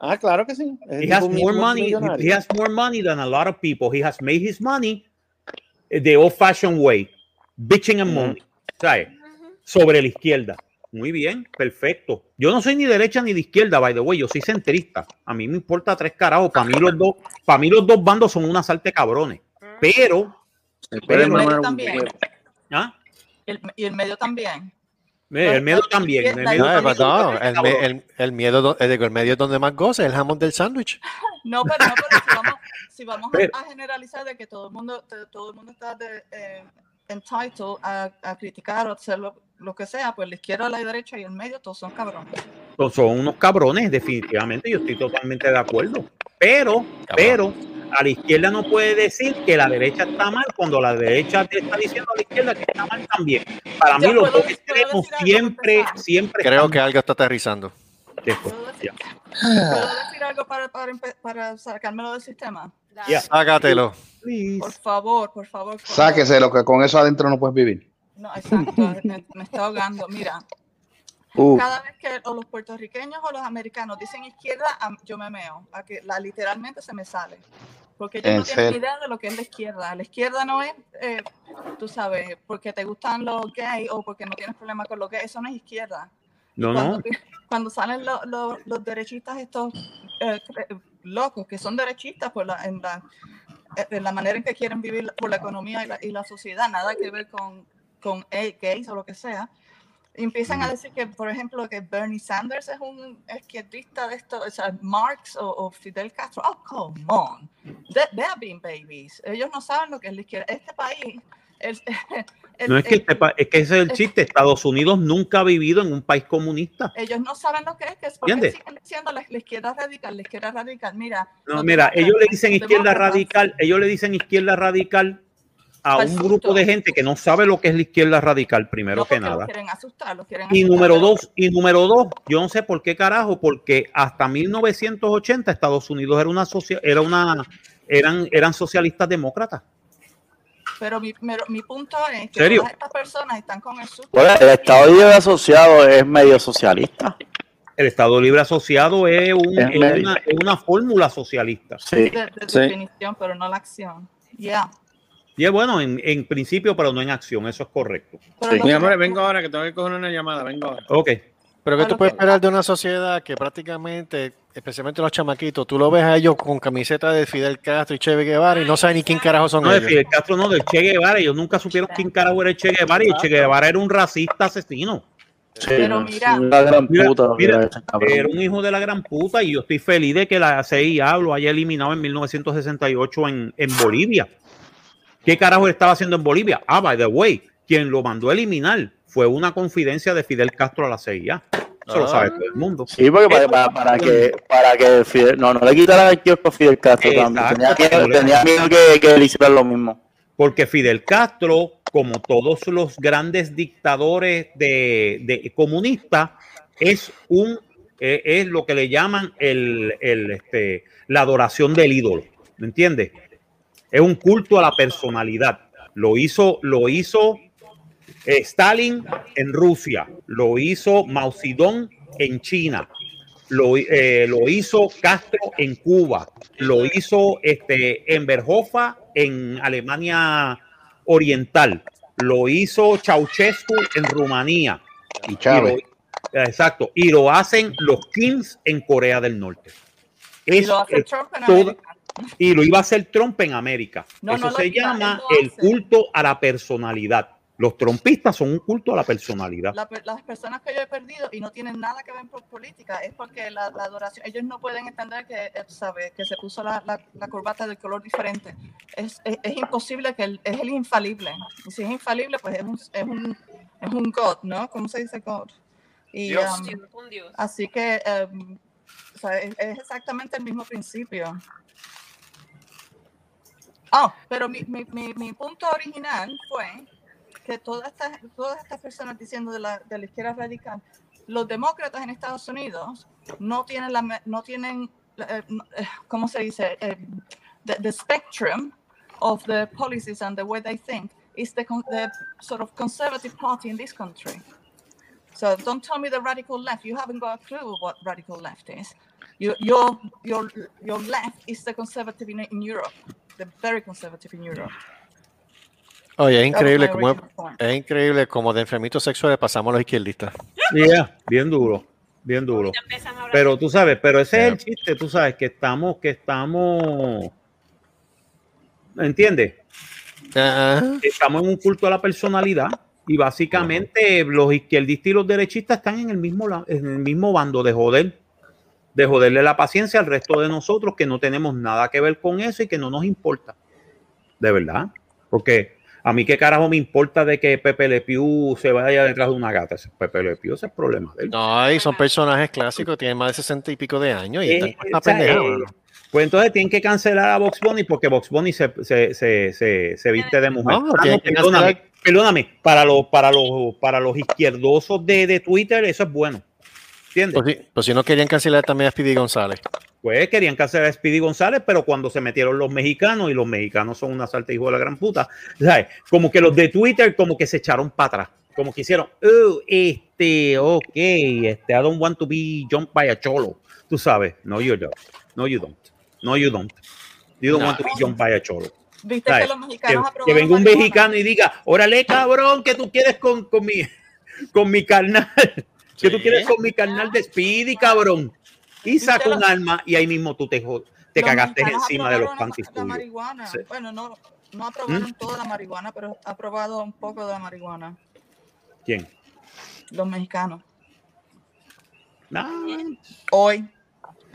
Ah, claro que sí. He has more money. He has more money than a lot of people. He has made his money the old-fashioned way, bitching and money, ¿sabes? Sobre la izquierda. Muy bien, perfecto. Yo no soy ni derecha ni de izquierda, by the way. Yo soy centrista. A mí me importa tres carajos. Para mí los dos, para mí los dos bandos son una salte cabrones. Pero, el pero, medio también. ¿Ah? El- y el medio también. El miedo también. El miedo el, el, el eh, el medio es donde más goza, el jamón del sándwich. No, pero, no, pero si vamos, si vamos a- Pero- a, generalizar de que todo el mundo, todo el mundo está de, eh, entitled a, a criticar o hacer lo, lo que sea, pues la izquierda, la derecha y el medio, todos son cabrones. Pues son unos cabrones, definitivamente, yo estoy totalmente de acuerdo. Pero, pero, a la izquierda no puede decir que la derecha está mal cuando la derecha te está diciendo a la izquierda que está mal también. Para mí, los ¿puedo- dos extremos siempre, siempre. Creo están que algo está aterrizando. después. ¿Puedo decir algo para, para, sacármelo del sistema? Ya. Sácatelo. Por favor, por favor. por Sáquese lo que con eso adentro no puedes vivir. No, exacto, me, me está ahogando. Mira, Uh. cada vez que o los puertorriqueños o los americanos dicen izquierda, yo me meo, a que la literalmente se me sale. Porque ellos ¿En no tienen serio? idea de lo que es la izquierda. La izquierda no es, eh, tú sabes, porque te gustan los gays o porque no tienes problema con los gays. Eso no es izquierda. No, cuando, no. cuando salen lo- lo- los derechistas estos eh, locos, que son derechistas por la, en, la, eh, en la manera en que quieren vivir por la economía y la, y la sociedad, nada que ver con, con gays o lo que sea, empiezan a decir que, por ejemplo, que Bernie Sanders es un izquierdista de esto, o sea, Marx o, o Fidel Castro. Oh, come on. They, they are being babies. Ellos no saben lo que es la izquierda. Este país... el- el- No es que, el- este es que ese es el chiste. Estados Unidos nunca ha vivido en un país comunista. ellos no saben lo que es, que es porque ¿Entiendes? siguen diciendo la, la izquierda radical, la izquierda radical. Mira, No, mira, ellos le dicen izquierda demócratas, radical, ellos le dicen izquierda radical a un grupo de gente que no sabe lo que es la izquierda radical, primero no, que nada. los quieren asustar, los quieren Y asustar, número dos, y número dos, yo no sé por qué carajo, porque hasta 1980 Estados Unidos era una socia- era una eran eran socialistas demócratas. Pero mi, mi punto es que ¿Serio? todas estas personas están con el susto. Bueno, el Estado Libre Asociado es medio socialista. El Estado Libre Asociado es, un- Es es medio. una, es una fórmula socialista. Sí. de, de Sí. definición, pero no la acción. Ya. Y es bueno en, en principio, pero no en acción, eso es correcto. Mi amor, vengo ahora que tengo que coger una llamada, vengo ahora. Ok. Pero que A tú puedes esperar de una sociedad que prácticamente, especialmente los chamaquitos, tú lo ves a ellos con camiseta de Fidel Castro y Che Guevara y no saben ni quién carajo son No, de ellos. Fidel Castro no, del Che Guevara. Ellos nunca supieron quién carajo era el Che Guevara y el Che Guevara era un racista asesino. Sí, Pero mira- gran Mira, puta. mira. Era un hijo de la gran puta y yo estoy feliz de que la CIA lo haya eliminado en 1968 en, en Bolivia. ¿Qué carajo estaba haciendo en Bolivia? Ah, by the way, quien lo mandó a eliminar fue una confidencia de Fidel Castro a la CIA. Eso lo Ah. sabe todo el mundo. Sí, porque para, para, para que para que Fidel, no, no le quitaran el kiosco a Fidel Castro también. Tenía miedo, no le- tenía miedo que, que le hicieran lo mismo. Porque Fidel Castro, como todos los grandes dictadores de, de comunistas, es un eh, es lo que le llaman el, el, este, la adoración del ídolo. ¿Me entiendes? Es un culto a la personalidad. Lo hizo, lo hizo eh, Stalin en Rusia, lo hizo Mao Zedong en China, lo, eh, lo hizo Castro en Cuba, lo hizo este, Enverhofa en Alemania Oriental, lo hizo Ceausescu en Rumanía. Y Chávez. lo- exacto, y lo hacen los Kings en Corea del Norte. Y lo hace es Trump en toda- América. Y lo iba a hacer Trump en América. No, Eso no se iba, llama el culto a la personalidad. Los trompistas son un culto a la personalidad. La las personas que yo he perdido y no tienen nada que ver con política es porque la, la adoración, ellos no pueden entender que, eh, sabe, que se puso la, la, la corbata de color diferente. Es, es, es imposible que él, es el infalible. Y si es infalible, pues es un, es un, es un God, ¿no? ¿Cómo se dice God? Y, Dios. um, Un Dios. Así que um, o sea, es, es exactamente el mismo principio. Ah, pero mi, mi, mi, punto original fue que todas estas, todas estas personas diciendo de la, de la izquierda radical, los demócratas en Estados Unidos no tienen, la, no tienen eh, no- eh, ¿cómo se dice? Eh, the, spectrum of the policies and the way they think is the, the sort of conservative party in this country. So don't tell me the radical left. You haven't got a clue what radical left is. Your your your your left is the conservative in, in Europe, the very conservative in Europe. Oye, es increíble como es increíble como de enfermitos sexuales pasamos a los izquierdistas. Yeah, bien duro, bien duro. Pero tú sabes, pero ese es el chiste, tú sabes, que estamos, que estamos, ¿entiendes? Estamos en un culto a la personalidad y básicamente los izquierdistas y los derechistas están en el mismo en el mismo bando de joder, de joderle la paciencia al resto de nosotros que no tenemos nada que ver con eso y que no nos importa. De verdad. Porque A mí qué carajo me importa de que Pepe Le Pew se vaya detrás de una gata. Pepe Le Pew ese es el problema de él. No, y son personajes clásicos, tienen más de 60 y pico de años y Eh, están con esta o sea, pendeja, eh, mano. Pues entonces tienen que cancelar a Box Bunny porque Box Bunny se, se, se, se, viste de mujer. No, Ah, perdóname, perdóname, para los, para los, para los izquierdosos de, de Twitter, eso es bueno. ¿Entiendes? Pues, si, pues si no querían cancelar también a Speedy González. Pues querían cancelar a Speedy González, pero cuando se metieron los mexicanos, y los mexicanos son una salta hijo de la gran puta, ¿sabes? Como que los de Twitter como que se echaron para atrás. Como que hicieron, "Oh, este, ok, este, I don't want to be jumped by a cholo. Tú sabes, no, you don't. No, you don't. No, you don't. You don't No. want to be jumped by a cholo. Viste ¿Sabes? que los Que, mexicanos que aprobaron venga un marihuana? mexicano y diga, órale, cabrón, que tú quieres con, con mi, con mi carnal. Que tú quieres con mi carnal de Speedy, cabrón. Y saca un arma y ahí mismo tú te, te cagaste encima de los panties la tuyos. marihuana. Sí. Bueno, no, no aprobaron ¿Mm? toda la marihuana, pero ha aprobado un poco de la marihuana. ¿Quién? Los mexicanos. No. Hoy.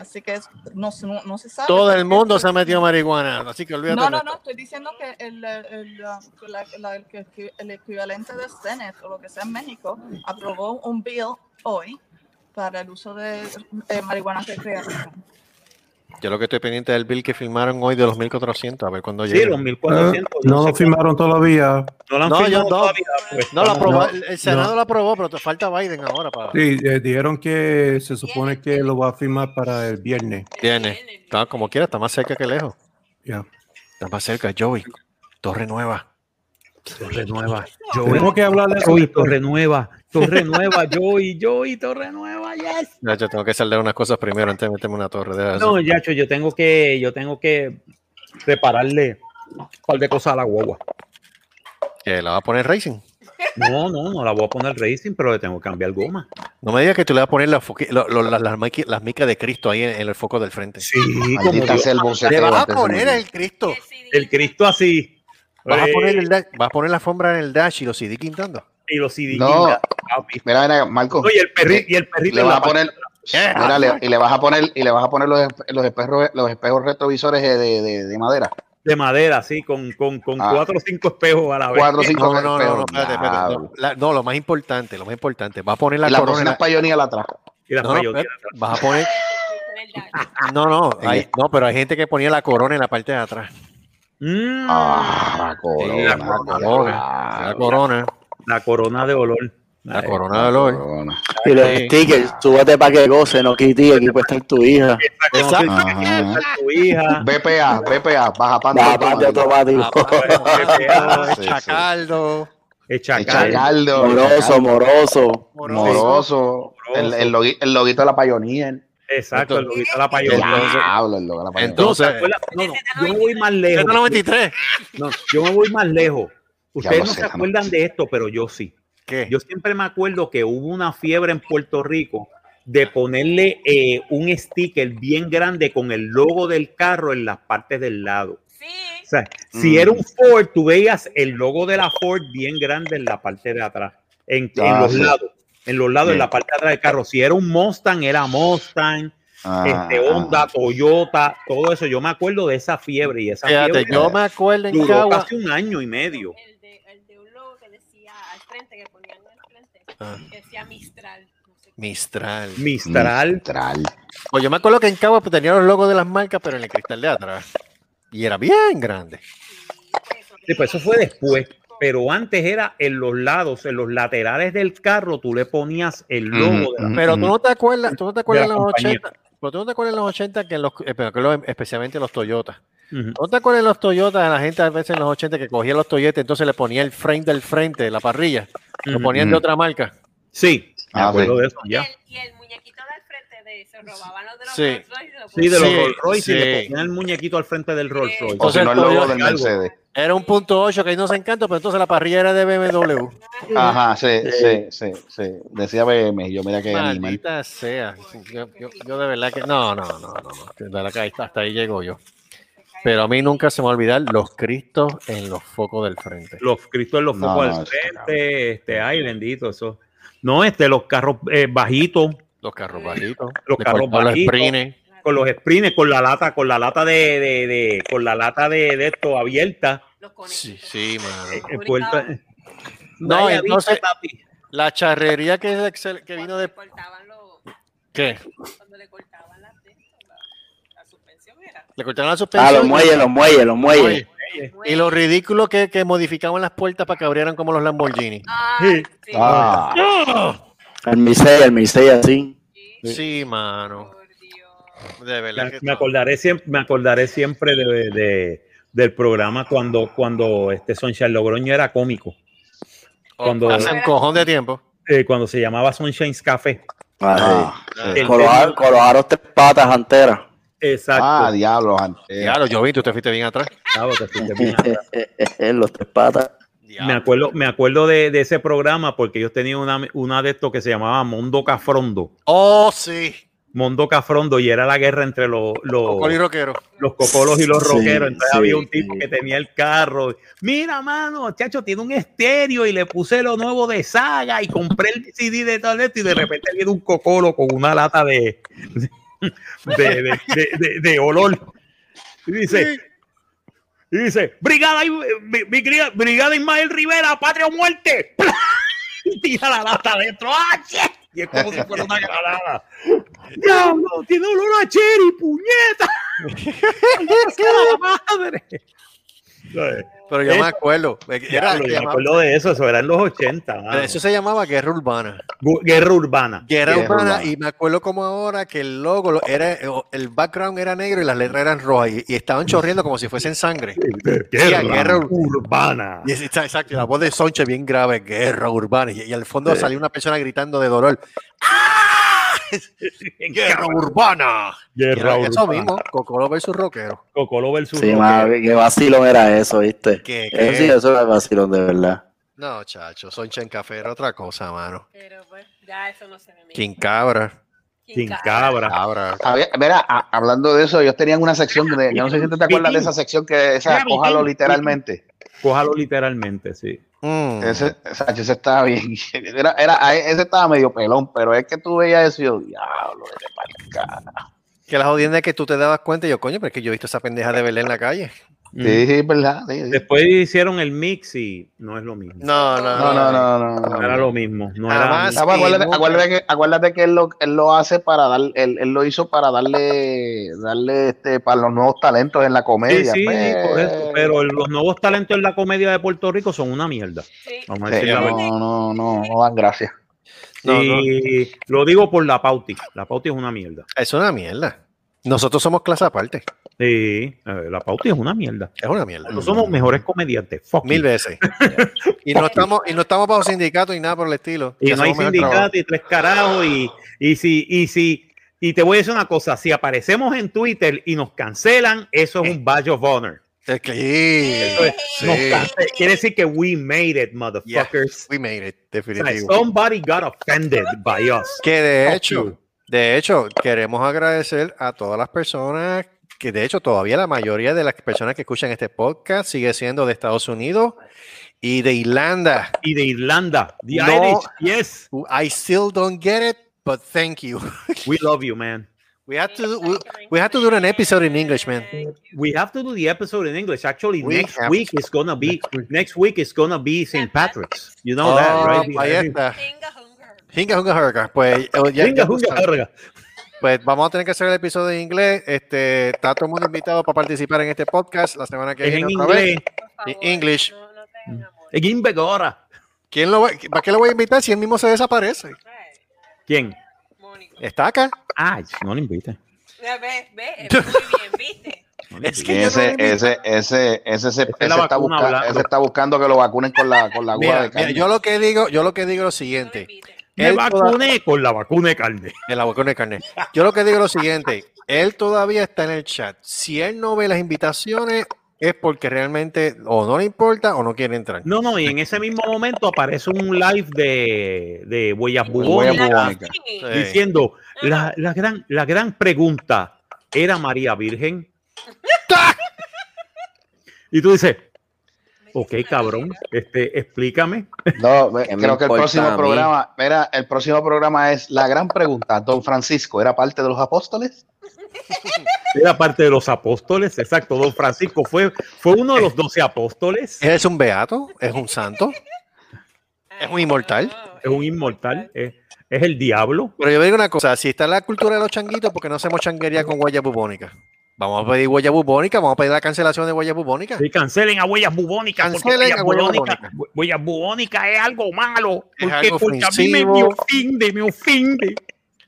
Así que no, se- no, no se sabe. Todo el mundo se ha metido marihuana, así que olvídate. No, de no, no, estoy diciendo que el, el, la- la- la- el equivalente del Senate o lo que sea en México aprobó un bill hoy para el uso de eh, marihuana recreativa. Yo lo que estoy pendiente del bill que filmaron hoy de los 1400, a ver cuándo Sí, llega. los 1400. Eh, no lo firmaron todavía. No lo han No, firmado no. todavía, pues, No, lo aprobó, No, el, el Senado no. lo aprobó, pero te falta Biden ahora para. Sí, eh, dijeron que se supone que lo va a firmar para el viernes. Viene. Está como quiera, está más cerca que lejos. Ya. Está más cerca, Joey. Torre Nueva. Torre Nueva. Tenemos que hablar de eso Joey. Torre Nueva. Torre Nueva, Joey, Joey, Torre Nueva, yes. Ya, yo tengo que saldar unas cosas primero antes de meterme una torre. eso. No, Yacho, yo tengo que, yo tengo que prepararle un par de cosas a la guagua. ¿Que la va a poner Racing? No, no, no la voy a poner racing, pero le tengo que cambiar goma. No me digas que tú le vas a poner la foqui- lo- lo- las, las, miqui- las micas de Cristo ahí en, en el foco del frente. Sí, Le vas a de poner el Cristo. El Cristo así. Vas a poner, el vas a poner la alfombra en el dash y los CD quintando. Y los CD. No. Mira, mira, Marco. No, y el perri- y el perrito le vas la a poner, mira, le- y le vas a poner, y le vas a poner los, los espejos, los espejos retrovisores de, de, de- de madera. de madera, sí, con, con, con Ah. cuatro o cinco espejos a la vez. Cuatro o cinco No, no, no, espérate, espérate. No, la- no, lo más importante, lo más importante. Va a poner la y las corona. la- atrás. Y las No, espérate, vas a poner. No, no, hay- no, pero hay gente que ponía la corona en la parte de atrás. Mm, Ah, la Sí, corona. la corona. La corona. La corona de olor. La Ay, corona de olor. corona. Y los stickers, súbete para que goce, no quite, aquí puede estar tu hija. Exacto. Tu hija. BPA, BPA, baja pan Va, parte automático. Sí. Chacaldo. Echa El cal. Chacaldo. Moroso, moroso. Moroso. El, el, logui- el loguito de la Pioneer. Exacto, el loguito de la payota. Diablo, el logo de la Pioneer. Entonces-. No, no, yo me voy más lejos. 193. No, yo me voy más lejos. Ustedes no sé, se acuerdan de esto, pero yo sí. ¿Qué? Yo siempre me acuerdo que hubo una fiebre en Puerto Rico de ponerle eh, un sticker bien grande con el logo del carro en las partes del lado. Sí. O sea, si Mm. era un Ford, tú veías el logo de la Ford bien grande en la parte de atrás, en, en Ah, los sí. lados, en los lados, Sí. en la parte de atrás del carro. Si era un Mustang, era Mustang, Ah, este, Honda, Toyota, todo eso. Yo me acuerdo de esa fiebre y esa Fíjate, fiebre yo me acuerdo en duró Cagua. casi un año y medio. El de, el de un logo que decía al frente, que ponían al frente, Ah. decía Mistral. No sé qué. Mistral. Mistral. Mistral. Pues yo me acuerdo que en Cagua pues, tenía los logos de las marcas, pero en el cristal de atrás. Y era bien grande. Sí, pues eso fue después. Pero antes era en los lados, en los laterales del carro, tú le ponías el logo de la Pero tú no te acuerdas, tú no te acuerdas De en los compañía. 80, pero tú no te acuerdas en los 80 que en los, eh, que los- especialmente Ujú. ¿No te acuerdas en los Toyotas, la gente a veces en los 80 que cogía los Toyotas, entonces le ponía el frame del frente, la parrilla, lo Ujú. ponían de otra marca? Sí, me Ah, acuerdo sí. de eso, Y ya. el, y el muñequito del frente de se robaban los de los Sí. Rolls Royce y lo Sí, de los Sí, Rolls Royce y le sí. ponían el muñequito al frente del Rolls Royce. O si no, el logo Toyota- del Mercedes. Era un punto 8 que ahí no se encanta, pero entonces la parrilla era de BMW. Ajá, sí, sí, sí, sí. Decía BM, y yo mira que animal. Maldita sea. Yo, yo- yo de verdad que. No, no, no, no. no. De verdad que hasta ahí llego yo. Pero a mí nunca se me va a olvidar los cristos en los focos del frente. Los cristos en los No, focos no, eso- frente, este, ay, bendito, eso. No, este, los carros eh, bajitos, Los carros bajitos. Los carros los bajitos. sprints. con los sprints, con la lata, con la lata de, de, de- con la lata de, de esto abierta, los. Sí, sí, mano. En Puerto- No, entonces, la charrería que, es excel- que vino de... ¿Qué? Cuando le cortaban las de esto, la, la suspensión era. Le cortaron la Ah, suspensión. los muelles, los muelles, los muelles. Y lo ridículo que, que modificaban las puertas para que abrieran como los Lamborghini. Ay, sí. Ah. El Misei, el Misei así. Sí, mano. De verdad Me, que me acordaré siempre, me acordaré siempre de, de- del programa cuando, cuando este Sunshine Logroño era cómico. Cuando, hace un cojón de tiempo. eh, cuando se llamaba Sunshine's Café. Ah, El- con, los, ar- con los aros tres patas anteras. Exacto. Ah, diablo, antes. Yo vi, tú te fuiste bien atrás. Claro, te fuiste bien atrás. los tres patas. Me acuerdo, me acuerdo de, de ese programa porque ellos tenían una, una de estos que se llamaba Mondo Cafrondo. Oh, sí. Mondo Cafrondo y era la guerra entre los, los, y rockero. los cocolos y los Sí, rockeros. Entonces sí, había un tipo sí. que tenía el carro. Mira, mano, chacho, tiene un estéreo y le puse lo nuevo de saga y compré el CD de todo esto y de repente viene un cocolo con una lata de, de, de, de- de- olor. Y dice, y dice, Brigada, mi- mi querida- Brigada Ismael Rivera, patria o muerte. Y tira la lata adentro. ¡Ah! Y es como si fuera una granada. ¡Diablo! ¡Tiene olor a cherry, puñeta! ¡Sea la madre! Pero yo Eh, me acuerdo. Era, Diablo, se yo me acuerdo de eso, eso era en los 80. mano. eso se llamaba Guerra Urbana. Gu- Guerra urbana. Guerra Guerra Urbana, Urbana. y me acuerdo como ahora que el logo lo- era, el background era negro y las letras eran rojas y, y estaban chorriendo como si fuesen sangre. Guerra, Guerra urbana. Y exacto, la voz de Sonche bien grave, Guerra Urbana, y, y al fondo salió una persona gritando de dolor. ¡Ah! ¡Guerra Urbana! Guerra Era eso urbana. mismo, Cocolo versus Rockero. Cocolo versus Sí, rockero. qué vacilón era eso, ¿viste? ¿Qué, Eso qué? sí, eso era vacilón de verdad. No, chacho, Sonche en café era otra cosa, mano. Pero pues, ya eso no se ve. mira. King Cabra. Sin cabra. Mira, a- hablando de eso, ellos tenían una sección de, yo no sé si tú te acuerdas de esa sección que esa, cójalo literalmente. Cójalo literalmente, sí. Mm. Ese, ese, ese estaba bien, era, era, ese estaba medio pelón, pero es que tú veías eso y yo, diablo, carajo". Que la jodienda es que tú te dabas cuenta y yo, coño, pero es que yo he visto esa pendeja de Belén en la calle. Mm. Sí, sí, es verdad. sí, sí. Después hicieron el mix y no es lo mismo. No, no, No, no, no, no. No no. era lo mismo. No era, pues acuérdate, que, acuérdate que él lo, él lo hace para dar, él, él lo hizo para darle, darle este, para los nuevos talentos en la comedia. sí, pues. por eso. Pero los nuevos talentos en la comedia de Puerto Rico son una mierda. Sí. Vamos a Sí, decir la verdad. no, no, no, no dan gracias. No, y lo digo por la Pauti. La Pauti es una mierda. Es una mierda. Nosotros somos clase aparte. Sí, eh, la Pauti es una mierda. Es una mierda. Nosotros somos mejores comediantes. Fuck Mil veces. y no estamos, y no estamos bajo sindicato ni nada por el estilo. Y no hay trabajo. sindicato y tres carajos. Y, y si, y si, y te voy a decir una cosa, si aparecemos en Twitter y nos cancelan, eso es un badge of honor. Eso es- sí. cance- quiere decir que we made it, motherfuckers. We made it, O sea, definitivo. somebody got offended by us. Que de hecho, de hecho, queremos agradecer a todas las personas que de hecho todavía la mayoría de las personas que escuchan este podcast sigue siendo de Estados Unidos y de Irlanda. Y de Irlanda. The No. Irish, yes. I still don't get it, but thank you. We love you, man. We have to we, we have to do an episode in English, man. We have to do the episode in English. Actually, We next have week is gonna be next week is gonna be St. Patrick's. You know that, Oh, right? ahí está. Hinga Hunga Hurga. Pues, eh, ya- Hinga, hunga. Pues vamos a tener que hacer el episodio en inglés. Este, está todo el mundo invitado para participar en este podcast la semana que Es viene. en otra vez. inglés. En English. En Inbegora. ¿Quién lo va, ¿Para qué lo voy a invitar si él mismo se desaparece? ¿Quién? ¿Está acá? Ay, no lo invite. Ve, ve, ve, muy bien, ¿viste? Es Que ese, ese, ese, ese, se- es ese la está vacuna busca- blanca. ese está buscando que lo vacunen con la, con la aguja Mira, de mira, yo lo que digo, yo lo que digo es lo siguiente. Me Él toda- vacuné con la vacuna de carne. En la vacuna de carne. Yo lo que digo es lo siguiente. Él todavía está en el chat. Si él no ve las invitaciones, es porque realmente o no le importa o no quiere entrar. No, no, y en ese mismo momento aparece un live de, de Huellas Bubónicas. Sí. diciendo la, la gran, la gran pregunta, ¿era María Virgen? y tú dices, ok, cabrón, este, explícame. No, me- ¿Qué me creo que el próximo programa, mira, el próximo programa es la gran pregunta. Don Francisco, ¿era parte de los apóstoles? Era parte de los apóstoles, exacto. Don Francisco fue, fue uno de los doce apóstoles. ¿Es un beato? ¿Es un santo? ¿Es un inmortal? Es un inmortal. Es, es el diablo. Pero yo digo una cosa, si está la cultura de los changuitos, ¿por qué no hacemos changuería con huella bubónica? Vamos a pedir huella bubónica, vamos a pedir la cancelación de huella bubónica. Sí, cancelen a huellas bubónicas. porque Cancelen a huellas huellas bubónicas- huellas bubónicas es algo malo. Es Porque, algo porque a mí me, ofende, me ofende.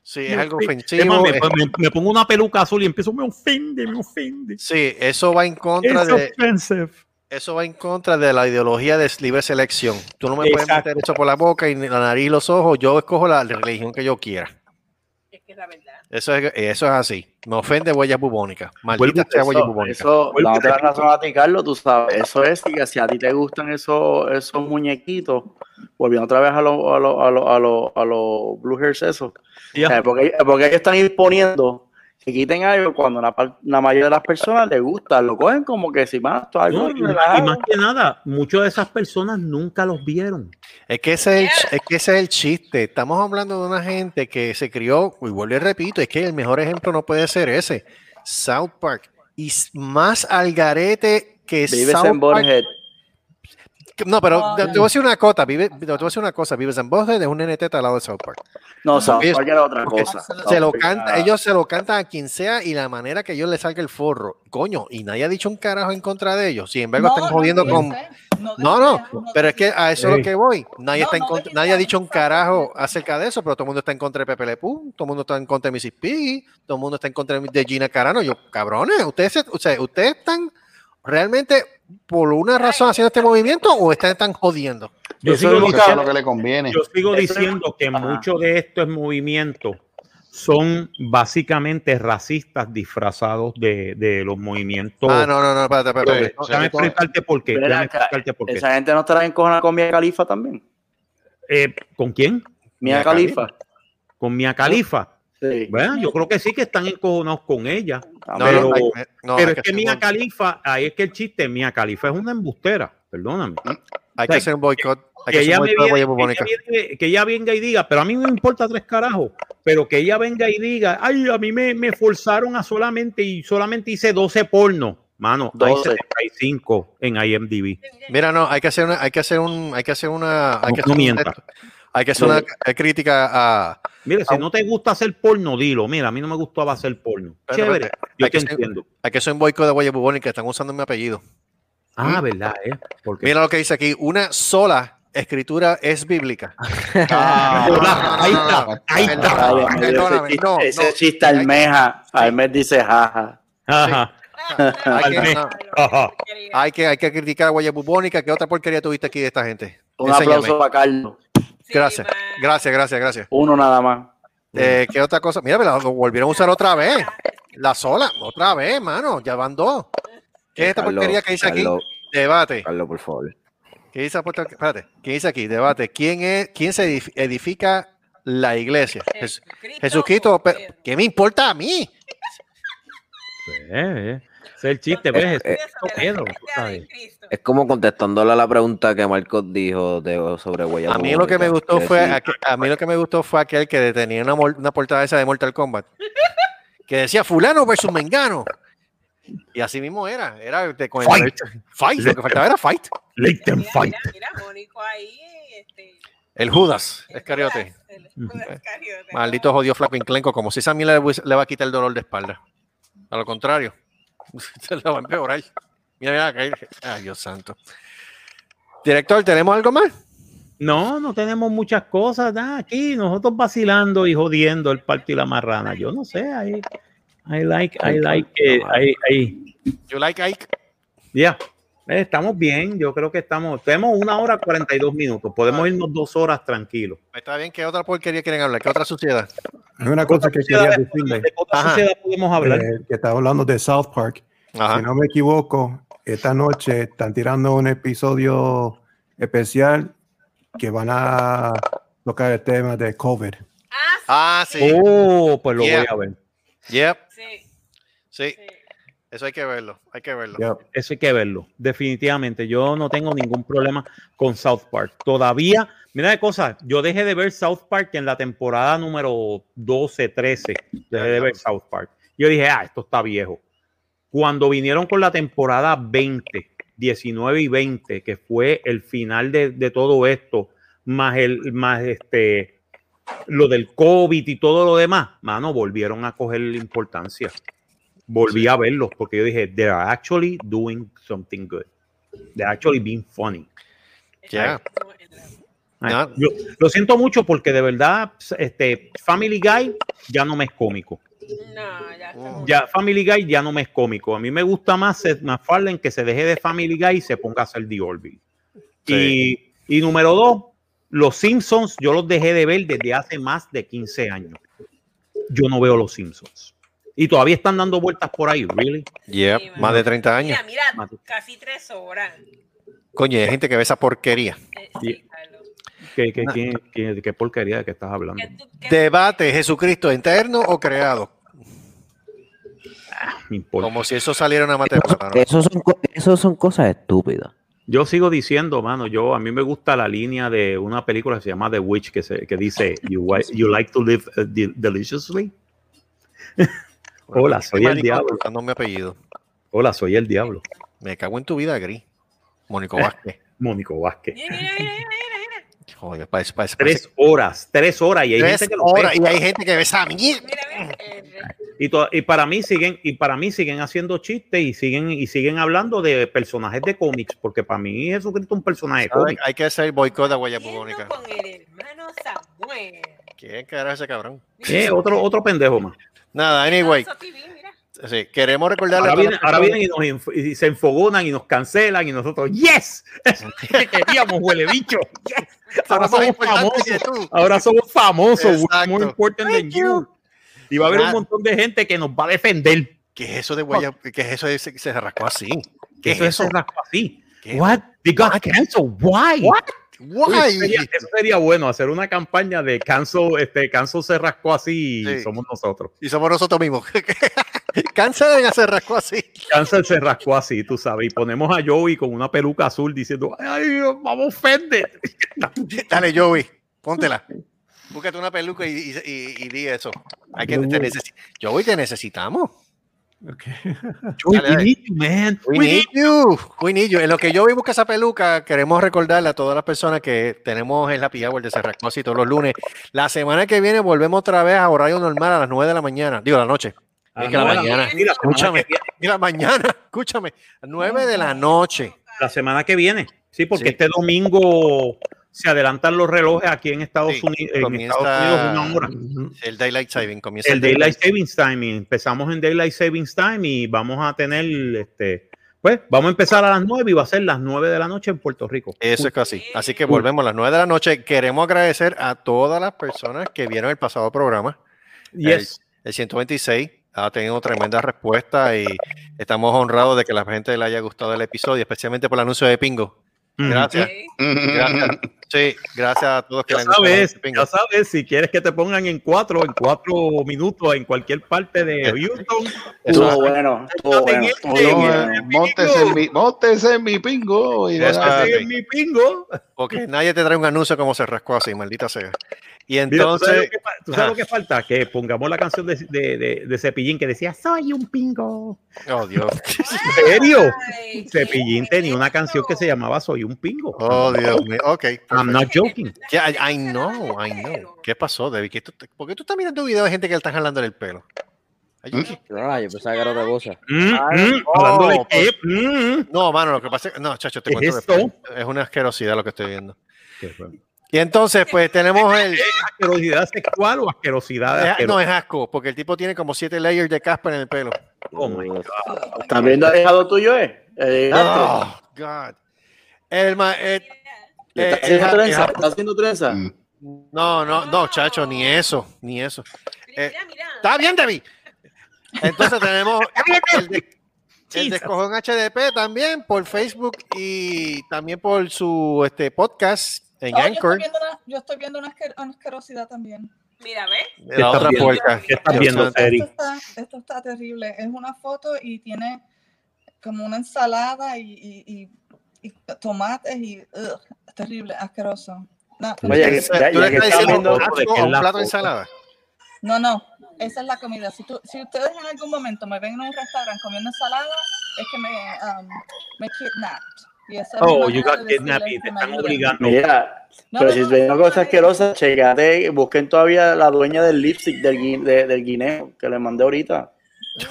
Sí, Me es algo. Es ofensivo. más, me, es- me- me pongo una peluca azul y empiezo, me ofende, me ofende. Sí, eso va en contra Es de offensive. eso va en contra de la ideología de libre selección. Tú no me puedes meter eso por la boca y la nariz y los ojos. Yo escojo la religión que yo quiera. Es que es la verdad. Eso es, eso es así. Me ofende huella bubónica. Maldita sea huella Eso, bubónica. eso, la otra razón a ti, Carlos, tú sabes, eso es que si a ti te gustan esos, esos muñequitos, volviendo otra vez a los a los a los a los a los Blue Hairs esos, Ya. eh, porque, porque ellos están imponiendo que quiten algo cuando la, la mayoría de las personas les gusta, lo cogen como que si más, esto es algo No, y, más- y relajado. más que nada, muchas de esas personas nunca los vieron. Es que, ese es, el, es que ese es el chiste. Estamos hablando de una gente que se crió, y vuelvo y repito, es que el mejor ejemplo no puede ser ese. South Park. Y más al garete que Vives South en Park. Borhead. No, pero te, te voy a decir una cosa. Vive, te voy a decir una cosa. Vives en Borhead es un NT al lado de South Park. No, South Park era otra cosa. Se lo canta, ellos se lo cantan a quien sea y la manera que ellos le salga el forro. Coño, y nadie ha dicho un carajo en contra de ellos. Sin embargo, No, están no jodiendo con. no No, pero es que a eso es lo que voy. Nadie, No, está en contra- nadie ha de dicho un carajo acerca de eso, pero todo el mundo está en contra de Pepe Le Pew, todo el mundo está en contra de Missy P, todo el mundo está en contra de Gina Carano. Yo, cabrones, ustedes, o sea, ustedes están realmente por una razón haciendo este movimiento o están, están jodiendo. Yo Eso sigo, es diciendo, lo que le conviene. yo sigo diciendo que Ajá. muchos de estos movimientos son básicamente racistas disfrazados de, de los movimientos. Ah, no, no, no, espérate, espérate. Déjame explicarte por qué. Esa gente no estará encojonada con Mia Khalifa también. Eh, ¿Con quién? Mia Mia Khalifa. Con Mia Khalifa. Sí. Bueno, yo creo que sí que están encojonados con ella. No, También. no, pero- hay- no, pero hay es que hacer Mia un- Khalifa, ahí es que el chiste, Mia Khalifa es una embustera, perdóname. hay que hacer un boicot. Hay que que hacer ella, un viene- que ella viene- que ella venga y diga, pero a mí no me importa tres carajos, pero que ella venga y diga, ay, a mí me, me forzaron a solamente y solamente hice 12 porno. Mano, hay 12. 75 en IMDb. Mira, no, hay que hacer una, hay que hacer un, hay que hacer una, hay No- que hacer, un-. Hay que hacer una crítica a, Mira, si no te gusta hacer porno, dilo. Mira, a mí no me gustaba hacer porno. Chévere, yo Hay te que ser- entiendo. hay que hacer un boicot de huella bubónica, están usando mi apellido. Ah, verdad, ¿eh? Porque Mira lo que dice aquí, una sola escritura es bíblica. Ah, ahí está, ahí está. Ese chiste, no, ese no. chiste Hay- almeja. Almeja dice jaja. Ajá. Hay que, no, hay que, hay que criticar a huella bubónica. ¿Qué otra porquería tuviste aquí de esta gente? Un Enséñame. aplauso para Carlos. Gracias, gracias, gracias, gracias. Uno nada más. Eh, ¿Qué otra cosa? Mira, la- lo volvieron a usar otra vez. La sola, otra vez, mano. Ya van dos. ¿Qué es esta Carlos, porquería que dice aquí? Debate. Carlos, por favor. ¿Qué dice? Espérate, ¿qué dice aquí? Debate. ¿Quién, es, quién se edif- edifica la iglesia? Jes- Jesucristo. pe- ¿Qué me importa a mí? Eh, eh. Es el chiste, ¿ves? Eh, es como contestándole a la pregunta que Marcos dijo de, sobre huella A mí lo que me gustó fue sí, aqu- a mí lo que me gustó fue aquel que tenía una, una portada esa de Mortal Kombat que decía fulano versus mengano y así mismo era era de- con el Fight. derecho- fight lo que faltaba era fight Let them Mira, fight. mira, Mónico ahí, este, el Judas Escariote el Judas Iscariote. maldito jodido flaco inclenco como si esa a mí le, le va a quitar el dolor de espalda a lo contrario se lo va a empeorar mira ay Dios santo director tenemos algo más No, no tenemos muchas cosas. nada, aquí nosotros vacilando y jodiendo el parto y la marrana. Yo no sé. I, I like, I like, eh, I- I- you like Ike ya. Eh, estamos bien. Yo creo que estamos. Tenemos una hora 42 minutos. Podemos irnos dos horas tranquilos. está bien ¿qué otra porquería quieren hablar? ¿qué otra suciedad? Hay una cosa que quería decirle. ¿De qué otra Ajá. sociedad podemos hablar? eh, que estaba hablando de South Park. Ajá. Si no me equivoco, esta noche están tirando un episodio especial que van a tocar el tema de COVID. Ah, sí. Oh, pues lo Yeah. voy a ver. Yep. Sí, Sí. sí. Eso hay que verlo. Hay que verlo. Yep. Eso hay que verlo. Definitivamente. Yo no tengo ningún problema con South Park. Todavía, mira de cosas. Yo dejé de ver South Park en la temporada número 12, 13. Dejé de ver South Park. Yo dije, ah, esto está viejo. Cuando vinieron con la temporada 20, 19 y 20, que fue el final de, de todo esto, más el, más este, lo del COVID y todo lo demás, mano, volvieron a coger importancia. Volví a verlos porque yo dije, they're actually doing something good. They're actually being funny. Ya. Ay, No. yo lo siento mucho porque de verdad, este Family Guy ya no me es cómico. No, ya Family Guy ya no me es cómico. A mí me gusta más Seth MacFarlane que se deje de Family Guy y se ponga a hacer The Orville. Sí. Y, y número dos, los Simpsons yo los dejé de ver desde hace más de 15 años. Yo no veo los Simpsons. Y todavía están dando vueltas por ahí, ¿really? Sí, más de 30 años. Mira, mira, casi tres horas. Coño, hay gente que ve esa porquería. Eh, Sí. sí, Carlos. ¿Qué, qué, qué- qué- qué porquería de que estás hablando? ¿Qué qué- Debate, ¿Jesucristo interno o creado? Me importa. Como si eso saliera una matemática. ¿no? Eso son, eso son cosas estúpidas. Yo sigo diciendo, mano, yo a mí me gusta la línea de una película que se llama The Witch que, se, que dice you, you like to live uh, de- deliciously. Hola, soy el diablo. buscando mi apellido. Hola, soy el diablo. Me cago en tu vida, Gris. Mónico Vázquez. Mónico Vázquez. Mira, mira, mira, mira, mira. Joder, parece, parece, Tres horas, tres horas y hay tres gente que horas ve. y hay gente que ve esa mierda. Mira, mira. Eh, Y, to- y para mí siguen y para mí siguen haciendo chistes y siguen y siguen hablando de personajes de cómics porque para mí Jesucristo es un personaje cómics. Hay que hacer boicot a Guaya yendo Bubónica. con el hermano Samuel. ¿Quién carajo es ese cabrón? Eh, otro otro pendejo más. Nada, anyway. Sí, queremos recordarle Ahora vienen, ahora vienen y, nos y se enfogonan y nos cancelan y nosotros, ¡yes! Eso es lo que queríamos, huele bicho. Yes. Ahora Somos famosos. Ahora somos famosos. More important than you. Y va a haber un Nada. montón de gente que nos va a defender. ¿Qué es eso de Guaya? ¿Qué es eso de ese que se rascó así? ¿Qué es Eso es eso? raspa así. ¿Qué? What? They got canceled. Why? Oye, Why? eso, sería, eso sería bueno, hacer una campaña de cancel, este, cancel se rascó así y somos nosotros. Y somos nosotros mismos. Cancelen hacer rascó así. Cancel se rascó así, tú sabes, y ponemos a Joey con una peluca azul diciendo, ay, vamos, Fender. Dale, Joey, póntela. Búscate una peluca y, y, y- y di eso. Hay que te necesi- Joey, te necesitamos. Dale, we dale. need you, man. We We need need- you. We need you. En lo que Joey busca esa peluca, queremos recordarle a todas las personas que tenemos el Happy Hour de Cerrasco así todos los lunes. La semana que viene volvemos otra vez a horario normal a las 9 de la mañana. Digo, la noche. A Es que la de mañana. la Escúchame. que. Mira, mañana. Escúchame. A 9 de la noche. La semana que viene, sí, porque Sí. este domingo se adelantan los relojes aquí en Estados, Sí, Unidos, en Estados Unidos una hora. El Daylight Saving comienza El Daylight Savings Time y empezamos en Daylight Savings Time y vamos a tener, este, pues, vamos a empezar a las 9 y va a ser las 9 de la noche en Puerto Rico. Eso es casi. Así que volvemos a las 9 de la noche. Queremos agradecer a todas las personas que vieron el pasado programa. Yes. El, el 126 ha tenido tremenda respuesta y estamos honrados de que la gente le haya gustado el episodio, especialmente por el anuncio de Pingo. Gracias. Gracias. Sí, gracias a todos que Ya sabes, ya sabes, si quieres que te pongan en cuatro, en cuatro minutos en cualquier parte de Houston, Estuvo Eso- bueno, estuvo bueno. bueno. eh, Móntese en mi, en pingo. Y es. es mi pingo. Porque nadie te trae un anuncio como se rascó así, maldita sea. Y Mira, ¿tú sabes, entonces, lo que, sabes lo que falta? Que pongamos la canción de, de, de, de Cepillín que decía, soy un pingo. oh Dios, ¿En serio? Ay, Cepillín tenía una canción que se llamaba Soy un pingo. oh Dios mío, ok. I'm not joking. Yeah, I, I know, I know. ¿Qué pasó, David? ¿Qué tú- ¿Por qué tú estás mirando videos de gente que le están jalando el pelo? Ay, Ah, yo pensaba que era otra cosa. Mm, Ay, mm, no, de pues- mm. No, mano, lo que pasa es que. No, chacho, te ¿Qué cuento es esto? Es una asquerosidad lo que estoy viendo. ¿Qué? Y entonces, pues tenemos el. ¿Es asquerosidad sexual o asquerosidad de no es asco, porque el tipo tiene como siete layers de caspa en el pelo. Oh my God. ¿Estás viendo el dejado tuyo, eh? El gato. Oh, God. El ma- eh, ¿Le eh, ¿Estás haciendo trenza? ¿Estás haciendo trenza? No, no, no, chacho, ni eso, ni eso. Eh. Está bien, David. Entonces tenemos el, de, el HDP también por Facebook y también por su este, podcast en Oh, yo, estoy Anchor. viendo una, yo estoy viendo una, asquer- una asquerosidad también. Mira, ¿ves? La otra puerca. ¿Qué estás viendo? Esto está, esto está terrible. Es una foto y tiene como una ensalada y, y, y- y tomates y ugh, es terrible, asqueroso. No, Oye, ¿Tú le estás diciendo a es un la plato de ensalada? No, no, esa es la comida. Si, tú, si ustedes en algún momento me ven en un restaurante comiendo ensalada, es que me, um, me kidnapped. Oh, you got kidnapped que te están obligando. Mira, No, pero no, si no, ven una no, cosa no, asquerosa, checate, busquen todavía la dueña del lipstick del, gui- de- del guineo que le mandé ahorita.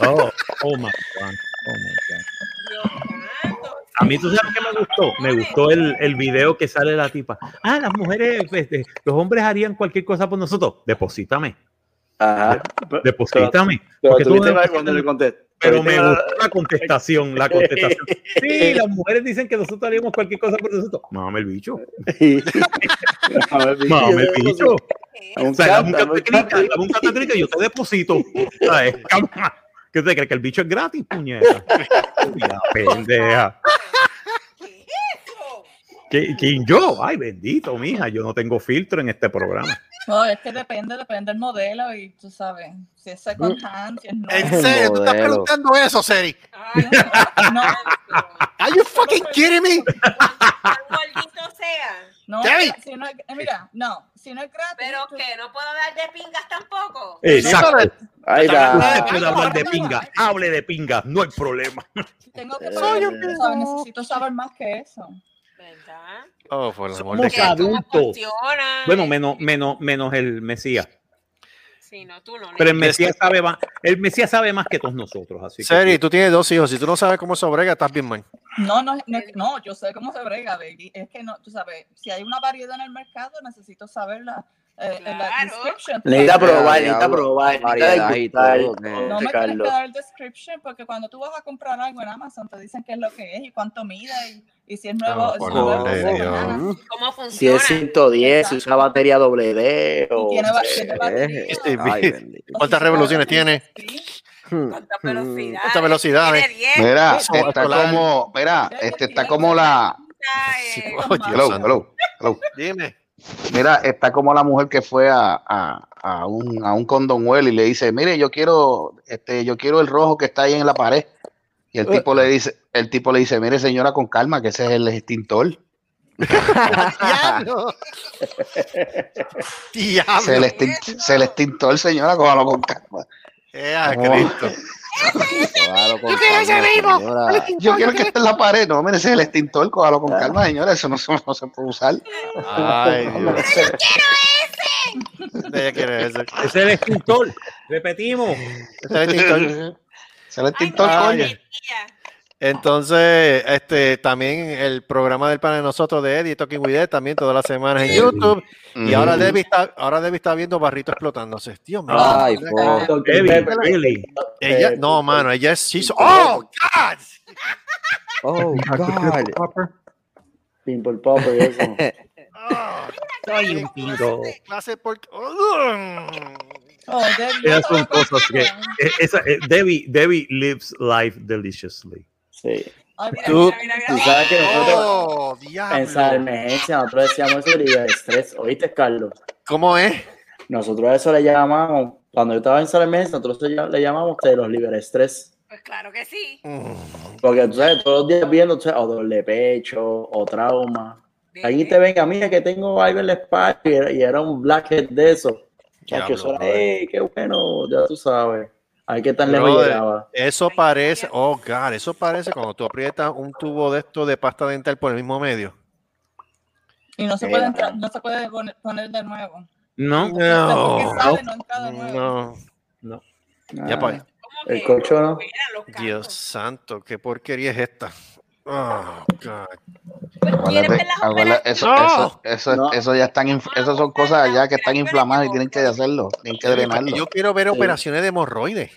Oh, oh my God. Oh my God. A mí, ¿tú sabes qué me gustó? Me gustó el, el video que sale la tipa. Ah, las mujeres, este, los hombres harían cualquier cosa por nosotros. Deposítame. Ajá. Deposítame. Pero Porque tú tú viste cuando le contesté. Pero me gustó la contestación, la contestación. Sí, las mujeres dicen que nosotros haríamos cualquier cosa por nosotros. Mámame el bicho. Mámame el bicho, O sea, dame un y yo te deposito. ¿Qué te crees? ¿Que el bicho es gratis, puñeta? Mira, pendeja. ¿Qui- ¿Quién yo? Ay, bendito, mija. Yo no tengo filtro en este programa. No, es que depende, depende del modelo y tú sabes, si es second hand, si es. ¿En serio? ¿Tú estás preguntando eso, Seri? No, ¿Are you fucking kidding me? no, Debbie. mira, si no eh, mira, no, si no es gratis. Pero que no puedo dar de pingas tampoco. Exacto. Ahí va. Usted puede hablar de pinga. Hable de pinga. No hay problema. Tengo que Soy saber, necesito saber más que eso. ¿Verdad? Oh, por el amor de Somos Cristo. adultos. Bueno, menos, menos, menos el Mesías. Sí, no, tú no. Pero el Mesías sabe más, el Mesías sabe más que todos nosotros. Así que Seri, tú tienes dos hijos. Si tú no sabes cómo se brega, estás bien mal. No, no, no, no, yo sé cómo se brega, baby. Es que no, tú sabes, si hay una variedad en el mercado, necesito eh, la description. Necesita probar, necesita probar, necesita No me tienes que dar el description porque cuando tú vas a comprar algo en Amazon te dicen qué es lo que es y cuánto mide y, y si es nuevo. Oh, si es nuevo, amor de si es Dios. banana. ¿Cómo Si funciona? es 110, si usa batería doble D o tiene batería. Este, Ay. ¿Cuántas revoluciones tiene? ¿Cuántas velocidades? ¿Cuántas velocidades? Tiene 10. Mira, está como, mira, este está como la, hello, hello, hello. Dime. Mira, está como la mujer que fue a, a, a un, a un condonwell y le dice, mire, yo quiero, este, yo quiero el rojo que está ahí en la pared. Y el tipo le dice, el tipo le dice, mire señora, con calma, que ese es el extintor. Diablo. Diablo. Se el extintor, señora, cójalo con calma. Eh, ah, Claro, Yo quiero ese calma, mismo. señora. Yo quiero que esté en la pared. No, mire, ese es el extintor, cójalo con calma, señora. Eso no, se- no se puede usar. Ay, Dios. Ella quiere ese. ese es el extintor. Repetimos. Ese es el extintor. Ese es el extintor, Ay, coño. Entonces, este, también el programa del panel de nosotros de Eddie Talking with Ed, también todas las semanas en YouTube. Y ahora. Debbie está, ahora Debbie está viendo barrito explotándose. Dios mío. Ay, po. Heavy, really. ella, no, mano, ella es. she's- ¡Oh, God! Oh, God. Pimple Popper eso. Oh, Soy un pingo. clase por- Oh, Debbie, Esas son cosas que. eh, esa, eh, Debbie, Debbie lives life deliciously. Sí. Ay, mira, Tú, mira, mira, tú mira. sabes que nosotros Oh, en emergencia nosotros decíamos eso de estrés. ¿Oíste, Carlos? ¿Cómo es? Nosotros a eso le llamamos, cuando yo estaba en sala de emergencia, nosotros le llam- le llamamos de los liber estrés. Pues claro que sí. Porque tú sabes, todos los días viendo, tú sabes, o dolor de pecho, o trauma. Ahí te venga, mira que tengo algo en la espalda y era, y era un blackhead de eso. Chacho, eso era, brother. "Ey, qué bueno, ya tú sabes. Hay que tan lejos Brother, llegaba. Eso parece, oh God, eso parece cuando tú aprietas un tubo de esto de pasta dental por el mismo medio. Y no se puede entrar, no se puede poner, de nuevo. No. No, sale, no entra de nuevo. no. No. Ya pues. El colchón, ¿no? Dios santo, qué porquería es esta. Oh, God. Acuérdate, eso, No. eso, eso, ya están, inf- eso son cosas ya que están inflamadas y tienen que hacerlo, tienen que drenarlo. Yo quiero ver Sí. operaciones de hemorroides.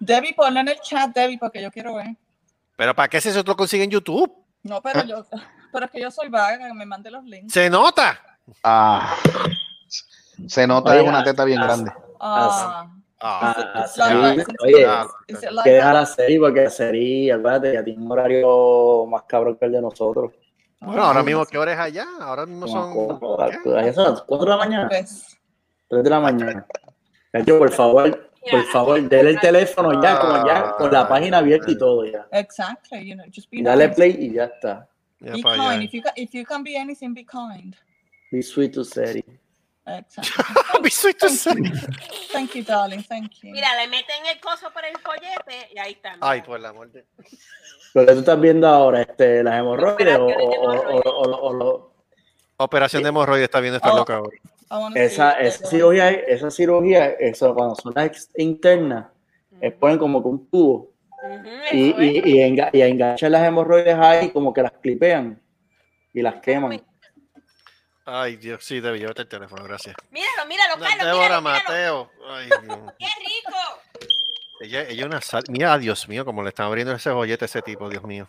Debbie, ponle en el chat, Debbie, porque yo quiero ver. Pero ¿para qué se eso lo consigue en YouTube? No, pero yo, pero es que yo soy vaga, que me mande los links. Se nota. Ah, se nota Oye, es una teta bien ah, grande. Ah, Ah, Ah. Oye, Ah, que dejar la serie porque la serie, acuérdate, ya tiene un horario más cabrón que el de nosotros. Bueno, ahora mismo, ¿qué hora es allá? Ahora mismo son. A- Allá son las 4 de la mañana, Pues, 3 de la mañana. Nacho, por favor, por favor, dele el teléfono ya, como ya, con la página abierta y todo ya. exactly, you know, just be dale nice. play y ya está. Be kind. If you, can, if you can be anything, be kind. Be sweet to serie. Exactly. Thank you, darling. Thank you. Mira, le meten el coso por el follete y ahí está. Ay, por la muerte. Lo que tú estás viendo ahora, este, las hemorroides o, o, o, o- o- o- Operación de hemorroides está viendo esta Oh. loca ahora. Esa, esa cirugía, esa cirugía, eso cuando son las internas, es ponen como que un tubo y, y, y, enga- y enganchan las hemorroides ahí, como que las clipean y las queman. Ay, Dios, sí, Debbie, llévate el teléfono, gracias. Míralo, míralo, Carlos. Débora míralo, míralo. Mateo. Ay, Dios. ¡Qué rico! Ella, ella una sal. Mira, Dios mío, como le están abriendo ese joyete a ese tipo, Dios mío.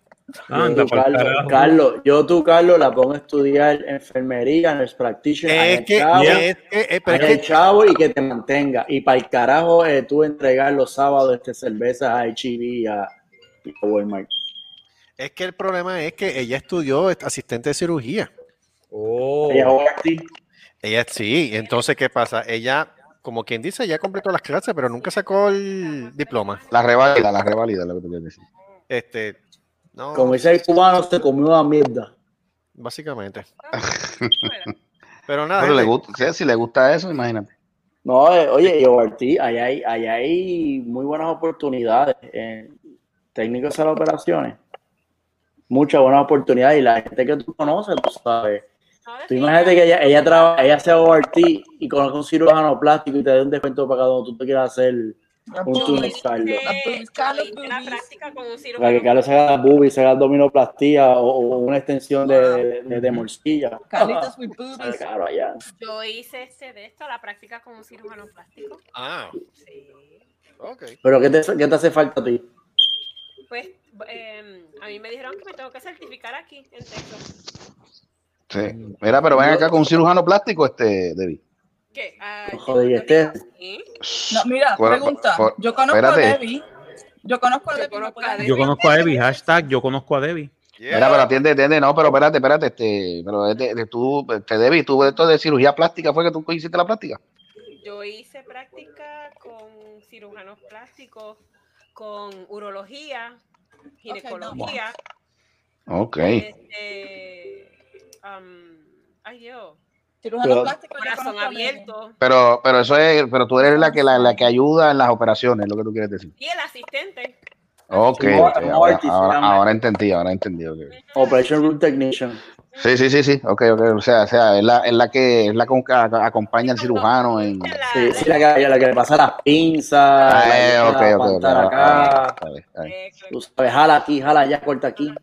Yo, tú, Carlos, Carlos, yo tú, Carlos, la pongo a estudiar enfermería, nurse practitioner, Es que- chavo, es que- es el que- chavo y que te mantenga. Y para el carajo, eh, tú entregar los sábados este, cervezas a HEB y a, y a Walmart. Es que el problema es que ella estudió asistente de cirugía. Oh. Ella. Ella sí, entonces, ¿qué pasa? Ella, como quien dice, ya completó las clases, pero nunca sacó el diploma. La revalida, la revalida, lo que te quiero decir. Este, no, Como dice el cubano, se comió la mierda. básicamente. Pero nada, Pero le gusta, si le gusta eso, imagínate. No, eh, oye, y ORT, allá hay, allá hay muy buenas oportunidades. eh, técnicos de las operaciones. Muchas buenas oportunidades. Y la gente que tú conoces, tú sabes. Tú imagínate que ella, ella, traba- ella hace ORT y conoce un cirujano plástico y te da un descuento para cada uno. Tú te quieras hacer un túnel, la práctica con un Para cirujano. que Carlos se haga boobies, se haga abdominoplastía o, o una extensión de, de, de morcilla. Carlitos with Sale boobies. caro allá. Yo hice este de esto, la práctica con un cirujano plástico. Ah, Sí. ok. Pero ¿qué te, qué te hace falta a ti? Pues eh, a mí me dijeron que me tengo que certificar aquí en Texas. Sí. Mira, pero ven acá con un cirujano plástico, este, Debbie. ¿Qué? Joder, y este. ¿sí? No, mira, pregunta. Yo conozco espérate. a Debbie. Yo conozco a Debbie. ¿me puedes Yo conozco a Debbie, hashtag yo conozco a Debbie. Mira, pero atiende, atiende, no, pero espérate, espérate, este, pero es de, de tú, este, Debbie, tú esto de cirugía plástica, ¿fue que tú hiciste la plástica? Yo hice práctica con cirujanos plásticos, con urología, ginecología, Ok. este, am, ay Dios, Pero- corazón abierto Pero, pero eso es, pero tú eres la que la, la que ayuda en las operaciones, es lo que tú quieres decir. y el asistente. Ok, Sí, ok, no, ahora, ahora, ahora entendí, ahora entendí. ok. Operation Room Technician. Sí, sí, sí, sí, ok, ok, o sea, o sea, es la, es la que, es la que acompaña al cirujano en... Sí, sí, la que, la que le pasa las pinzas. Ah, la eh, que ok, la ok, ok, aguantar ahora- ahora- acá. Tú sabes, jala aquí, jala allá, corta aquí.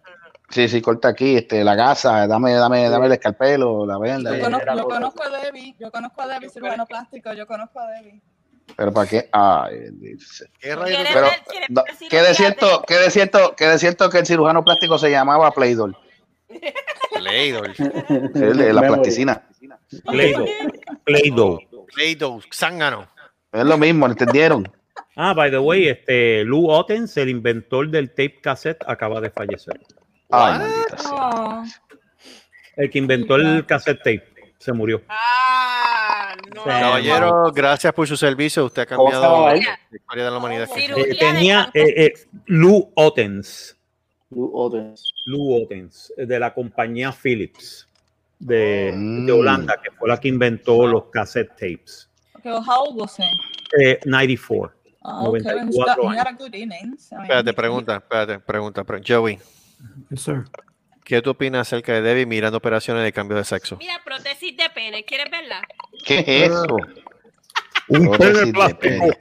Sí, sí, corta aquí, este, la gasa, dame, dame, dame el escalpelo, la venda. Yo conozco, yo conozco a Debbie. Yo conozco a Debbie, cirujano plástico. Yo conozco a Debbie. Pero para qué, ay, dice. ¿Qué rayos ¿Quieres Pero, no, ¿qué de que cierto, qué de cierto, qué de cierto que el cirujano plástico se llamaba Playdol? De la plasticina. Play-Doh. Play-Doh. Play-Doh, zángano. Es lo mismo, ¿entendieron? Ah, by the way, este Lou Ottens, el inventor del tape cassette, acaba de fallecer. Ay, maldita sea. El que inventó el cassette tape se murió. Ah, no. Caballero, gracias por su servicio. Usted ha ¿Cómo se cambiado la historia de la humanidad. Eh, tenía eh, eh, Lou Ottens, Lou Ottens. Lou Ottens, de la compañía Philips de, Mm. de Holanda, que fue la que inventó los cassette tapes. okay, well, how old was he? Eh, 94. Oh, okay, he's 94 got, años. a good innings. I mean, Espérate, pregunta, espérate, pregunta. pre- Joey, Yes, sir. ¿qué tú opinas acerca de Debbie mirando operaciones de cambio de sexo? Mira, prótesis de pene, ¿quieres verla? ¿Qué es eso? Un Prótesis pene de plástico. pene.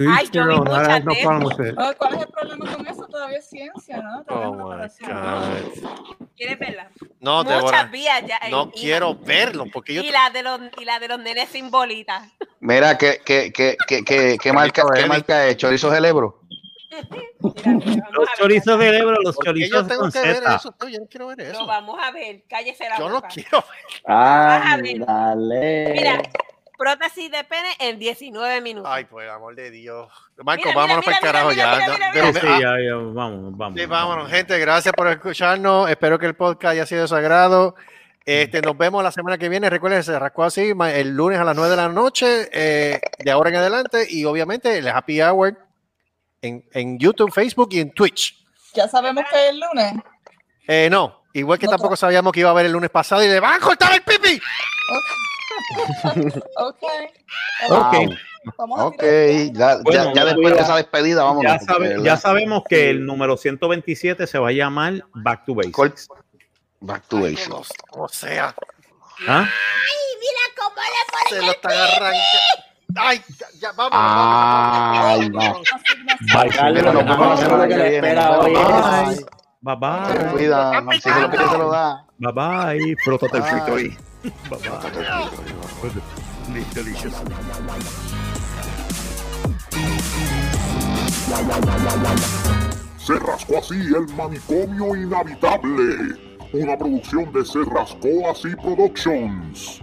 Ay, yo vi no, muchas no ¿Cuál es el problema con eso? Todavía es ciencia, ¿no? Todavía Oh my. God. ¿Quieres verla? No, Muchas Débora. vías ya. No Ina. quiero verlo porque yo. Y la de los y la de los nenes sin bolita. Mira, ¿qué, qué, qué, qué, qué, qué marca, qué marca es? ¿Chorizo Celebro? Mira, Los chorizos de Ebro, los ¿Por qué yo chorizos tengo con que ver eso? No, yo no quiero ver No, eso. vamos a ver. Cállese la Yo no boca. quiero ver. Ah, ver. dale. Mira, prótesis de pene en 19 minutos. Ay, por el amor de Dios. Marco, Mira, vámonos mira, para el carajo mira, ya. mira, No, mira, de- Sí, sí, ya, ya, vamos, vamos. Sí, vámonos, gente. Gracias por escucharnos. Espero que el podcast haya sido sagrado. Este, nos vemos la semana que viene. Recuerden, se rascó así el lunes a las 9 de la noche, eh, de ahora en adelante. Y obviamente el Happy Hour en, en YouTube, Facebook y en Twitch. Ya sabemos que es el lunes. Eh, no, igual que No, tampoco sabíamos que iba a haber el lunes pasado y de ¡van a cortar el pipi! Ok. Ok. Vamos Ok, ya, Bueno, ya, ya después de esa despedida, vámonos. Ya, sabe- ya sabemos que el número 127 se va a llamar Back to Basics. Back to Basics. O sea, ¿Ah? se lo está agarrando. Ay, ya, ya, vamos. Ay, no. Carlos, nos vemos la semana que viene. espera Nos hoy vemos. es- Bye bye. cuida, si se lo pide, se lo da. Bye bye. Frótate el Bye. frito ahí. Bye bye. Delicious. Se rascó así el manicomio inhabitable. Una producción de Se rascó así Productions.